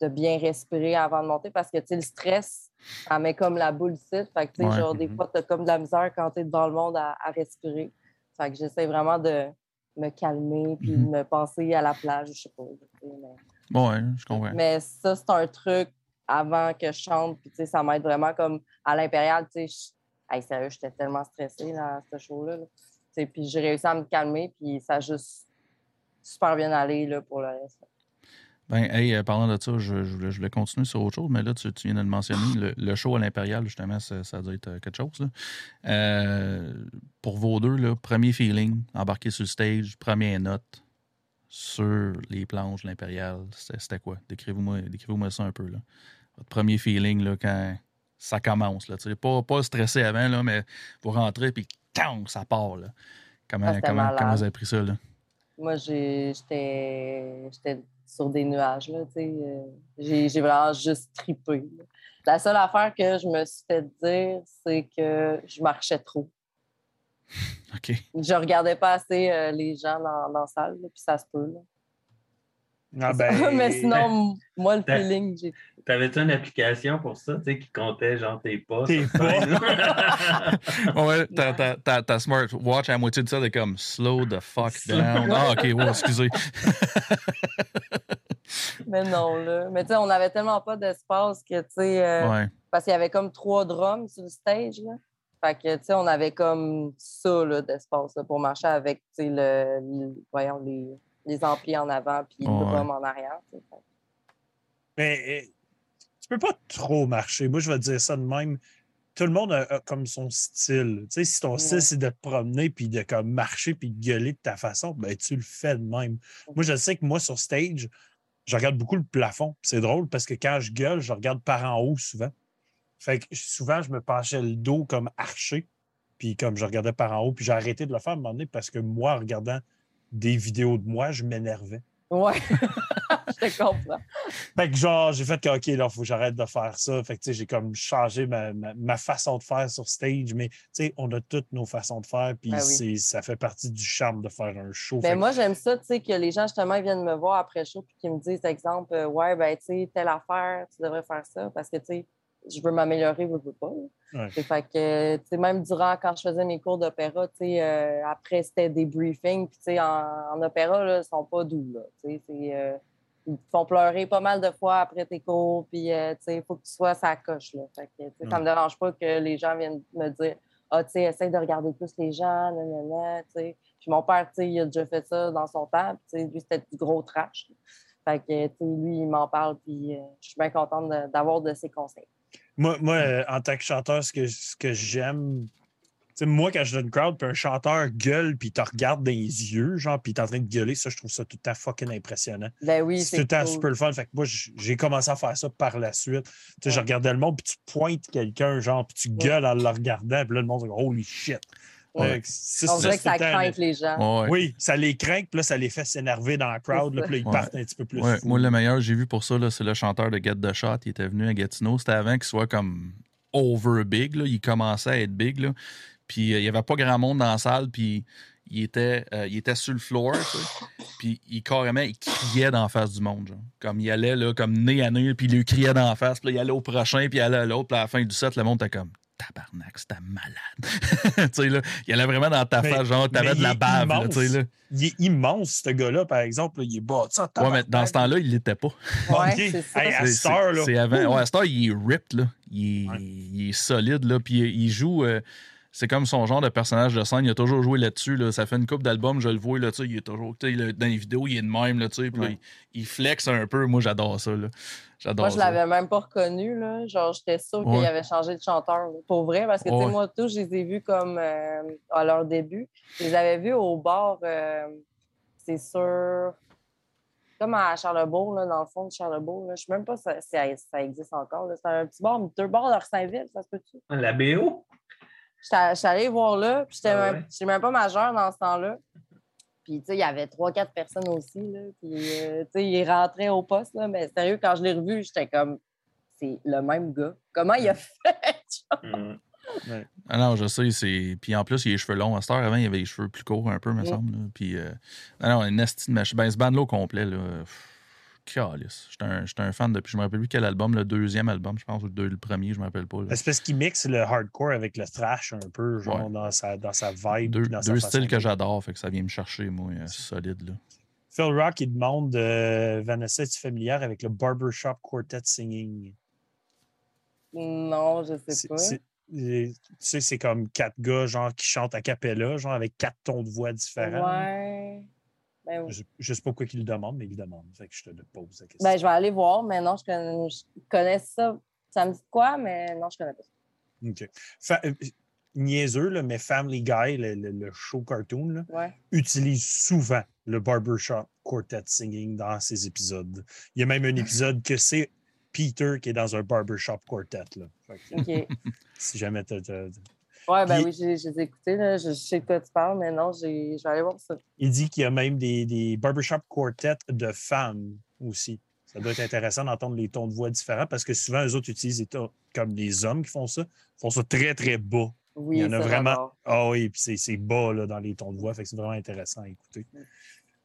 de bien respirer avant de monter parce que, tu sais, le stress, ça met comme la boule ici. Fait que, tu sais, Ouais. genre, des Mhm. fois, tu as comme de la misère quand tu es devant le monde à, à respirer. Fait que j'essaie vraiment de me calmer puis de me penser à la plage, je sais pas. mais- Bon, ouais, je comprends. mais ça, c'est un truc avant que je chante. Puis, ça m'aide vraiment comme à l'impérial. Tu sais, Hey, sérieux, j'étais tellement stressée là, ce show-là. là. Puis j'ai réussi à me calmer. Puis ça a juste super bien allé là, pour le reste. Ben, hey, euh, parlant de ça, je, je voulais, continuer sur autre chose, mais là, tu, viens de le mentionner. Le, show à l'Impérial, justement, ça, doit être euh, quelque chose. là. Euh, pour vos deux, là, premier feeling, embarqué sur le stage, première note sur les planches de l'Impérial, c'était c'était quoi? Décrivez-moi décrivez ça un peu. Là. Votre premier feeling là, quand ça commence. Là, pas, pas stressé avant, là, mais vous rentrez puis tang, ça part. Là. Comment, Ah, comment, malade. comment vous avez pris ça? Là? Moi, j'ai- j'étais j'étais sur des nuages. Là, tu sais, euh, j'ai vraiment juste tripé. là. La seule affaire que je me suis fait dire, c'est que je marchais trop. OK. Je regardais pas assez euh, les gens dans, dans la salle, puis ça se peut. là. Ah ben, Mais sinon, moi, le feeling, j'ai. T'avais-tu une application pour ça, tu sais, qui comptait genre tes pas? Tes sur scène? Ouais, ta, ta, ta, ta smartwatch à moitié de ça, est comme slow the fuck down. Ah, ok, ouais, excusez. Mais non, là. Mais tu sais, on n'avait tellement pas d'espace que, tu sais, euh, Ouais. parce qu'il y avait comme trois drums sur le stage, là. Fait que, tu sais, on avait comme ça, là, d'espace, là, pour marcher avec, tu sais, le, le- voyons, les, les amplis en avant puis le Ouais. drum en arrière, Mais eh, tu peux pas trop marcher. Moi, je vais te dire ça de même. Tout le monde a, a comme son style. Tu sais, si ton Ouais. style, c'est de te promener puis de comme marcher puis de gueuler de ta façon, ben tu le fais de même. Moi, je sais que moi, sur stage, je regarde beaucoup le plafond. C'est drôle parce que quand je gueule, je regarde par en haut souvent. Fait que souvent, je me penchais le dos comme arché. Puis comme je regardais par en haut, puis j'ai arrêté de le faire à un moment donné parce que moi, en regardant des vidéos de moi, je m'énervais. Ouais, je te comprends. Fait que genre, j'ai fait que, OK, là, il faut que j'arrête de faire ça. Fait que, tu sais, j'ai comme changé ma, ma- ma façon de faire sur stage. Mais, tu sais, on a toutes nos façons de faire. Puis, Ben oui. ça fait partie du charme de faire un show. Ben que- moi, j'aime ça, tu sais, que les gens, justement, ils viennent me voir après le show puis qu'ils me disent, exemple, euh, ouais, ben, tu sais, telle affaire, tu devrais faire ça parce que, tu sais, je veux m'améliorer, je veux pas. Ouais. Fait que, même durant, quand je faisais mes cours d'opéra, euh, après, c'était des briefings, puis, en, en opéra, là, ils sont pas doux, là. Euh, ils te font pleurer pas mal de fois après tes cours, puis, euh, il faut que tu sois sa coche, là. Fait que, ça me dérange pas que les gens viennent me dire, ah, tu sais, essaye de regarder plus les gens, nanana. Puis mon père, il a déjà fait ça dans son temps. Puis, lui, c'était du gros trash. Fait que, lui, il m'en parle. Puis, euh, je suis bien contente de- d'avoir de ses conseils. Moi, moi euh, en tant que chanteur, ce que, ce que j'aime, moi, quand je dans une crowd, puis un chanteur gueule, puis il te regarde dans les yeux, genre, puis est en train de gueuler, ça, je trouve ça tout le temps fucking impressionnant. Ben oui, c'est tout le temps cool. super le fun. Fait que moi, j'ai commencé à faire ça par la suite. Tu sais, je Ouais. regardais le monde, puis tu pointes quelqu'un, genre, puis tu gueules en le regardant, puis là, le monde dit Holy shit. Ouais. On dirait que ça craint le- les gens. Ouais. Oui, ça les craint, puis là, ça les fait s'énerver dans la crowd, là, puis là, ils Ouais. partent un petit peu plus. Moi, le meilleur que j'ai vu pour ça, là, c'est le chanteur de Get the Shot. Il était venu à Gatineau. C'était avant qu'il soit comme over big. Là. Il commençait à être big. Là. Puis euh, il n'y avait pas grand monde dans la salle. Puis il était, euh, il était sur le floor. tu sais. Puis il carrément, il criait dans la face du monde. Genre. Comme il allait là, comme nez à nez, puis il lui criait dans la face. Puis là, il allait au prochain, puis il allait à l'autre. Puis à la fin du set, le monde était comme tabarnak, c'était malade. tu sais, là, il allait vraiment dans ta Mais- face, genre, t'avais de la bave. Là, immense. tu sais, là. Il est immense, ce gars-là, par exemple. là, il est bâti en Ouais, mais dans ce temps-là, il l'était pas. Ouais, Ok. c'est ça. Hey, à là. C'est avant. Ouais, à cette heure, il est ripped, là. Il est, Ouais. il est solide, là. Puis il joue. euh, c'est comme son genre de personnage de scène. Il a toujours joué là-dessus. Là. Ça fait une coupe d'albums, je le vois. Là, il est toujours. Dans les vidéos, il est de même. Là, puis il, il, flex un peu. Moi, j'adore ça. Là. Moi, je l'avais même pas reconnu. Là. Genre, j'étais sûre qu'il avait changé de chanteur. Pour vrai, parce que moi, tous, je les ai vus comme euh, à leur début. Je les avais vus au bar, euh, c'est sûr. Comme à Charlebourg, là, dans le fond de Charlebourg. Là. Je ne sais même pas si ça, ça, existe encore. C'est un petit bar, deux bars de Saint-Ville, ça se peut-tu? La BO? Je suis allée voir là, puis j'étais ah même, même, pas majeure dans ce temps-là. Puis, tu sais, il y avait trois, quatre personnes aussi, là. Puis, euh, tu sais, il rentrait au poste, là. Mais sérieux, quand je l'ai revu, j'étais comme, c'est le même gars. Comment il a fait? Mm. Ah non, je sais, c'est. Puis en plus, il a les cheveux longs. À cette heure, avant, il avait les cheveux plus courts un peu, me semble. Puis, euh... non, un esti de Ben, ce band-là complet, là. J'étais un, un, fan depuis, je me rappelle plus quel album, le deuxième album, je pense, ou le, premier, je me rappelle pas. C'est parce qu'il mixe le hardcore avec le thrash un peu, genre dans, sa, dans sa vibe. Deux, dans deux styles que j'adore, fait que ça vient me chercher, moi, euh, solide. Là. Phil Rock, il demande euh, Vanessa, es-tu familière avec le Barbershop Quartet Singing? Non, je sais pas. Tu sais, c'est comme quatre gars genre qui chantent à cappella, genre avec quatre tons de voix différents. Ouais. Ben je ne sais pas pourquoi il le demande, mais il le demande. Fait que je te pose la question. Ben, je vais aller voir, mais non, je connais, ça. Ça me dit quoi, mais non, je connais pas ça. OK. Euh, niaiseux, là, mais Family Guy, le, show cartoon, utilise souvent le barbershop quartet singing dans ses épisodes. Il y a même un épisode que c'est Peter qui est dans un barbershop quartet. Là. Si jamais tu oui, ben oui, j'ai écouté. Là. Je, sais de quoi tu parles, mais non, je vais aller voir ça. Il dit qu'il y a même des, des barbershop quartets de femmes aussi. Ça doit être intéressant d'entendre les tons de voix différents parce que souvent, eux autres utilisent comme les hommes qui font ça, font ça très, très bas. Oui, Il y en a vraiment. Ah oui, puis c'est bas là, dans les tons de voix. Fait que c'est vraiment intéressant à écouter.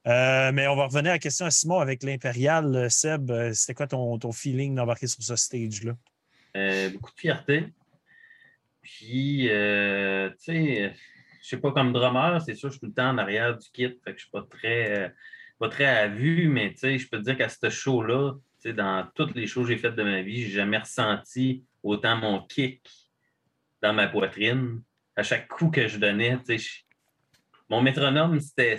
Euh, mais on va revenir à la question à Simon avec l'Impérial. Seb, euh, c'était quoi ton, ton feeling d'embarquer sur ce stage-là? Euh, beaucoup de fierté. Puis, euh, tu sais, je sais pas, comme drummer, c'est sûr, je suis tout le temps en arrière du kit, fait que je suis pas très, euh, pas très à vue, mais tu sais, je peux te dire qu'à ce show-là, tu sais, dans toutes les shows que j'ai faites de ma vie, j'ai jamais ressenti autant mon kick dans ma poitrine. À chaque coup que je donnais, tu sais, mon métronome, c'était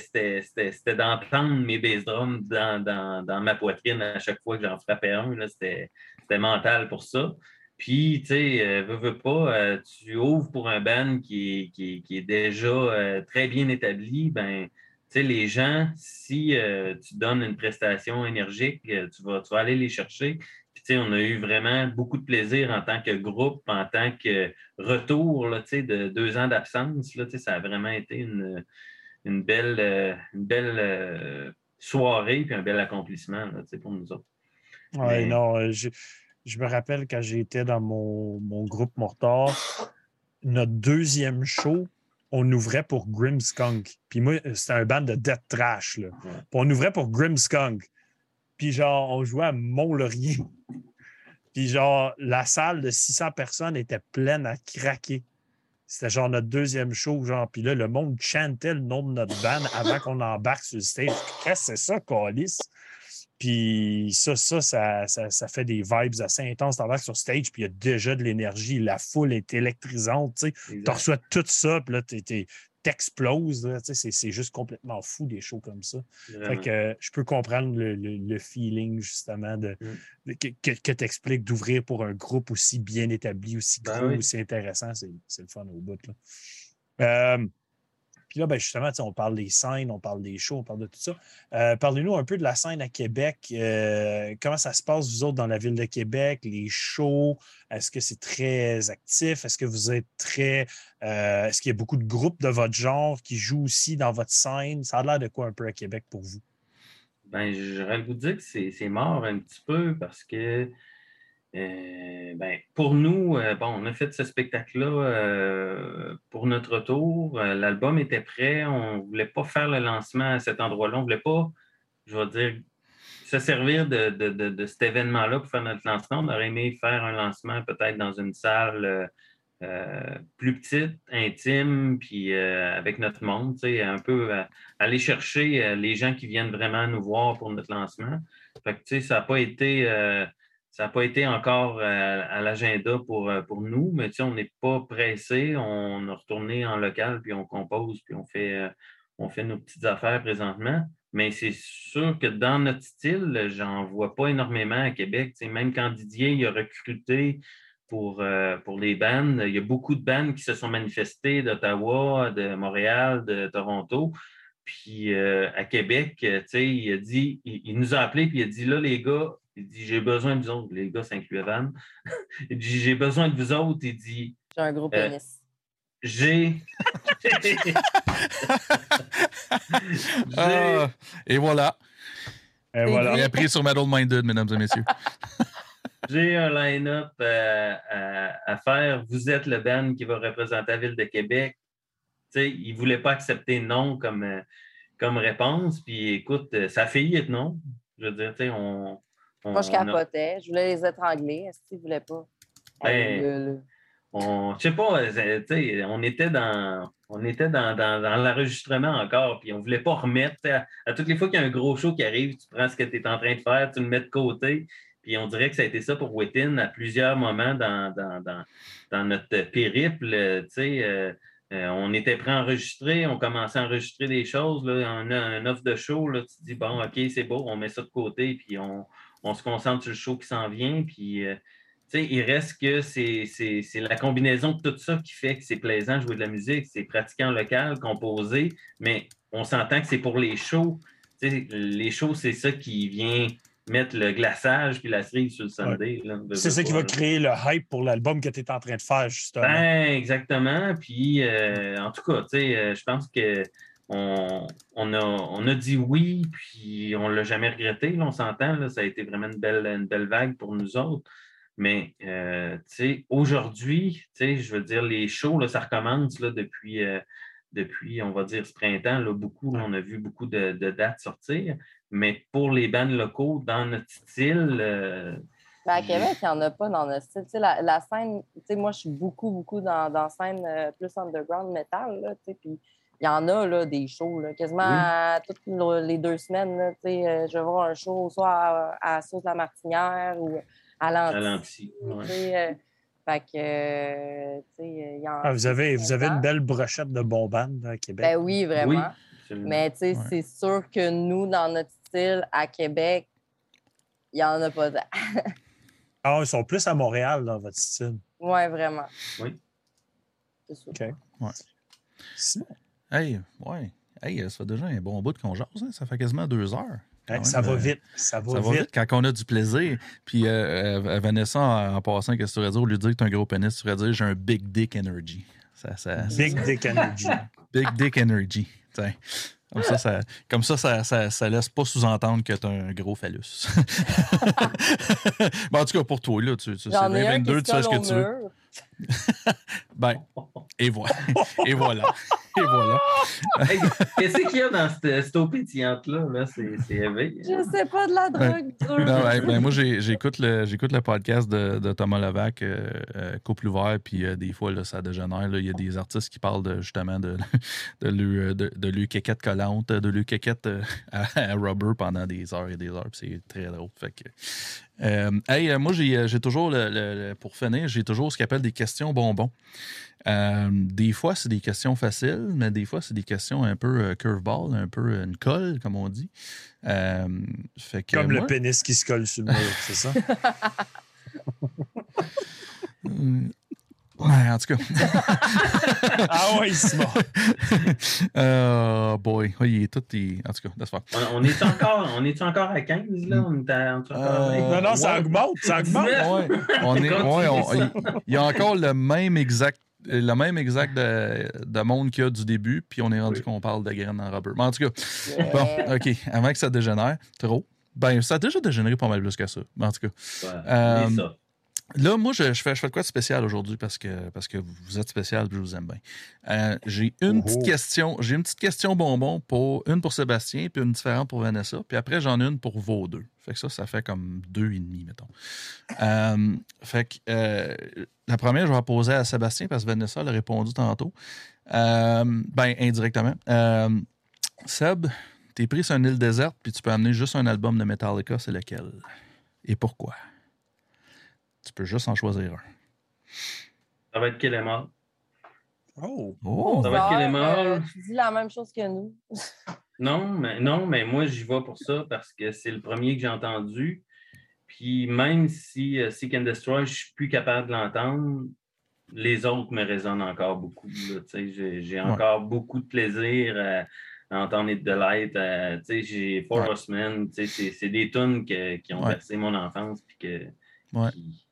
d'entendre mes bass drums dans, dans, dans, ma poitrine à chaque fois que j'en frappais un. C'était mental pour ça. Puis, tu sais, euh, veux, veux pas, euh, tu ouvres pour un band qui est, qui, est déjà euh, très bien établi, ben, tu sais, les gens, si tu donnes une prestation énergique, tu vas, tu vas aller les chercher. Puis, tu sais, on a eu vraiment beaucoup de plaisir en tant que groupe, en tant que retour, là, tu sais, de deux ans d'absence. Là, tu sais, ça a vraiment été une, une belle, une belle soirée puis un bel accomplissement, là, tu sais, pour nous autres. Oui, non, je je me rappelle quand j'étais dans mon, groupe Mortar, notre deuxième show, on ouvrait pour Grimskunk. Puis moi, c'était un band de death trash. Là. on ouvrait pour Grimskunk. Puis genre, on jouait à Mont-Laurier. Puis genre, la salle de 600 personnes était pleine à craquer. C'était genre notre deuxième show, genre. Puis là, le monde chantait le nom de notre band avant qu'on embarque sur le stage. Qu'est-ce que c'est ça, Calis? Puis ça, ça, ça, fait des vibes assez intenses. T'embarques sur stage, puis il y a déjà de l'énergie. La foule est électrisante. Tu reçois tout ça, puis là, t'exploses. C'est juste complètement fou des shows comme ça. Fait que je peux comprendre le, feeling, justement, de, mm. que, que tu expliques d'ouvrir pour un groupe aussi bien établi, aussi ben gros, aussi intéressant. C'est le fun au bout. Là. Euh, puis là, ben, justement, on parle des scènes, on parle des shows, on parle de tout ça. Euh, parlez-nous un peu de la scène à Québec. Euh, comment ça se passe, vous autres, dans la ville de Québec, les shows? Est-ce que c'est très actif? Est-ce que vous êtes très. Euh, est-ce qu'il y a beaucoup de groupes de votre genre qui jouent aussi dans votre scène? Ça a l'air de quoi un peu à Québec pour vous? Ben, j'aurais le vous dire que c'est mort un petit peu parce que euh, ben, pour nous, euh, bon, on a fait ce spectacle-là euh, pour notre tour. L'album était prêt. On ne voulait pas faire le lancement à cet endroit-là. On ne voulait pas, je vais dire, se servir de, cet événement-là pour faire notre lancement. On aurait aimé faire un lancement peut-être dans une salle plus petite, intime, puis avec notre monde, un peu aller chercher les gens qui viennent vraiment nous voir pour notre lancement. Ça n'a pas été ça n'a pas été encore à, à l'agenda pour, euh, pour nous, mais on n'est pas pressé. On a retourné en local, puis on compose, puis on fait, euh, on fait nos petites affaires présentement. Mais c'est sûr que dans notre style, j'en vois pas énormément à Québec. Même quand Didier il a recruté pour, euh, pour les bandes, il y a beaucoup de bandes qui se sont manifestées d'Ottawa, de Montréal, de Toronto. Puis euh, à Québec, il a dit, il, il nous a appelés, puis il a dit là, les gars, il dit J'ai besoin de vous autres. Les gars, ça inclut Evan. il dit J'ai besoin de vous autres. Il dit J'ai un gros Euh, pénis. J'ai. J'ai- Ah, et voilà. Et voilà. Il a pris sur Metal Minded, mesdames et messieurs. J'ai un line-up euh, à, à faire. Vous êtes le band qui va représenter la ville de Québec. Tu sais, il ne voulait pas accepter non comme, euh, comme réponse. Puis écoute, euh, ça a failli être non. Je veux dire, tu sais, on. Moi, je a- capotais. Je voulais les étrangler. Est-ce qu'ils ne voulaient pas? Ben, on, je sais pas, euh, on était dans, on était dans, dans- dans l'enregistrement encore, puis on voulait pas remettre. À, à toutes les fois qu'il y a un gros show qui arrive, tu prends ce que tu es en train de faire, tu le mets de côté. Puis on dirait que ça a été ça pour Wittin à plusieurs moments dans, dans, dans, dans notre périple. euh, euh, on était prêt à enregistrer, on commençait à enregistrer des choses. Là, on a un offre de show, là, tu te dis, bon, OK, c'est beau, on met ça de côté, puis on, on se concentre sur le show qui s'en vient. Puis, euh, il reste que c'est c'est- c'est la combinaison de tout ça qui fait que c'est plaisant de jouer de la musique. C'est pratiquant local, composé, mais on s'entend que c'est pour les shows. Les shows, c'est ça qui vient mettre le glaçage puis la cerise sur le Sunday. là. C'est ça qui va créer le hype pour l'album que tu es en train de faire, justement. Ben, exactement. Puis, euh, en tout cas, euh, je pense que on, on a, on a dit oui, puis on ne l'a jamais regretté. là, on s'entend, là, ça a été vraiment une belle, une belle vague pour nous autres. Mais, euh, tu sais, aujourd'hui, tu sais, je veux dire, les shows, là, ça recommence là, depuis, euh, depuis, on va dire, ce printemps. Là, beaucoup, là, on a vu beaucoup de, de dates sortir. Mais pour les bands locaux, dans notre style, euh, Ben, à Québec, il n'y en a pas dans notre style. Tu sais, la, la scène, tu sais, moi, je suis beaucoup, beaucoup dans, dans la scène euh, plus underground metal, là, tu sais, puis il y en a, là, des shows, là, quasiment Oui. à toutes les deux semaines, là, tu sais, euh, je vais voir un show soit à, à Sauce-la-Martinière ou à Lanty. ralenti. tu ouais. euh, fait que, euh, tu sais, il y en Ah, vous, avez, vous avez une belle brochette de bons bands à Québec. Ben oui, vraiment. Oui. Mais tu sais, Ouais. c'est sûr que nous, dans notre style, à Québec, il n'y en a pas. de- Ah, ils sont plus à Montréal dans votre style. Ouais, vraiment. Oui. C'est sûr. OK. Hey, ouais. Hey, ça fait déjà un bon bout qu'on jase. hein. Ça fait quasiment deux heures. Quand hey, même, ça va euh, vite. Ça va Ça va vite. vite quand on a du plaisir. Puis euh, euh, Vanessa, en, en passant, qu'est-ce que tu aurais dit? Au lieu de dire que tu un gros pénis, tu aurais dire j'ai un big dick energy. Ça, ça, Big Dick Energy. Big dick energy. Tiens. Comme ça, ça, comme ça, ça, ça, ça laisse pas sous-entendre que tu as un gros phallus. En tout cas, pour toi, là, tu, tu, c'est J'en ai un qui 2022, se tu fais ce que tu veux. Ben, et voilà. Et voilà. Et voilà. Hey, Qu'est-ce qu'il y a dans cette, cette eau pétillante-là? Là? C'est éveillé. Je sais pas de la drogue. Non, ben, moi, j'écoute le, j'écoute le podcast de, de Thomas Levac, euh, euh, Couple ouvert, puis euh, des fois, là, ça dégénère. là. Il y a des artistes qui parlent de, justement de, de, lui, de, de lui quéquette collante, de lui quéquette euh, à, à Rubber pendant des heures et des heures, c'est très drôle. Fait que, euh, hey, euh, moi, j'ai j'ai toujours, le, le- le- pour finir, j'ai toujours ce qu'on appelle des questions bonbons. Euh, des fois, c'est des questions faciles, mais des fois, c'est des questions un peu euh, curveball, un peu une colle, comme on dit. Euh, fait que Comme moi- le pénis qui se colle sur le mur, c'est ça? Euh, Ouais, en tout cas. Ah oui, Simon. oh boy. Ouais, il est tout. il- En tout cas, laisse faire. On, on est encore, on est encore à 15, là? On est, à- on est encore Euh, 20? Non, non, ça Ouais. augmente, ça augmente. Ouais, on est, ouais, on- ça. il, il y a encore le même exact. Le même exact de, de monde qu'il y a du début, puis on est rendu Oui. qu'on parle de graines en rubber. Mais en tout cas, Yeah. bon, OK, avant que ça dégénère, trop. Ben, ça a déjà dégénéré pas mal plus que ça. Mais en tout cas, Ouais, Euh, c'est ça. Là, moi, je, je fais, je fais de quoi de spécial aujourd'hui parce que, parce que vous êtes spécial et je vous aime bien. Euh, j'ai une Oh. petite question. J'ai une petite question bonbon pour une pour Sébastien puis une différente pour Vanessa. Puis après, j'en ai une pour vos deux. Fait que ça, ça fait comme deux et demi, mettons. Euh, fait que euh, la première, je vais la poser à Sébastien parce que Vanessa l'a répondu tantôt. Ben, indirectement. Seb, t'es pris sur une île déserte puis tu peux amener juste un album de Metallica, c'est lequel? Et pourquoi? Tu peux juste en choisir un. Ça va être Killemall. Oh! Oh! Ça va être Killemall. euh, Tu dis la même chose que nous. Non, mais non, mais moi, j'y vais pour ça parce que c'est le premier que j'ai entendu. Puis même si euh, Seek and Destroy, je suis plus capable de l'entendre, les autres me résonnent encore beaucoup. là. Tu sais, J'ai Ouais. encore beaucoup de plaisir à, à entendre It the Light. à- tu sais, J'ai Four Ouais. Horsemen. tu sais, C'est c'est des tunes que- qui ont Ouais. bercé mon enfance. Puis que, Ouais. qui-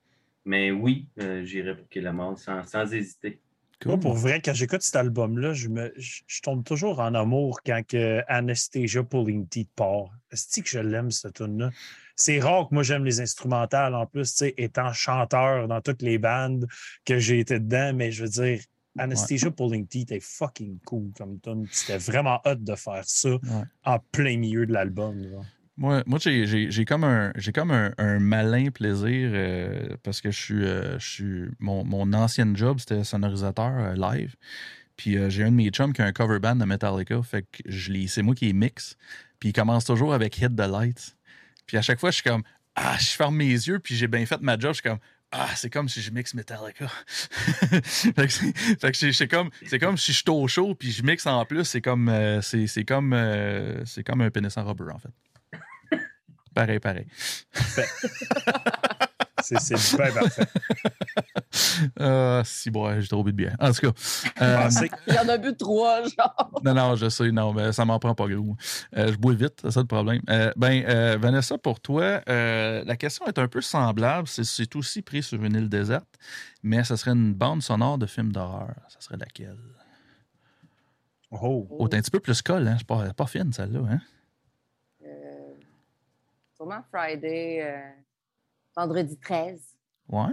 Mais oui, euh, j'irai pour Kill Em All sans, sans hésiter. Moi, pour vrai, quand j'écoute cet album-là, je, me, je, je tombe toujours en amour quand que Anastasia Pulling Teeth part. Est-ce que je l'aime, cette tune-là? C'est rare que moi, j'aime les instrumentales. En plus, tu sais, étant chanteur dans toutes les bandes que j'ai été dedans, mais je veux dire, Anastasia Pulling Teeth est fucking cool comme tune. C'était vraiment hot de faire ça en plein milieu de l'album. Moi, moi j'ai- comme un, comme un, un malin plaisir euh, parce que je suis, euh, je suis mon, mon ancien job, c'était sonorisateur euh, live. Puis j'ai un de mes chums qui a un cover band de Metallica. Fait que c'est moi qui les mixe. Puis il commence toujours avec Hit the Lights. Puis à chaque fois, je suis comme Ah, je ferme mes yeux, puis j'ai bien fait ma job. Je suis comme Ah, c'est comme si je mixe Metallica. fait que c'est comme, comme si je suis au show, puis je mixe en plus. C'est comme, c'est comme, comme un pénis en rubber, en fait. Pareil, pareil. C'est bien parfait. Ah, si, bon, j'ai trop bu de bière. En tout cas, euh, Ah, Il y en a bu trois, genre. non, non, je sais, non, mais ça m'en prend pas gros. Euh, je bois vite, c'est ça le problème. Euh, ben, euh, Vanessa, pour toi, euh, la question est un peu semblable. C'est- C'est aussi pris sur une île déserte, mais ça serait une bande sonore de film d'horreur. Ça serait laquelle? Oh. Oh, t'es un petit peu plus colle, hein? C'est pas, pas fine, celle-là, hein? Sûrement Friday, euh, vendredi 13. Ouais.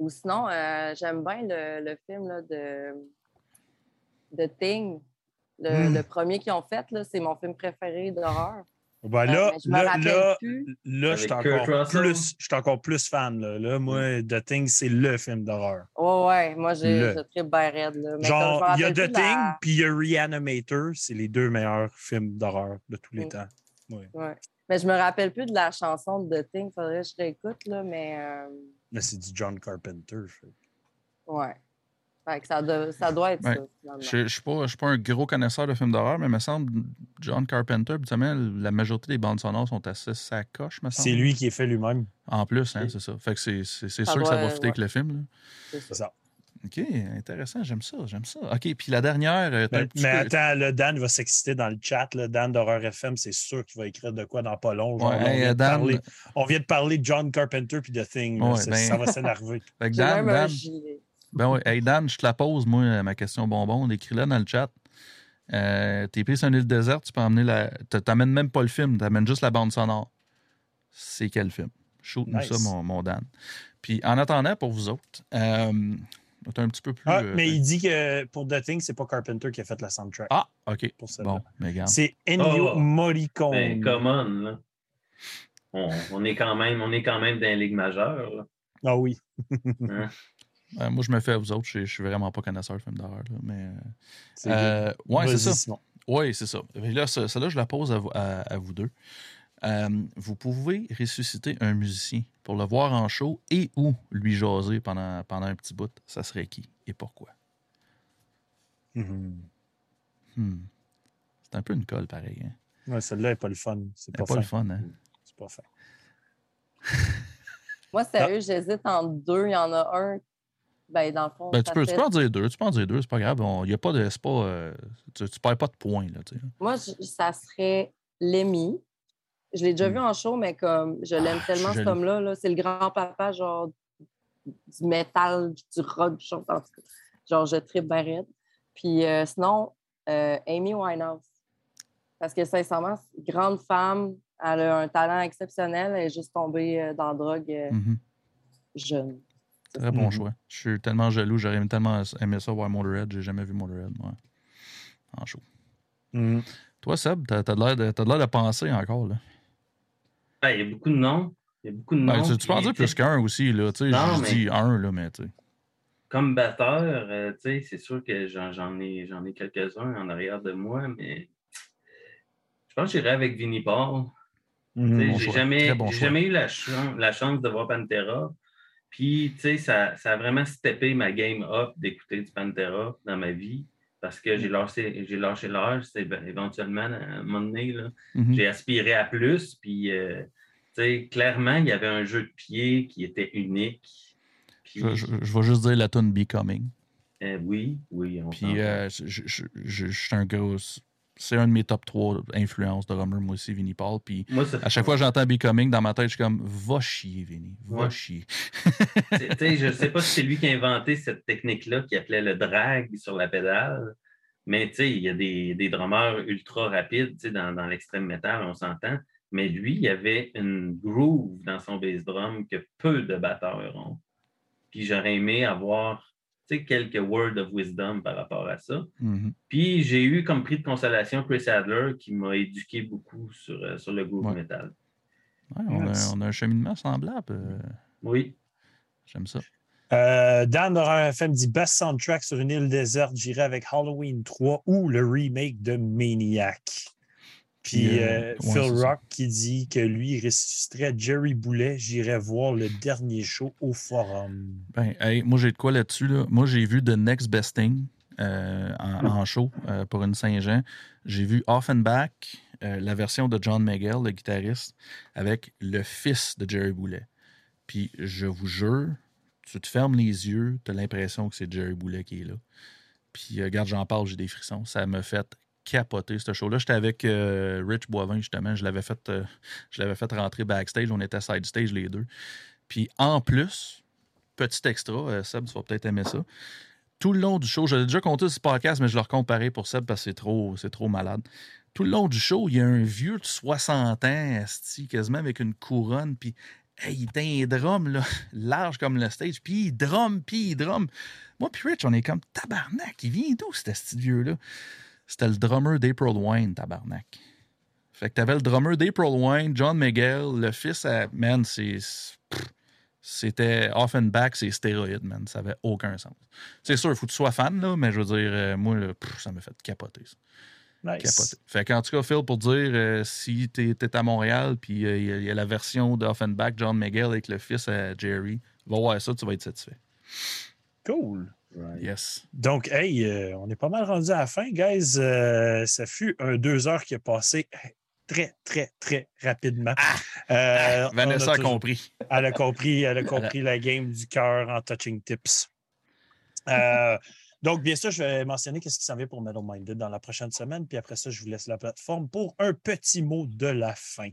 Ou sinon, euh, j'aime bien le, le film là, de, de Thing. Le, Hmm. le premier qu'ils ont fait, là, c'est mon film préféré d'horreur. Ben Euh, là, je là, là, je suis encore plus, je suis encore plus fan. Là, Là, moi, The Thing, c'est le film d'horreur. Ouais, ouais, moi, j'ai tripe bien raide. Là. Genre, il y a The Thing, la- puis il y a Reanimator. C'est les deux meilleurs films d'horreur de tous les Mm. temps. Ouais. Ouais. Mais je me rappelle plus de la chanson de The Thing. Faudrait que je réécoute, là, mais euh, Mais c'est du John Carpenter. fait. ouais. Fait que ça, doit- ça doit être Ouais. ça, finalement. Je ne suis, pas- je suis pas un gros connaisseur de films d'horreur, mais il me semble John Carpenter, la majorité des bandes sonores sont assez sacoches, me semble. C'est lui qui est fait lui-même. En plus, hein, c'est ça. Fait que c'est, sûr que ça va fitter avec ouais. le film. C'est ça. OK, intéressant, j'aime ça, j'aime ça. OK, puis la dernière, euh, t'es un Mais, petit mais peu- attends, le Dan va s'exciter dans le chat. Le Dan d'Horreur FM, c'est sûr qu'il va écrire de quoi dans pas long. Genre, Ouais, là, on, hey, vient de Dan- parler, on vient de parler de John Carpenter puis de Thing. là. Ouais, ben- Ça va s'énerver. Fait que J'ai Dan, Dan, ben ouais, hey, Dan, je te la pose, moi, ma question bonbon. Écris-la dans le chat. Euh, t'es pris sur une île déserte, tu peux emmener la. T'amènes même pas le film, t'amènes juste la bande sonore. C'est quel film? Shoot-nous Nice. ça, mon, mon Dan. Puis en attendant, pour vous autres, euh, un petit peu plus. Ah, euh, mais il dit que pour The Thing, c'est pas Carpenter qui a fait la soundtrack. Ah, OK. pour celle-là. Bon, mais regarde. C'est Ennio Oh. Morricone. Ben, come on, là. On, on est quand même, on est quand même dans la Ligue majeure. là. Ah oui. Hein? Euh, moi, je me fais à vous autres. Je, je suis vraiment pas connaisseur de films d'horreur. là, Mais, euh, C'est ouais, c'est ça. Oui, c'est ça. Et là, ça- celle-là, je la pose à vous, à- à vous deux. Euh, vous pouvez ressusciter un musicien pour le voir en show et ou lui jaser pendant, pendant un petit bout. Ça serait qui et pourquoi? Mhm. Hmm. C'est un peu une colle, pareil. Hein? Ouais, celle-là n'est pas le fun. C'est pas, le fun, hein? C'est pas fin. Moi, sérieux, j'hésite entre deux. Il y en a un. Ben, dans le fond. Ben, tu, peux, tu peux en dire deux. Tu peux en dire deux, c'est pas grave. Il y a pas de. C'est pas. euh, tu, tu perds pas de points, là. Moi, je- ça serait Lemmy. Je l'ai déjà Hmm. vu en show, mais comme je l'aime Ah, tellement, cet homme-là. -là, c'est le grand-papa, genre, du métal, du rock, du chant, en tout cas. Genre, je tripe raide. Puis euh, sinon, euh, Amy Winehouse. Parce que sincèrement, grande femme, elle a un talent exceptionnel, elle est juste tombée euh, dans la drogue euh, Mhm. jeune. Très bon Mhm. choix. Je suis tellement jaloux. J'aurais tellement aimé ça voir Motorhead. J'ai jamais vu Motorhead, moi. En show. Mhm. Toi, Seb, t'as t'as de l'air de, t'as de l'air de penser encore, là. Ben, il y a beaucoup de noms. Il y a beaucoup de Ben, noms. tu, tu peux en dire plus qu'un aussi, là. Tu sais, je mais- dis un, là, mais tu sais. Comme batteur, euh, tu sais, c'est sûr que j'en ai, j'en ai quelques-uns en arrière de moi, mais je pense que j'irai avec Vinnie Paul. Mhm. Bon j'ai jamais, bon eu la, chan- la chance de voir Pantera, Puis, tu sais, ça, ça a vraiment steppé ma game up d'écouter du Pantera dans ma vie parce que j'ai lâché, j'ai lâché l'âge. C'est ben, éventuellement, à un moment donné, là, Mhm. j'ai aspiré à plus. Puis, euh, tu sais, clairement, il y avait un jeu de pied qui était unique. Puis, Je, je- je vais juste dire la tune Becoming. euh, oui, oui, on Puis euh, je- je suis un gros. C'est un de mes top 3 influences de drummer, moi aussi, Vinnie Paul. Puis Moi, à chaque fois que j'entends Becoming dans ma tête, je suis comme Va chier, Vinnie. Va Ouais. chier. Je ne sais pas si c'est lui qui a inventé cette technique-là qui appelait le drag sur la pédale, mais il y a des, des drummers ultra rapides dans, dans l'extrême métal, on s'entend. Mais lui, il y avait une groove dans son bass drum que peu de batteurs ont. Puis j'aurais aimé avoir quelques words of wisdom par rapport à ça. Mhm. Puis j'ai eu comme prix de consolation Chris Adler qui m'a éduqué beaucoup sur, euh, sur le groove Ouais. metal. Ouais, on, a, on a un cheminement semblable. euh, Oui. J'aime ça. Euh, Dan de FM dit Best soundtrack sur une île déserte, j'irai avec Halloween 3 ou le remake de Maniac. Puis euh, ouais, Phil ça. Rock qui dit que lui, il ressusciterait Jerry Boulet, j'irai voir le dernier show au forum. Ben, hey, moi, j'ai de quoi là-dessus. Là. Moi, j'ai vu The Next Best Thing euh, en, en show euh, pour une Saint-Jean. J'ai vu Offenbach, euh, la version de John Mayall, le guitariste, avec le fils de Jerry Boulet. Puis, je vous jure, tu te fermes les yeux, tu as l'impression que c'est Jerry Boulet qui est là. Puis, regarde, j'en parle, j'ai des frissons. Ça m'a fait capoter, ce show-là. J'étais avec euh, Rich Boivin, justement. Je l'avais fait, euh, je l'avais fait rentrer backstage. On était side stage, les deux. Puis, en plus, petit extra, euh, Seb, tu vas peut-être aimer ça. Tout le long du show, j'avais déjà compté ce podcast, mais je le recompte pareil pour Seb parce que c'est trop, c'est trop malade. Tout le long du show, il y a un vieux de 60 ans, esti, quasiment avec une couronne, puis il était un drum là, large comme le stage, puis il drum, puis il drum. Moi, puis Rich, on est comme tabarnak. Il vient d'où, cet vieux-là? C'était le drummer d'April Wine, tabarnak. Fait que t'avais le drummer d'April Wine, John Miguel, le fils à. Man, c'est. C'était Offenbach, c'est stéroïde, man. Ça avait aucun sens. C'est sûr, il faut que tu sois fan, là, mais je veux dire, euh, moi, là, pff, ça m'a fait capoter. Ça. Nice. Capoter. Fait qu'en tout cas, Phil, pour dire, euh, si t'es es à Montréal, puis euh, il y a- il y, a la version d'Offenbach, John Miguel avec le fils à Jerry, va voir ça, tu vas être satisfait. Cool. Right. Yes. Donc, hey, euh, on est pas mal rendu à la fin, guys. Euh, ça fut un deux heures qui a passé très, très, très rapidement. Euh, on Vanessa a compris. Elle a compris, elle a compris la game du cœur en touching tips. Euh, donc, bien sûr, je vais mentionner qu'est-ce qui s'en vient pour Metal Minded dans la prochaine semaine, puis après ça, je vous laisse la plateforme pour un petit mot de la fin.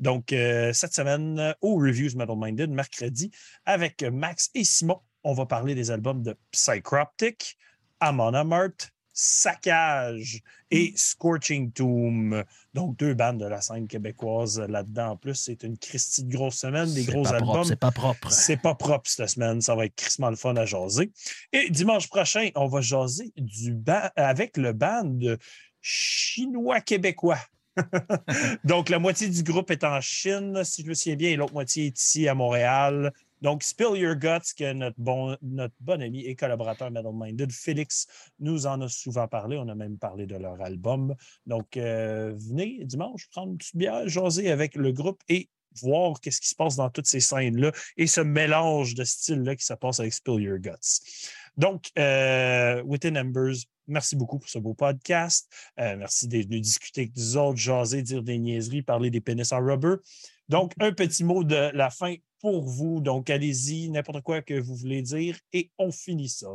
Donc, euh, cette semaine, euh, au Reviews Metal Minded, mercredi, avec Max et Simon, on va parler des albums de Psychroptic, Amon Amart, Saccage et Scorching Tomb. Donc, deux bandes de la scène québécoise là-dedans. En plus, c'est une Christie de grosse semaine, des gros albums. C'est pas propre. C'est pas propre cette semaine. Ça va être crissement le fun à jaser. Et dimanche prochain, on va jaser du avec le band chinois-québécois. Donc, la moitié du groupe est en Chine, si je me souviens bien, et l'autre moitié est ici à Montréal. Donc, Spill Your Guts, que notre bon, notre bon ami et collaborateur Metal Minded, Félix, nous en a souvent parlé. On a même parlé de leur album. Donc, euh, venez dimanche prendre une petite bière, jaser avec le groupe et voir qu'est-ce qui se passe dans toutes ces scènes-là et ce mélange de styles-là qui se passe avec Spill Your Guts. Donc, euh, Within Embers, merci beaucoup pour ce beau podcast. Euh, merci d'être venu discuter avec nous autres, jaser, dire des niaiseries, parler des pénis en rubber. Donc, un petit mot de la fin pour vous. Donc, allez-y, n'importe quoi que vous voulez dire et on finit ça.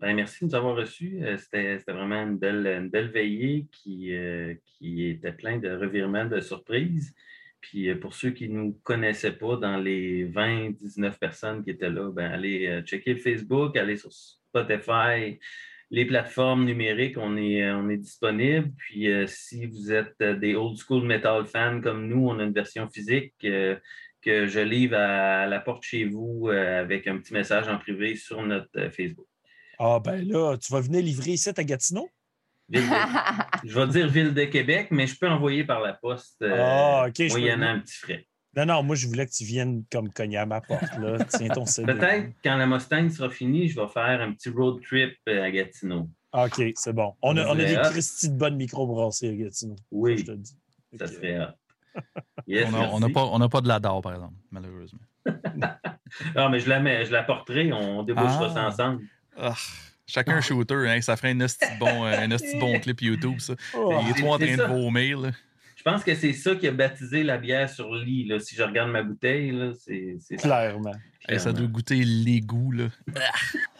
Ben, merci de nous avoir reçus. Euh, C'était vraiment une belle, une belle veillée qui, euh, qui était plein de revirements, de surprises. Puis euh, pour ceux qui ne nous connaissaient pas, dans les 20, 19 personnes qui étaient là, ben, allez checker Facebook, allez sur Spotify, les plateformes numériques, on est, on est disponible. Puis si vous êtes des old school metal fans comme nous, on a une version physique que je livre à la porte chez vous euh, avec un petit message en privé sur notre euh, Facebook. Ah, ben là, tu vas venir livrer ici à Gatineau? Ville de- je vais dire Ville de Québec, mais je peux envoyer par la poste. euh, Ah, OK, je peux moyennant venir. un petit frais. Non, non, moi, je voulais que tu viennes comme cogner à ma porte. Là. Tiens ton CD. Peut-être quand la Mustang sera finie, je vais faire un petit road trip à Gatineau. OK, c'est bon. On a, on a des. Christy de bonnes microbrasseries à Gatineau. Oui, Je te dis. ça serait. Yes, On n'a pas, pas de ladar, par exemple, malheureusement. Ah, mais je la mets, je la porterai, on débouchera Ah. ça ensemble. Ah, chacun un shooter, hein, ça ferait un de bon, euh, un bon clip YouTube, ça. Oh. Il est trop en train de vomir, là. Je pense que c'est ça qui a baptisé la bière sur lit. Là. Si je regarde ma bouteille, là, c'est ça. Hey, ça doit goûter l'égout, là.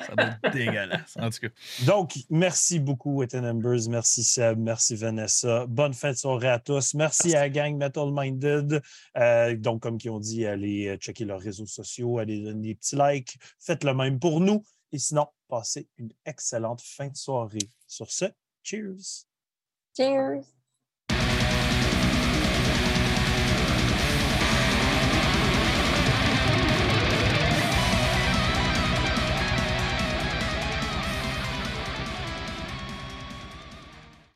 Ça doit être dégueulasse. En tout cas, Donc, merci beaucoup, Ethan Embers. Merci, Seb. Merci, Vanessa. Bonne fin de soirée à tous. Merci, à la gang Metal Minded. Euh, donc, comme ils ont dit, allez euh, checker leurs réseaux sociaux, allez donner des petits likes. Faites le même pour nous. Et sinon, passez une excellente fin de soirée. Sur ce, cheers! Cheers!